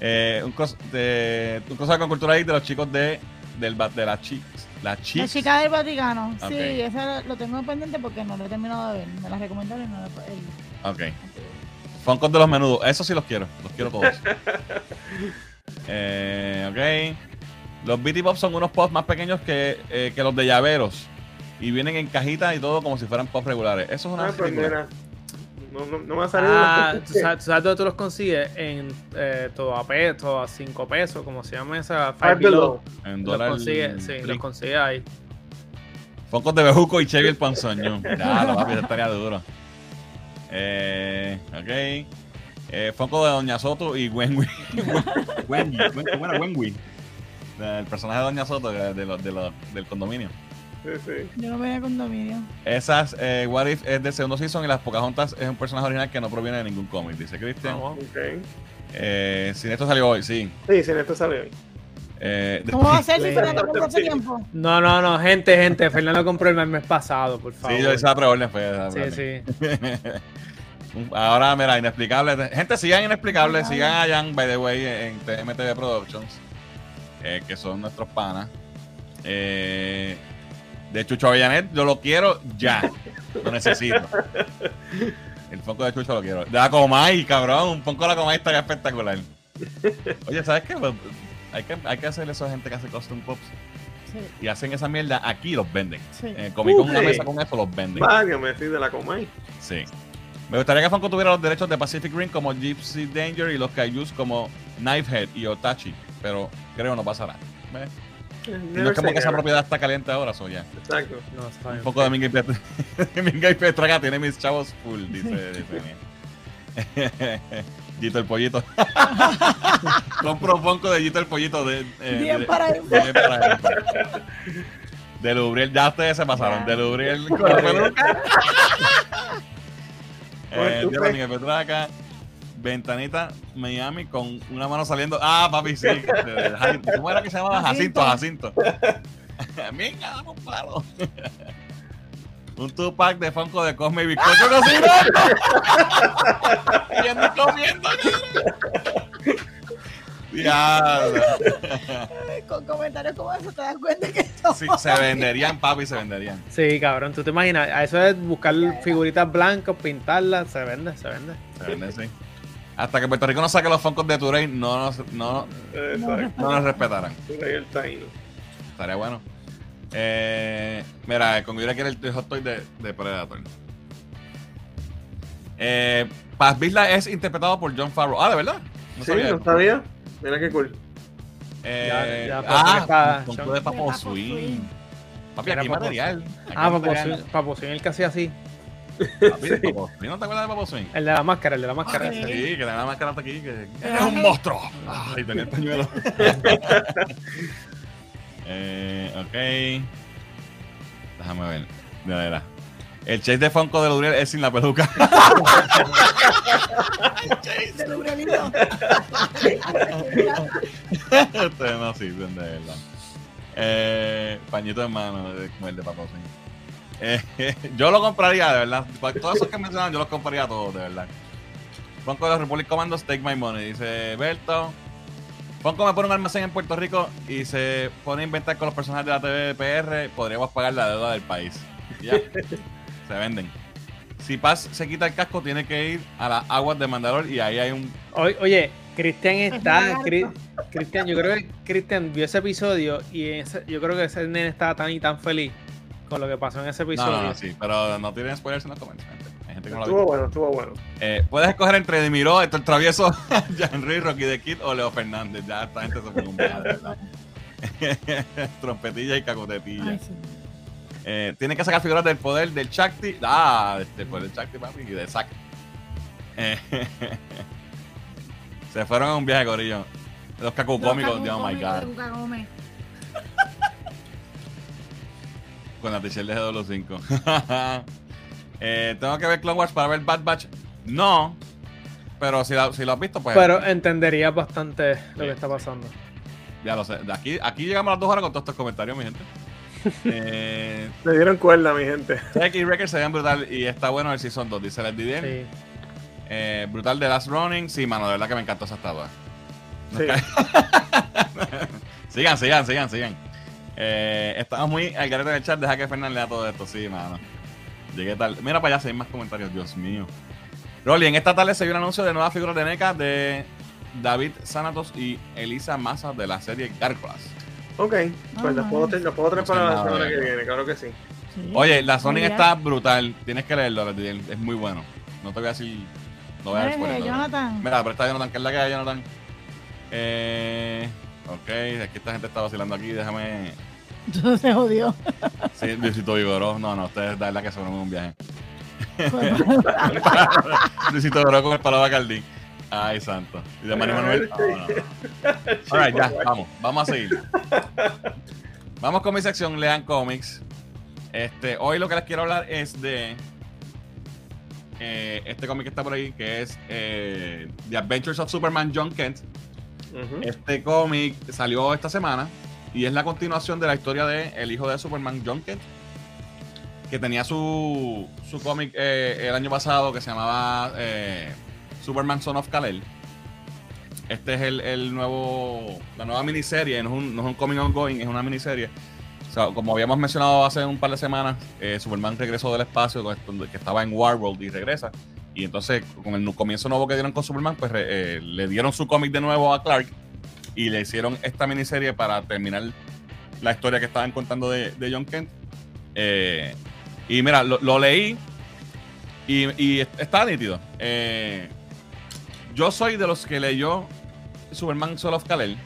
Eh, un, cos, de, un cosa con cultura ahí de los chicos de, del, de las chicas. Las La chicas. chica del Vaticano. Sí, esa lo tengo pendiente porque no lo he terminado de ver. Me la recomendaron y no he Ok. Funkos de los menudos. Esos sí los quiero. Los quiero todos. *laughs* eh, ok. Los Beatty Pops son unos pops más pequeños que, eh, que los de llaveros. Y vienen en cajitas y todo como si fueran pops regulares. Eso es una Ah, pues. No, no, no me ha salido. Ah, ¿tú sabes, tú sabes dónde tú los consigues? En eh, todo a peso, todo a 5 pesos, como se llama esa Five Below. En Los consigues, sí, click. los consigues ahí. Funkos de Bejuco y Chevy el Panzoño. Ya, lo papi, estaría duro. Eh, ok. Eh, Funko de Doña Soto y Wenwi. Wenwi. Wen- ¿Cómo era Wenwi? El personaje de Doña Soto de, de los- de los- del condominio. Sí, sí. Yo no voy a condominio. Esas, eh, What If es del segundo season y las Pocahontas es un personaje original que no proviene de ningún cómic, dice Christian. Ok. Eh, sin esto salió hoy, sí. Sí, sin esto sale hoy. Eh, ¿Cómo va a ser si. Fernando compró hace tiempo? No, no, no, gente, gente. Fernando compró el mes pasado, por favor. sí, yo hice la preorden, fue esa Sí, preorden. sí. *laughs* Ahora, mira, Inexplicable. Gente, sigan Inexplicable, sigan a Jan, by the way, en TMTV Productions, eh, que son nuestros panas. Eh, de Chucho Avellanet, yo lo quiero ya. Lo necesito. El Funko de Chucho lo quiero. De la Comay, cabrón. Un Funko de la Comay estaría espectacular. Oye, ¿sabes qué? Pues, hay, que, hay que hacerle eso a gente que hace custom pops. Sí, Y hacen esa mierda, aquí los venden. sí. En el Comic Con, una mesa con eso, los venden. Válgame, sí, de la Comay. Sí. Me gustaría que Funko tuviera los derechos de Pacific Rim como Gypsy Danger y los Kaijus como Knifehead y Otachi, pero creo no pasará. ¿Ves? No es como que esa propiedad está caliente ahora, so ya. Exacto. No, está Un bien. poco de Minga y Petra. *laughs* Minga y Petra tiene mis chavos full, dice. *laughs* Gito el pollito. *laughs* Compro Funko de Gito el pollito. De, eh, Bien de- para de- bien para info. De Lubriel, ya ustedes se pasaron. De Lubriel con la peluca. eh, Petraca. Ventanita Miami con una mano saliendo. Ah, papi, sí. *laughs* ¿Cómo era que se llamaba? Jacinto, Jacinto. Venga, *laughs* dame un palo. *laughs* Un two pack de Funko de Cosme y Bizcocho y comiendo. cabrón. Diablo. Con comentarios como eso te das cuenta que esto Sí, se venderían, papi, se venderían. Sí, cabrón, tú te imaginas, a eso es buscar figuritas blancas, pintarlas, se vende, se vende. Se venden, sí. Hasta que Puerto Rico no saque los Funkos de Turey, no nos, no, no nos respetarán. El Taino. Estaría bueno. Eh, mira, con quiere el hot toy de, de Predator. Eh, Paz Vizla es interpretado por John Farrow. Ah, ¿de verdad? No Sí, sabía no eso. sabía. Mira qué cool. Eh, Ya- ya, está ah, con John. todo de Papo Swing. Papi, aquí material. Aquí Ah, Papo Swing, el que hacía así. Papi, Papo Swing, ¿No te acuerdas de Papo Swing? El de la máscara, el de la máscara. Ese. Sí, que tenía la máscara hasta aquí. Que, ¡Eres un monstruo! Ay, tenía el pañuelo. *laughs* eh, ok. Déjame ver. De verdad. El chase de Funko de Luriel es sin la peluca. *laughs* de. Ustedes no sirven de verdad. Eh, pañito en mano, de- como el de Papo Swing. Eh, *laughs* yo lo compraría, de verdad. Para Todos esos que mencionaron, yo los compraría todos, de verdad. Funko de los Republic Commandos, take my money. Dice Berto. Funko me pone un almacén en Puerto Rico y se pone a inventar con los personajes de la TV PR. Podríamos pagar la deuda del país. Ya. *laughs* se venden. Si Paz se quita el casco, tiene que ir a las aguas de Mandalor y ahí hay un. Oye, Oye, Cristian está. *laughs* Cristian, yo creo que Cristian vio ese episodio y ese- yo creo que ese nene estaba tan y tan feliz con lo que pasó en ese No, episodio. no, no, sí, pero no tienen spoilers en los comentarios. gente. Hay gente que no lo ha Estuvo bueno, estuvo bueno. Eh, puedes escoger entre Dimiro, Héctor Travieso, *laughs* Henry, Rocky the Kid o Leo Fernández. Ya esta gente se fue un viaje, de verdad. *laughs* Trompetilla y cacotetilla. Ay, sí. Eh, tienen que sacar figuras del poder del Chakti. Ah, del poder del Chakti, papi, y de Zack. Eh, *laughs* se fueron a un viaje, Corillo. Los cacucómicos, Los oh my god. Con la t-shirt de GW5. *laughs* eh, Tengo que ver Clone Wars para ver Bad Batch. No. Pero si, la- si lo has visto, pues. Pero entenderías bastante lo que está pasando. Ya lo sé. De aquí, aquí llegamos a las dos horas con todos estos comentarios, mi gente. *laughs* eh, Le dieron cuerda, mi gente. *laughs* Tech y Records se ven brutal y está bueno el Season 2, dice el Didier. Sí. Eh, brutal de Last Running. Sí, mano, de verdad que me encantó esa estatua. Sí. sigan, sigan, sigan, sigan. Eh, estamos muy al garete en el chat. Deja que Fernández lea todo esto. Sí, mano. Llegué tarde. Mira para allá, si hay más comentarios. Dios mío. Rolly, en esta tarde se vio un anuncio de nuevas figuras de NECA de David Sanatos y Elisa Massa de la serie Gárgolas. Ok, pues Ah, los puedo, los puedo traer No para la semana que viene, claro que sí. Sí. Oye, la Sonic está brutal. Tienes que leerlo. Es muy bueno. No te voy a decir. No voy a decir. Jonathan. Mira, pero está Jonathan, que es la que hay, Jonathan. Eh, ok, que esta gente está vacilando aquí, déjame. Entonces se jodió. Sí, Luisito Vigoró. No, no, ustedes da la que se un viaje. *laughs* Luisito Vigoró con el palo de Bacardí. Ay, santo. Y de Mario Manuel. No. *laughs* Alright, ya, vamos, vamos a seguir. Vamos con mi sección, lean cómics. Este, hoy lo que les quiero hablar es de eh, este cómic que está por ahí, que es eh, The Adventures of Superman John Kent. Este cómic salió esta semana y es la continuación de la historia de el hijo de Superman, John Kent, que tenía su, su cómic eh, el año pasado que se llamaba eh, Superman Son of Kal-El. Este es el, el nuevo, la nueva miniserie, no es un, no es un cómic ongoing, es una miniserie. Como habíamos mencionado hace un par de semanas, eh, Superman regresó del espacio que estaba en Warworld y regresa. Y entonces, con el comienzo nuevo que dieron con Superman, pues le dieron su cómic de nuevo a Clark y le hicieron esta miniserie para terminar la historia que estaban contando de, de John Kent. Eh, y mira, lo, lo leí y, y está nítido. Eh, yo soy de los que leyó Superman Soul of Kal-El,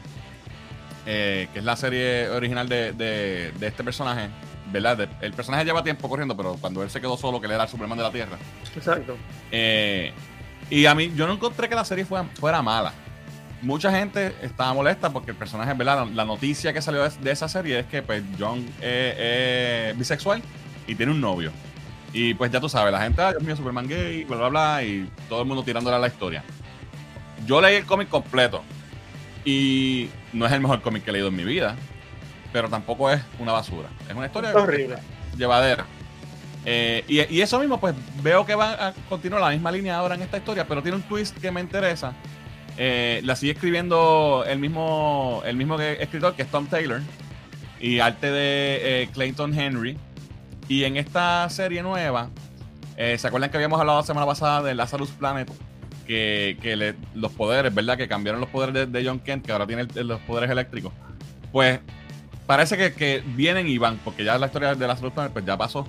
eh, que es la serie original de, de- de este personaje. ¿Verdad? El personaje lleva tiempo corriendo, pero cuando él se quedó solo, que él era el Superman de la Tierra. Exacto. Y a mí, yo no encontré que la serie fuera, fuera mala. Mucha gente estaba molesta porque el personaje, ¿verdad? La, noticia que salió de, esa serie es que pues, John es bisexual y tiene un novio. Y pues ya tú sabes, la gente, ah, Dios mío, Superman gay, bla, bla, bla, y todo el mundo tirándole a la historia. Yo leí el cómic completo y no es el mejor cómic que he leído en mi vida, pero tampoco es una basura. Es una historia horrible. llevadera. Eh, y, eso mismo, pues veo que va a continuar la misma línea ahora en esta historia, pero tiene un twist que me interesa. Eh, la sigue escribiendo el mismo, el mismo escritor que es Tom Taylor y arte de eh, Clayton Henry. Y en esta serie nueva, eh, ¿se acuerdan que habíamos hablado la semana pasada de Lazarus Planet? Que, los poderes, ¿verdad? Que cambiaron los poderes de, John Kent, que ahora tiene los poderes eléctricos. Pues parece que, vienen y van, porque ya la historia de Lazarus Planet pues ya pasó.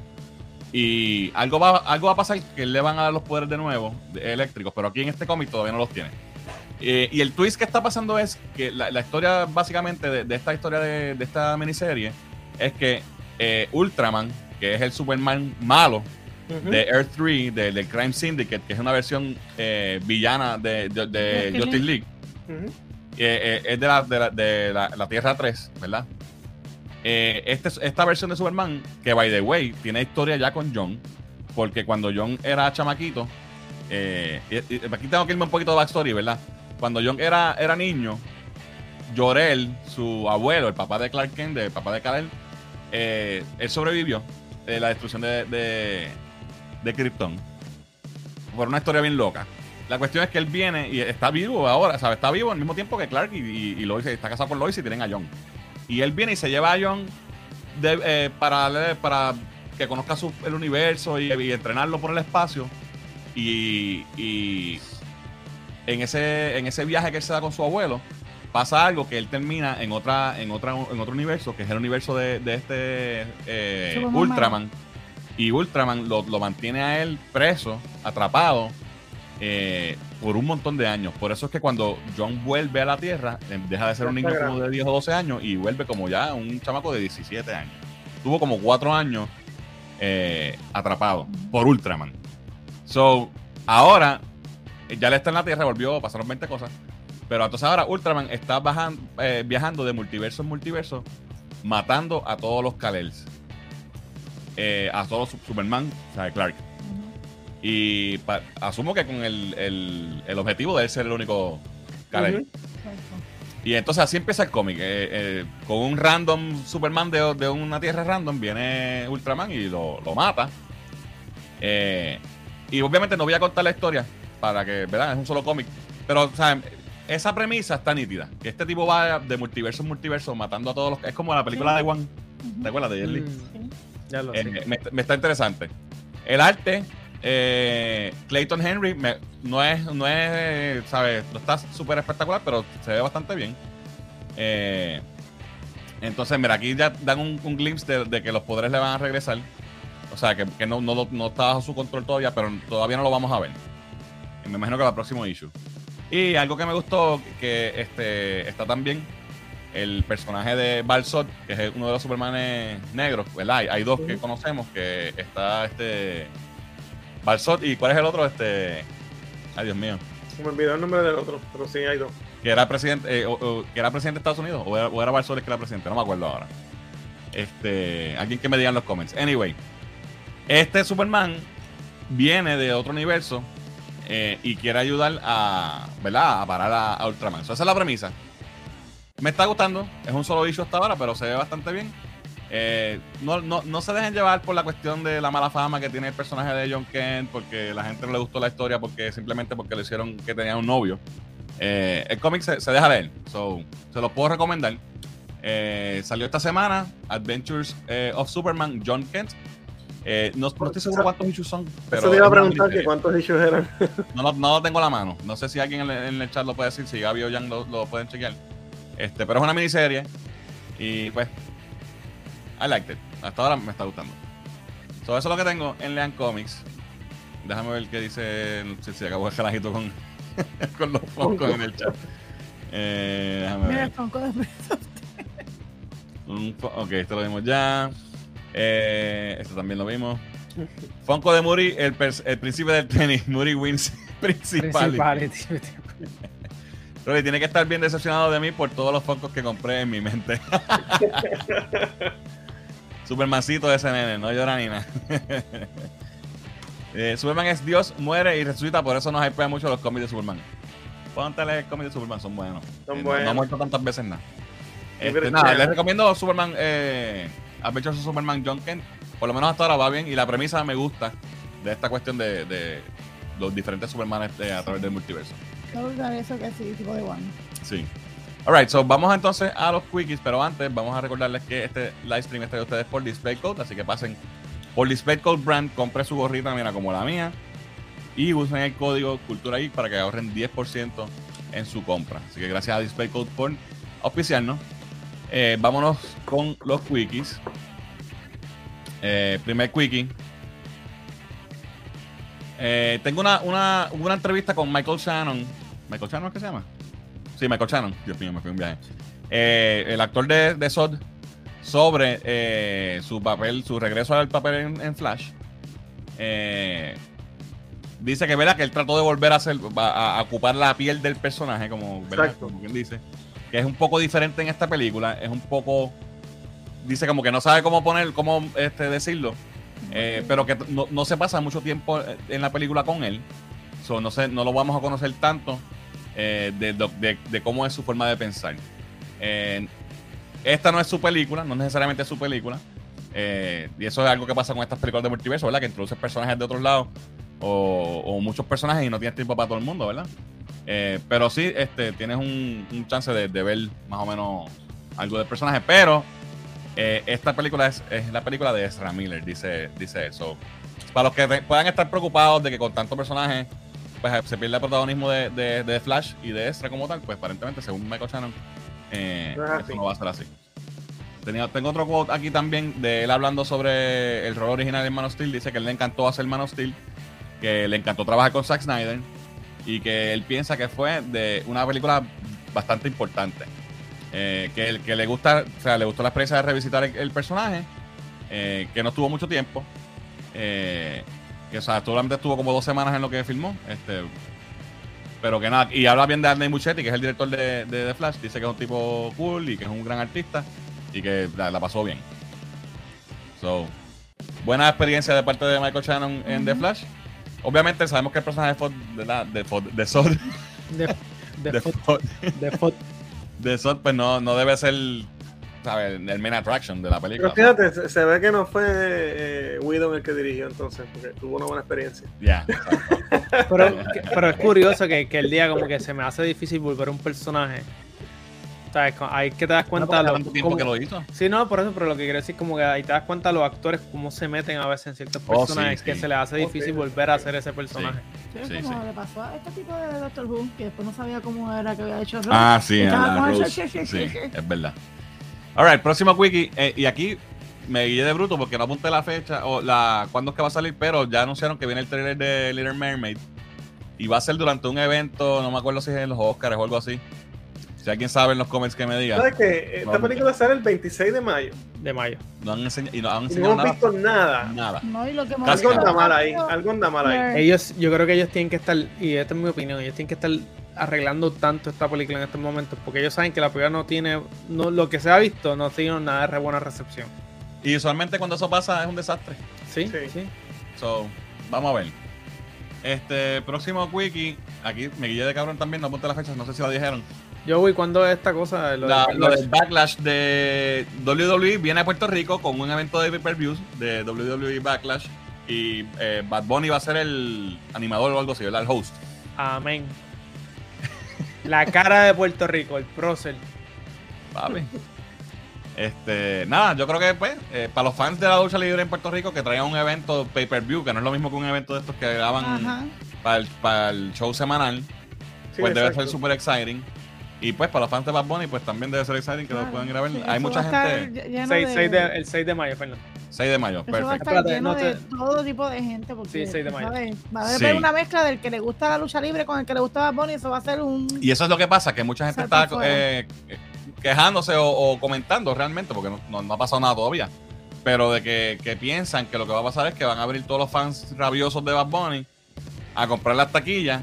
Y algo va, algo va a pasar que le van a dar los poderes de nuevo, eléctricos, pero aquí en este cómic todavía no los tiene. Eh, y el twist que está pasando es que la, historia, básicamente, de, esta historia de, esta miniserie, es que eh, Ultraman, que es el Superman malo de Earth 3, del Crime Syndicate, que es una versión eh, villana de, Justice League. Eh, eh, es de, la, de, la, Tierra 3, ¿verdad? Este, esta versión de Superman, que by the way, tiene historia ya con John, porque cuando John era chamaquito, aquí tengo que irme un poquito de backstory, ¿verdad? Cuando John era, era niño, Jorel, su abuelo, el papá de Clark Kent, el papá de Kal-El, él sobrevivió la destrucción de, de, de Krypton. Por una historia bien loca. La cuestión es que él viene y está vivo ahora, ¿sabes? Está vivo al mismo tiempo que Clark y, y, Lois está casado con Lois y tienen a John. Y él viene y se lleva a John eh, para, para que conozca el universo y, entrenarlo por el espacio. Y, y, en, ese, en ese viaje que él se da con su abuelo, pasa algo que él termina en otra en otra en otro universo que es el universo de, este eh, Ultraman. Y Ultraman lo, mantiene a él preso atrapado eh, por un montón de años. Por eso es que cuando John vuelve a la Tierra em, deja de ser un niño como de 10 o 12 años y vuelve como ya un chamaco de 17 años. Tuvo como 4 años eh, atrapado por Ultraman. So ahora ya le está en la Tierra volvió pasaron 20 cosas pero entonces ahora Ultraman está eh, viajando de multiverso en multiverso, matando a todos los Kalels. Eh, a todos los Superman, o sea, Clark. Y asumo que con el, objetivo de él ser el único Kalel. Y entonces así empieza el cómic. Eh, con un random Superman de, una tierra random viene Ultraman y lo, mata. y obviamente no voy a contar la historia para que, ¿verdad? Es un solo cómic. Pero, o sea, esa premisa está nítida. Que este tipo va de multiverso en multiverso matando a todos los. Es como la película de One. ¿Te acuerdas de Jelly? Mm. Ya lo eh, me, está interesante. El arte, eh, Clayton Henry, no es, no es, ¿sabes? No está súper espectacular, pero se ve bastante bien. Eh, entonces, mira, aquí ya dan un, glimpse de, que los poderes le van a regresar. O sea, que, no, no, no, está bajo su control todavía, pero todavía no lo vamos a ver. Me imagino que la próximo issue. Y algo que me gustó, que este, está también el personaje de Balsot, que es uno de los Supermanes negros, ¿verdad? Hay, dos que conocemos, que está este Balsot y ¿cuál es el otro? Este, ay Dios mío. Me olvidó el nombre del otro, pero sí hay dos. Que era presidente, eh, que era presidente de Estados Unidos, o era, o era Balsot el que era presidente, no me acuerdo ahora. Este, alguien que me diga en los comments. Anyway, este Superman viene de otro universo eh, y quiere ayudar a, ¿verdad? a parar a, Ultraman. esa es la premisa. Me está gustando, es un solo issue hasta ahora, pero se ve bastante bien. Eh, no, no, no, se dejen llevar por la cuestión de la mala fama que tiene el personaje de John Kent, porque la gente no le gustó la historia, porque simplemente porque le hicieron que tenía un novio. Eh, el cómic se, deja leer, so, se lo puedo recomendar. salió esta semana Adventures of Superman John Kent eh, no, estoy seguro cuántos issues son. Pero Eso te iba a preguntar que cuántos issues eran. *laughs* no, no, lo tengo a la mano. No sé si alguien en el, chat lo puede decir, si Gaby o Jan lo, pueden chequear. Este, pero es una miniserie. Y pues, I liked it. Hasta ahora me está gustando. eso es lo que tengo en Lean Comics. Déjame ver qué dice. Si se acabó el gelajito con, *laughs* con los Funkos en el chat. Eh, déjame Mira, ver. Funko de Ok, esto lo vimos ya. Eh, esto también lo vimos. Fonco de Muri, el, el príncipe del tenis. *laughs* Muri wins *laughs* Principality. *laughs* Pero tiene que estar bien decepcionado de mí por todos los focos que compré en mi mente. Supermancito de ese nene, no llora ni nada. eh, Superman es Dios, muere y resucita, por eso nos hypea mucho los cómics de Superman. Póntale el cómic de Superman, son buenos. Son Eh, buenos. No, no ha muerto tantas veces nada. Este, nada, es les recomiendo Superman, eh, Adventures of Superman John Kent. Por lo menos hasta ahora va bien y la premisa me gusta de esta cuestión de, de los diferentes Supermanes de- a través del multiverso. Me gusta eso que sí, tipo de one. Sí. Alright, so vamos entonces a los quickies, pero antes vamos a recordarles que este live stream está de ustedes por DisplayCode, así que pasen por DisplayCode Brand, compre su gorrita, mira, como la mía, y usen el código Cultura Geek para que ahorren 10% en su compra. Así que gracias a DisplayCode por auspiciarnos. Eh, vámonos con los quickies. Eh, primer quickie. Eh, tengo una, una, una entrevista con Michael Shannon. ¿Michael Shannon es que se llama? Sí, Michael Shannon. Dios mío, me fui un viaje. Eh, el actor de, de Sod sobre eh, su papel, su regreso al papel en, en Flash. Eh, dice que, ¿verdad? Que él trató de volver a, hacer, a, a ocupar la piel del personaje, como, como quien dice. Que es un poco diferente en esta película. Es un poco. Dice como que no sabe cómo poner, cómo este, decirlo. Eh, pero que no, no se pasa mucho tiempo eh, en la película con él. So, no, sé, no lo vamos a conocer tanto eh, de, de- de cómo es su forma de pensar. Eh, esta no es su película, no necesariamente es su película. Y eso es algo que pasa con estas películas de multiverso, ¿verdad? Que introduces personajes de otros lados o, o muchos personajes y no tienes tiempo para todo el mundo, ¿verdad? Eh, pero sí, este, tienes un, un chance de, de ver más o menos algo del personaje. Pero eh, esta película es, es la película de Ezra Miller, dice, dice eso. Para los que te- puedan estar preocupados de que con tantos personajes pues, se pierde el protagonismo de, de- de Flash y de Ezra como tal, pues aparentemente, según Michael Shannon, eh, No es eso no va a ser así. Tenía, tengo otro quote aquí también de él hablando sobre el rol original en Man of Steel. Dice que él le encantó hacer Man of Steel, que le encantó trabajar con Zack Snyder y que él piensa que fue de una película bastante importante. Eh, que, el- que le gusta, o sea, le gustó la experiencia de revisitar el, el personaje, eh, que no estuvo mucho tiempo, eh, que o sea, solamente estuvo como dos semanas en lo que filmó, este, pero que nada, y habla bien de Andy Muchetti, que es el director de, de The Flash, dice que es un tipo cool y que es un gran artista y que la, la pasó bien. So, buena experiencia de parte de Michael Shannon en The Flash. Obviamente sabemos que el personaje de Fod, de, la, de, Fod, de Sod, De, de, *laughs* de Fod- de de Sod, pues no, no debe ser ¿sabes? el main attraction de la película. Pero fíjate, se, se ve que no fue eh, Whedon el que dirigió entonces, porque tuvo una buena experiencia. Ya, *laughs* pero, pero es curioso que, que el día como que se me hace difícil volver a un personaje. Co- ahí que te das cuenta lo- tanto tiempo cómo- que lo hizo. Sí, no, por eso, pero lo que quiero decir como que ahí te das cuenta los actores cómo se meten a veces en ciertos Oh, sí, personajes que sí. se les hace difícil volver a hacer ese personaje. Sí, Sí, como sí. le pasó a este tipo de Doctor Who, que después no sabía cómo era que había hecho. Ah, sí, Estaba a con la el- Rose. Sí, es verdad. Alright, próximo quickie. eh, y aquí me guié de bruto porque no apunté la fecha o la cuándo es que va a salir, pero ya anunciaron que viene el trailer de Little Mermaid. Y va a ser durante un evento, no me acuerdo si es en los Oscars o algo así. Si alguien sabe en los comments que me diga. ¿Sabes que Esta Vamos. película sale el 26 de mayo De mayo. No han enseñado, y no han y no enseñado hemos nada. visto nada. Nada. No, y lo que hemos Algo anda mal ahí, algo anda mal ahí. Ellos, yo creo que ellos tienen que estar, y esta es mi opinión, ellos tienen que estar arreglando tanto esta película en estos momentos, porque ellos saben que la película no tiene, no, lo que se ha visto no tiene nada de re buena recepción. Y usualmente cuando eso pasa es un desastre. Sí, Sí. sí. So, vamos a ver. Este próximo quickie, aquí me guié de cabrón también, no apunté la fecha, no sé si la dijeron. Yo voy cuando es esta cosa, lo de- La- lo del backlash de WWE viene a Puerto Rico con un evento de pay-per-views de WWE Backlash y eh, Bad Bunny va a ser el animador o algo así, ¿verdad? El host. Amén. *laughs* La cara de Puerto Rico, el prócer. Papi. Este, nada, yo creo que pues, eh, para los fans de la lucha libre en Puerto Rico que traigan un evento pay-per-view, que no es lo mismo que un evento de estos que graban para el, para el show semanal, Sí, pues debe ser super exciting. Y pues para los fans de Bad Bunny, pues también debe ser exciting que lo Claro. puedan ir a ver. Sí, Hay mucha gente. ll- lleno Seis- de- seis de- el 6 de mayo, Fernando. 6 de mayo, Eso va a perfecto. estar Espérate, lleno no de todo tipo de gente. Porque, Sí, 6 de mayo. ¿sabes? Va a Sí. haber una mezcla del que le gusta la lucha libre con el que le gusta Bad Bunny. Eso va a ser un. Y eso es lo que pasa, que mucha gente está afuera. eh, quejándose o, o comentando realmente, porque no, no- no ha pasado nada todavía. Pero de que, que piensan que lo que va a pasar es que van a abrir todos los fans rabiosos de Bad Bunny a comprar las taquillas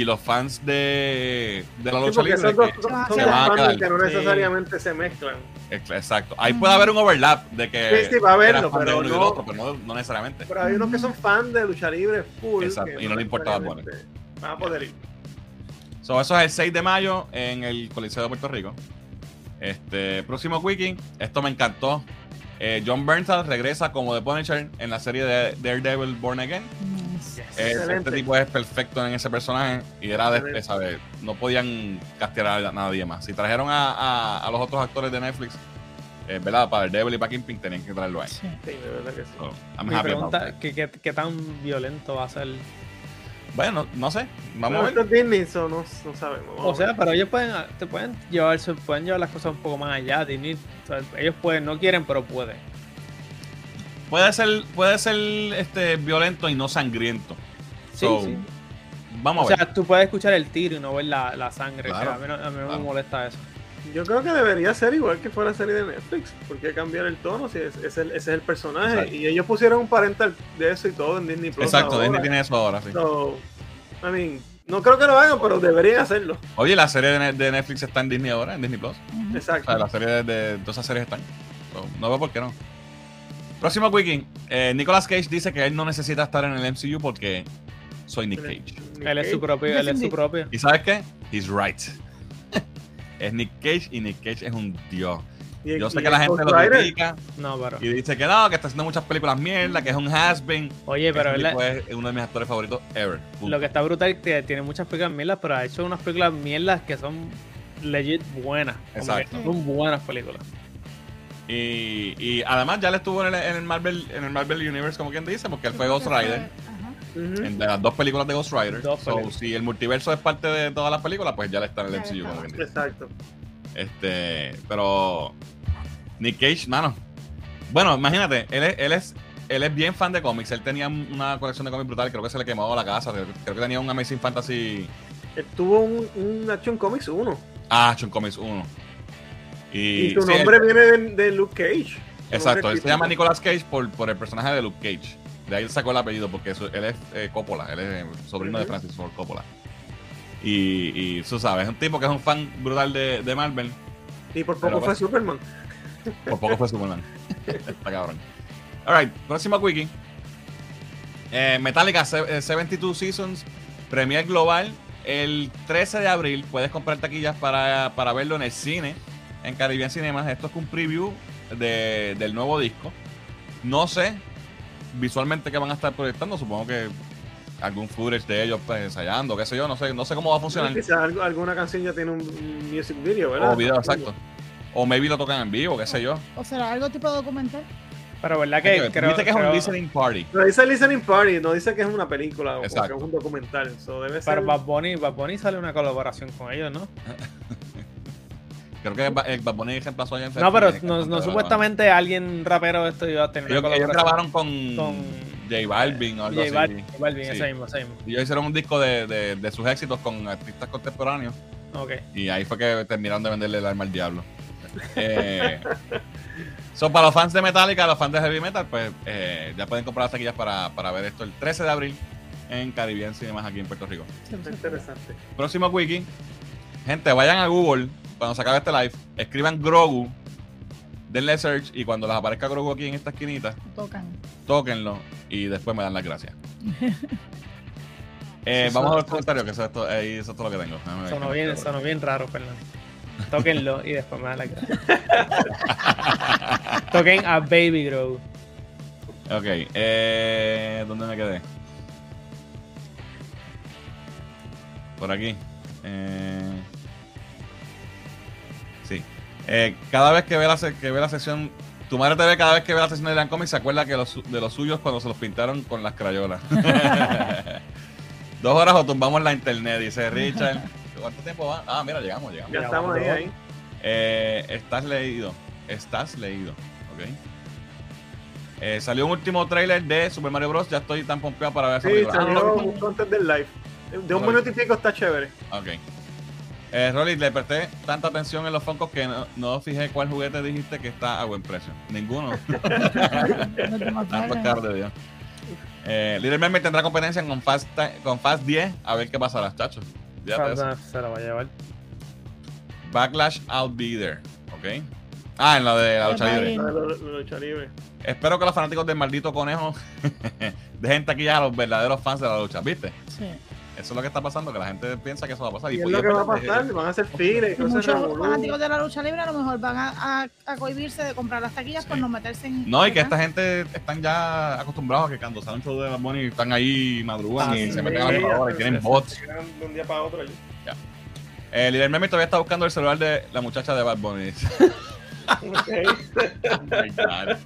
y los fans de, de la lucha libre. son dos, que- son se dos van a fans quedar. que no Sí. necesariamente se mezclan. ex- Exacto. Ahí puede haber un overlap de que. Sí, sí, va a haberlo, de pero y no- otro, pero no, no necesariamente. Pero hay unos que son fans de lucha libre full. Exacto, y no le importa Bad necesariamente Van a poder ir. So, eso es el 6 de mayo en el Coliseo de Puerto Rico. Este próximo weekend, esto me encantó. Eh, John Bernthal regresa como The Punisher en la serie de Daredevil Born Again. Eh, este tipo es perfecto en ese personaje y era de, Excelente. ¿sabes? No podían castear a nadie más. Si trajeron a, a- a los otros actores de Netflix, eh, ¿verdad? Para Daredevil y para Kingpin tenían que traerlo ahí. Sí. Sí, de verdad que sí. So, Mi pregunta, that. ¿qué, qué, qué tan violento va a ser? Bueno, no sé. Vamos Pero a ver. Disney, so no, no sabemos. Vamos O sea, pero ellos pueden, te pueden llevar, se pueden llevar las cosas un poco más allá. Disney, o sea, ellos pueden, no quieren, pero pueden. Puede ser, puede ser este, violento y no sangriento. Sí, So, sí. Vamos O a ver. sea, tú puedes escuchar el tiro y no ver la, la sangre. Claro, o sea, a mí no, a mí no claro. me molesta eso. Yo creo que debería ser igual que fuera serie de Netflix. ¿Por qué cambiar el tono si es, es el, ese es el personaje? Exacto. Y ellos pusieron un parental de eso y todo en Disney Plus. Exacto, ahora. Disney tiene eso ahora, sí. So, I mean, no creo que lo hagan, pero deberían hacerlo. Oye, la serie de, Ne- de Netflix está en Disney ahora, en Disney Plus. Ujú. O Exacto. sea, la serie de, de todas esas series están. So, no veo por qué no. Próximo weekend. Eh, Nicolas Cage dice que él no necesita estar en el MCU porque soy Nick Cage. Nick Él es su Cage. propio, él es su propio. ¿Y sabes qué? He's right. *laughs* es Nick Cage y Nick Cage es un dios. Y- Yo sé que la gente lo critica No, pero. y dice que no, que está haciendo muchas películas mierda, que es un has-been. Oye, pero tipo es uno de mis actores favoritos ever. Punto. lo que está brutal es que tiene muchas películas mierdas, pero ha hecho unas películas mierdas que son legit buenas. Exacto. Son buenas películas. Y, y además ya le estuvo en el, en el Marvel en el Marvel Universe, como quien dice, porque él fue Ghost Rider. En de las dos películas de Ghost Rider. So, si el multiverso es parte de todas las películas, pues ya le está en el MCU, como. Exacto. Este, pero Nick Cage, mano. Bueno, imagínate, él es, él es, él es bien fan de cómics. Él tenía una colección de cómics brutal, creo que se le quemó la casa. Creo, creo que tenía un Amazing Fantasy. Él tuvo un, un Action Comics 1. Ah, Action Comics 1. Y, Y, sí, él- nombre viene de, de Luke Cage. Exacto, él se llama. Nicolas Cage por, por el personaje de Luke Cage. De ahí sacó el apellido, porque eso- él es eh, Coppola, él es eh, sobrino de. Francis Ford Coppola. Y, y tú sabes, es un tipo que es un fan brutal de, de Marvel. Y por poco fue pues- Superman. Por poco fue Superman. Está cabrón. Alright, próximo quickie. Eh, Metallica se- eh, 72 Seasons, Premier Global. El 13 de abril puedes comprar taquillas para, para verlo en el cine, en Caribbean Cinemas. Esto es un preview de- del nuevo disco. No sé visualmente qué van a estar proyectando. Supongo que algún footage de ellos pues, ensayando, qué sé yo. No sé, no sé cómo va a funcionar. Quizás algo- alguna canción ya tiene un music video, ¿verdad? O video, exacto. O maybe lo tocan en vivo, qué sé yo. ¿O será algo tipo documental? Pero verdad que que creo, Dice que es creo- un listening party. Pero dice Listening Party, no dice que es una película o que Exacto. es un documental. So, debe ser. Pero Bad Bunny, Bad Bunny sale una colaboración con ellos, ¿no? *laughs* Creo que el Bad Bunny reemplazó a James No, pero no, supuestamente alguien rapero de esto iba a tener una Ellos, ellos colaboración grabaron con, con J Balvin o algo J así. Balvin, J Balvin, Sí. ese mismo, ese mismo. Y ellos hicieron un disco de, de, de sus éxitos con artistas contemporáneos. Ok. Y ahí fue que terminaron de venderle el alma al diablo. Eh, *laughs* so, para los fans de Metallica, los fans de Heavy Metal, pues eh, ya pueden comprar las taquillas para, para ver esto el 13 de abril en Caribbean Cinemas aquí en Puerto Rico. Interesante. Próximo wiki. Gente, vayan a Google cuando se acabe este live, escriban Grogu, denle search y cuando les aparezca Grogu aquí en esta esquinita, Tocan. tóquenlo y después me dan las gracias. *laughs* Eh, vamos a suena- los comentarios, que eso, es todo- eh, eso es todo lo que tengo. Déjame ver Sonó qué bien, más sonó bien raro, Fernando. Tóquenlo y después me dan la gracia. *laughs* Toquen a Baby Grow. Ok, eh, ¿dónde me quedé? Por aquí. Eh. Eh, cada vez que ve, la, que ve la sección, tu madre te ve cada vez que ve la sección de Dan Comics, se acuerda que los, de los suyos cuando se los pintaron con las crayolas. *laughs* Dos horas o tumbamos la internet, dice Richard. ¿Cuánto tiempo va? Ah, mira, llegamos, llegamos. Ya estamos ahí, ahí. Eh, estás leído. Estás leído. Ok. Eh, salió un último trailer de Super Mario Bros. Ya estoy tan pompeado para ver esa Sí, película. Ah, salió no, un content del live. De un minuto y pico está chévere. Ok. Eh, Rolly, le presté tanta atención en los Funkos que no, no fijé cuál juguete dijiste que está a buen precio. Ninguno. *laughs* No te Tantos imaginas. caros de Dios. Eh, Little Mermaid tendrá competencia con Fast, con Fast 10. A ver qué pasará, chachos. Se la va a llevar. Backlash, I'll be there. Ok. Ah, en la de la lucha libre. La de la- la lucha libre. Espero que los fanáticos del maldito conejo *laughs* dejen taquillas a los verdaderos fans de la lucha. ¿Viste? Sí. Eso es lo que está pasando, que la gente piensa que eso va a pasar. Y es pues, lo que va a pasar, van a hacer y Y cosas muchos fanáticos de la lucha libre a lo mejor van a, a, a cohibirse de comprar las taquillas por Sí. no meterse en. No, y que esta gente están ya acostumbrados a que cuando salen show de Bad Bunny están ahí, madrugan Ah, y sí, se meten a Sí, la computadora y ya, tienen bots. de un día para otro allí. El líder meme todavía está buscando el celular de la muchacha de Bad Bunny. Oh my God.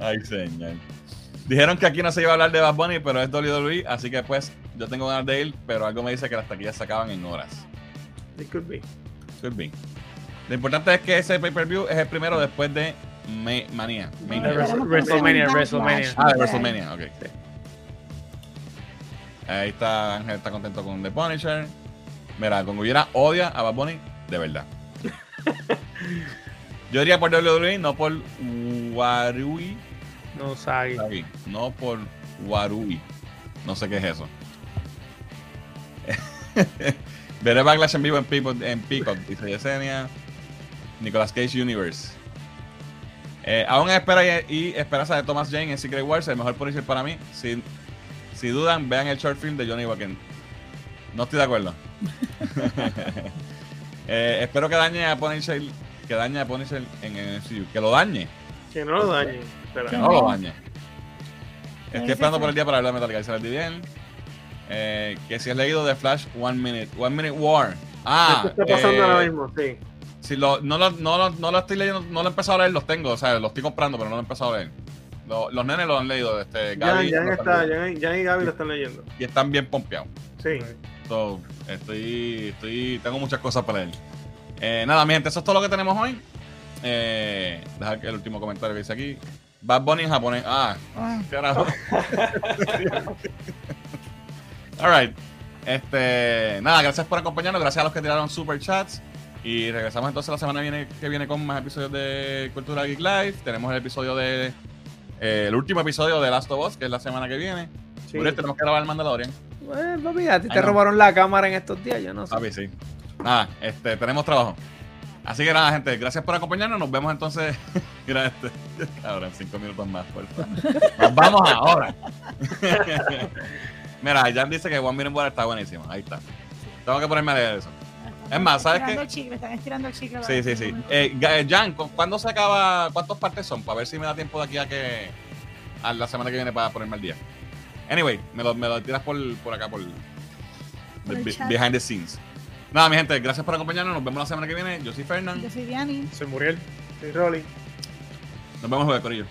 Ay, señor. Dijeron que aquí no se iba a hablar de Bad Bunny, pero es WWE, así que pues yo tengo ganas de ir, pero algo me dice que las taquillas se acaban en horas. It could be. Could be. Lo importante es que ese pay-per-view es el primero después de Ma- Mania. De Mania. Wrestle- WrestleMania, WrestleMania. Ah, de WrestleMania, ok. Ahí está, Ángel está contento con The Punisher. Mira, con Guyera odia a Bad Bunny, de verdad. *laughs* Yo diría por WWE, no por Warui. No Sagi. No por Warui. No sé qué es eso. *laughs* Veré Backlash en vivo en Peacock, en Peacock dice Yesenia. Nicolas Cage Universe. Eh, aún espera y, y esperanza de Thomas Jane en Secret Wars, el mejor Punisher para mí. Si, si dudan, vean el short film de Johnny Wacken. No estoy de acuerdo. *laughs* Eh, espero que dañe a Punisher, que dañe a Punisher en el MCU. Que lo dañe. Que no lo dañen. Que no lo. ¿Qué Estoy esperando por el día para hablar de Metal Gear Solid bien. Eh, que si has leído de Flash One Minute, One Minute War. Ah, Esto está pasando eh, ahora mismo, sí. Si lo, no, lo, no, lo, no lo estoy leyendo, no lo he empezado a leer, los tengo, o sea, los estoy comprando, pero no lo he empezado a leer. Lo- los nenes lo han leído, este, Jan, Gaby, Jan lo está, Jan, Jan y Gaby lo están leyendo. y están bien pompeados. Sí. So, estoy, estoy, tengo muchas cosas para leer. Eh, nada, mi gente, eso es todo lo que tenemos hoy. Eh, dejar que el último comentario que dice aquí. Bad Bunny en japonés. Ah, Ah, carajo. Alright. Este, nada, gracias por acompañarnos. Gracias a los que tiraron super chats. Y regresamos entonces la semana viene, que viene con más episodios de Cultura Geek Live. Tenemos el episodio de. eh, el último episodio de Last of Us, que es la semana que viene. sí. Tenemos que grabar el Mandalorian. Eh, papi, a ti te Ay, no. robaron la cámara en estos días, yo no sé. Papi, sí. Nada, este, tenemos trabajo. Así que nada, gente, gracias por acompañarnos. Nos vemos entonces. *laughs* Mira este. Cabrón, cinco minutos más, por favor. Nos vamos ahora. *laughs* Mira, Jan dice que One Minute War está buenísimo. Ahí está. Tengo que ponerme a leer eso. Es más, ¿sabes qué? están estirando el chicle. Sí, sí, sí. Eh, eh, Jan, ¿cu- ¿cuándo se acaba? ¿Cuántas partes son? Para ver si me da tiempo de aquí a que. a la semana que viene para ponerme al día. Anyway, me lo, me lo tiras por, por acá, por. Behind the scenes. Nada, mi gente, gracias por acompañarnos. Nos vemos la semana que viene. Yo soy Fernand. Yo soy Diani. Soy Muriel. Sí, Rolly. Nos vemos luego, Corillo.